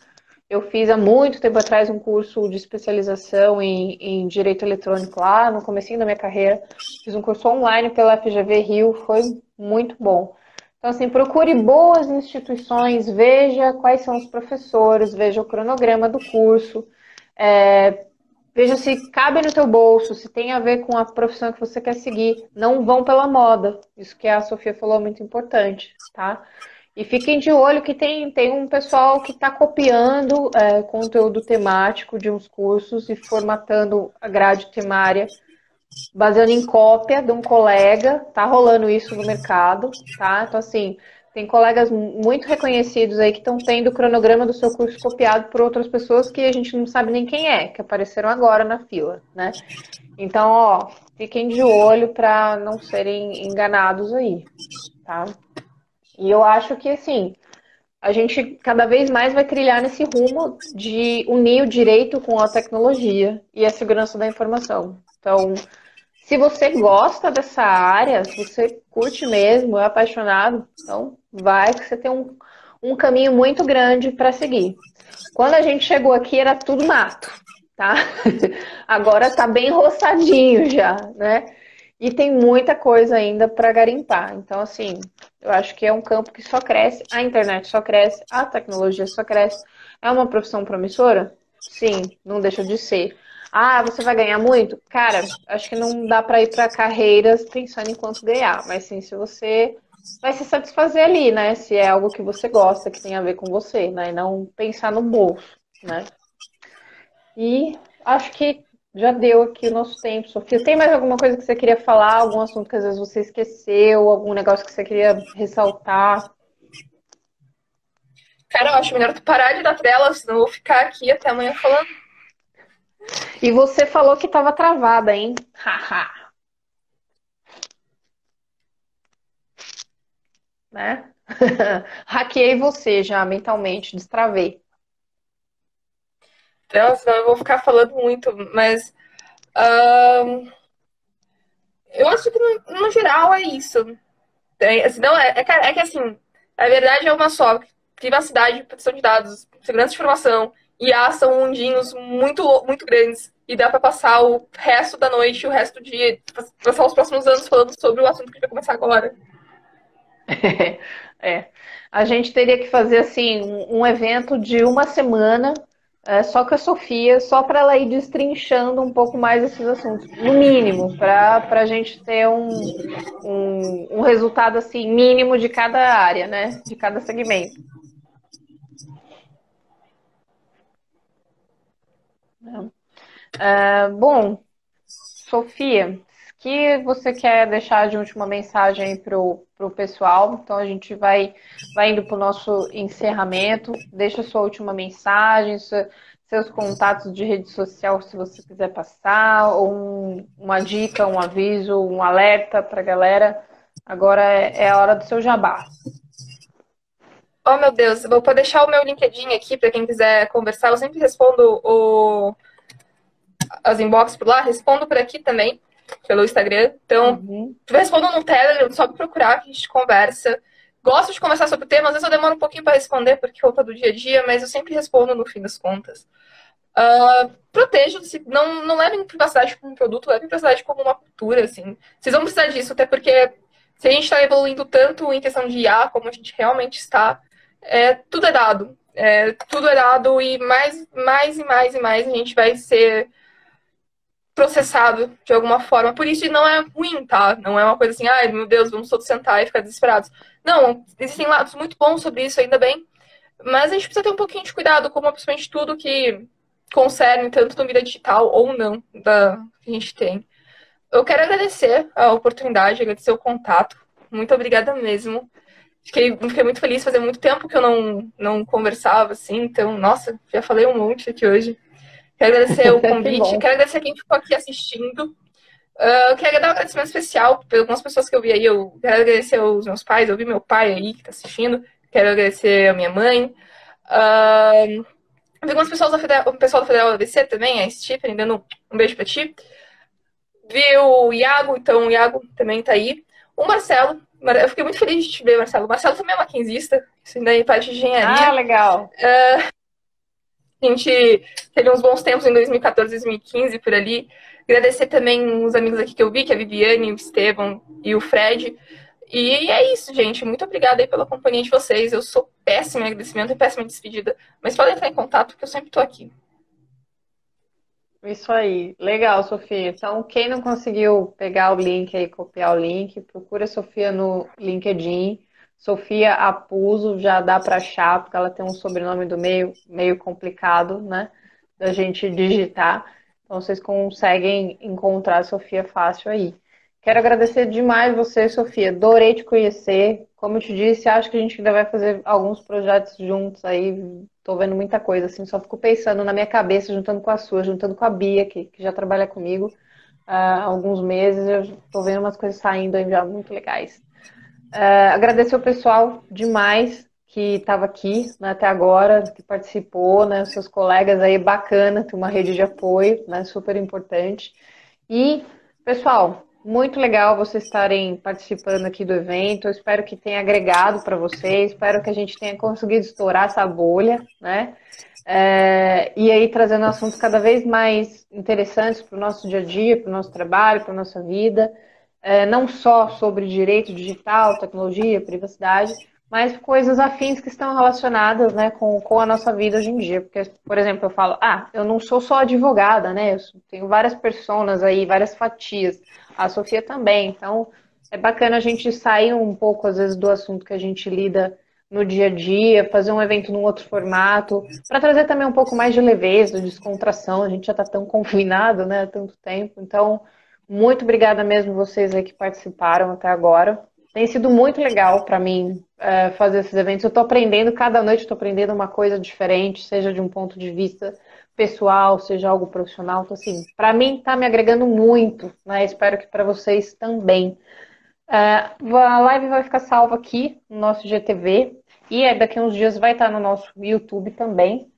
Eu fiz há muito tempo atrás um curso de especialização em, em direito eletrônico lá, no começo da minha carreira. Fiz um curso online pela FGV Rio, foi muito bom. Então, assim, procure boas instituições, veja quais são os professores, veja o cronograma do curso. É, veja se cabe no teu bolso, se tem a ver com a profissão que você quer seguir. Não vão pela moda. Isso que a Sofia falou é muito importante, tá? E fiquem de olho que tem, tem um pessoal que está copiando é, conteúdo temático de uns cursos e formatando a grade temária baseando em cópia de um colega. Tá rolando isso no mercado, tá? Então, assim, tem colegas muito reconhecidos aí que estão tendo o cronograma do seu curso copiado por outras pessoas que a gente não sabe nem quem é, que apareceram agora na fila, né? Então, ó, fiquem de olho para não serem enganados aí, tá? E eu acho que, assim, a gente cada vez mais vai trilhar nesse rumo de unir o direito com a tecnologia e a segurança da informação. Então, se você gosta dessa área, se você curte mesmo, é apaixonado, então vai que você tem um, um caminho muito grande para seguir. Quando a gente chegou aqui era tudo mato, tá? <laughs> Agora tá bem roçadinho já, né? E tem muita coisa ainda para garimpar. Então, assim, eu acho que é um campo que só cresce, a internet só cresce, a tecnologia só cresce. É uma profissão promissora? Sim, não deixa de ser. Ah, você vai ganhar muito? Cara, acho que não dá para ir para carreiras pensando em quanto ganhar, mas sim se você vai se satisfazer ali, né? Se é algo que você gosta, que tem a ver com você, né? E não pensar no bolso, né? E acho que já deu aqui o nosso tempo, Sofia. Tem mais alguma coisa que você queria falar? Algum assunto que às vezes você esqueceu? Algum negócio que você queria ressaltar? Cara, eu acho melhor tu parar de dar tela, senão eu vou ficar aqui até amanhã falando. E você falou que tava travada, hein? Haha. né? <laughs> Hackeei você já mentalmente, destravei. Senão eu vou ficar falando muito, mas eu acho que no, no, geral é isso. É, assim, não, é, é, é, que assim, a verdade é uma só. Privacidade, proteção de dados, segurança de informação, IA são mundinhos muito, muito grandes e dá para passar o resto da noite, o resto do dia, passar os próximos anos falando sobre o assunto que vai começar agora. <laughs> É, a gente teria que fazer assim um, um evento de uma semana é, só com a Sofia, só para ela ir destrinchando um pouco mais esses assuntos, no mínimo, para a gente ter um, um, um, resultado assim mínimo de cada área, né? De cada segmento. É, bom, Sofia, que você quer deixar de última mensagem para o pessoal? Então a gente vai, vai indo para o nosso encerramento. Deixa sua última mensagem, seus contatos de rede social, se você quiser passar, ou um, uma dica, um aviso, um alerta para a galera. Agora é, é, a hora do seu jabá. Oh, meu Deus, vou deixar o meu LinkedIn aqui para quem quiser conversar. Eu sempre respondo o... as inbox por lá, respondo por aqui também pelo Instagram. Então, uhum. tu responda no Telegram, só procurar que a gente conversa. Gosto de conversar sobre o tema, às vezes eu demoro um pouquinho para responder, porque conta do dia a dia, mas eu sempre respondo no fim das contas. Uh, protejam-se, não, não levem privacidade como um produto, levem privacidade como uma cultura, assim. Vocês vão precisar disso, até porque se a gente está evoluindo tanto em questão de IA, como a gente realmente está, é, tudo é dado. É, tudo é dado e mais, mais e mais e mais a gente vai ser processado de alguma forma. Por isso não é ruim, tá? Não é uma coisa assim, ai meu Deus, vamos todos sentar e ficar desesperados. Não, existem lados muito bons sobre isso, ainda bem. Mas a gente precisa ter um pouquinho de cuidado, como principalmente tudo que concerne tanto no vida digital ou não da que a gente tem. Eu quero agradecer a oportunidade, agradecer o contato. Muito obrigada mesmo. Fiquei, fiquei muito feliz, fazia muito tempo que eu não, não conversava assim, então, nossa, já falei um monte aqui hoje. Quero agradecer o <laughs> convite, quero agradecer quem ficou aqui assistindo. Uh, quero dar um agradecimento especial por algumas pessoas que eu vi aí. Eu quero agradecer os meus pais, eu vi meu pai aí que está assistindo. Quero agradecer a minha mãe. Uh, vi algumas pessoas da Federal, o pessoal da Federal ABC também, a Stephen, dando um beijo para ti. Vi o Iago, então o Iago também está aí. O Marcelo, eu fiquei muito feliz de te ver, Marcelo. O Marcelo também é maquinzista, isso ainda é parte de engenharia. Ah, legal. Uh, a gente teve uns bons tempos em 2014, 2015, por ali. Agradecer também os amigos aqui que eu vi, que é a Viviane, o Estevam e o Fred. E é isso, gente. Muito obrigada aí pela companhia de vocês. Eu sou péssima em agradecimento e péssima em despedida. Mas podem entrar em contato, que eu sempre estou aqui. Isso aí. Legal, Sofia. Então, quem não conseguiu pegar o link aí, copiar o link, procura a Sofia no LinkedIn. Sofia Apuso já dá para achar, porque ela tem um sobrenome do meio meio complicado, né? Da gente digitar. Então vocês conseguem encontrar a Sofia fácil aí. Quero agradecer demais você, Sofia. Adorei te conhecer. Como eu te disse, acho que a gente ainda vai fazer alguns projetos juntos aí. Tô vendo muita coisa, assim, só fico pensando na minha cabeça, juntando com a sua, juntando com a Bia, que, que já trabalha comigo há alguns meses. Eu tô vendo umas coisas saindo aí já muito legais. Uh, agradecer o pessoal demais que estava aqui né, até agora, que participou, né, seus colegas aí, bacana, tem uma rede de apoio, né, super importante. E, pessoal, muito legal vocês estarem participando aqui do evento. Eu espero que tenha agregado para vocês. Espero que a gente tenha conseguido estourar essa bolha, né? É, e aí trazendo assuntos cada vez mais interessantes para o nosso dia a dia, para o nosso trabalho, para a nossa vida é, não só sobre direito digital, tecnologia, privacidade, mas coisas afins que estão relacionadas né, com, com a nossa vida hoje em dia. Porque, por exemplo, eu falo, ah, eu não sou só advogada, né? Eu tenho várias pessoas aí, várias fatias. A Sofia também. Então, é bacana a gente sair um pouco, às vezes, do assunto que a gente lida no dia a dia, fazer um evento num outro formato, para trazer também um pouco mais de leveza, de descontração. A gente já está tão <laughs> confinado, né, há tanto tempo. Então, muito obrigada mesmo vocês aí que participaram até agora. Tem sido muito legal para mim é, fazer esses eventos. Eu estou aprendendo, cada noite estou aprendendo uma coisa diferente, seja de um ponto de vista pessoal, seja algo profissional. Então, assim, para mim está me agregando muito, né? Espero que para vocês também. É, a live vai ficar salva aqui no nosso GTV e daqui a uns dias vai estar no nosso YouTube também.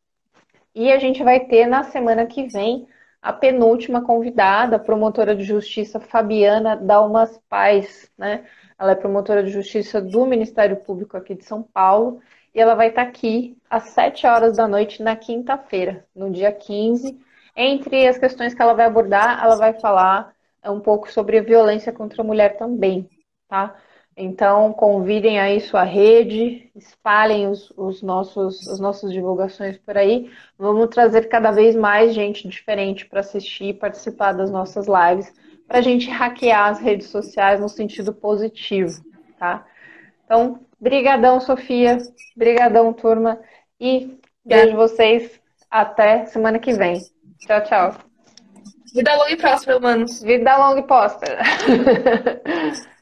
E a gente vai ter na semana que vem a penúltima convidada, a promotora de justiça Fabiana Dalmas Paz, né? Ela é promotora de justiça do Ministério Público aqui de São Paulo e ela vai estar aqui às 7 horas da noite na quinta-feira, no dia 15. Entre as questões que ela vai abordar, ela vai falar um pouco sobre a violência contra a mulher também, tá? Então, convidem aí sua rede, espalhem os, os nossos, as nossas divulgações por aí. Vamos trazer cada vez mais gente diferente para assistir e participar das nossas lives, para a gente hackear as redes sociais no sentido positivo, tá? Então, brigadão, Sofia, brigadão, turma, e vejo vocês até semana que vem. Tchau, tchau. Vida longa e próspera, humanos. Vida longa e próspera. <laughs>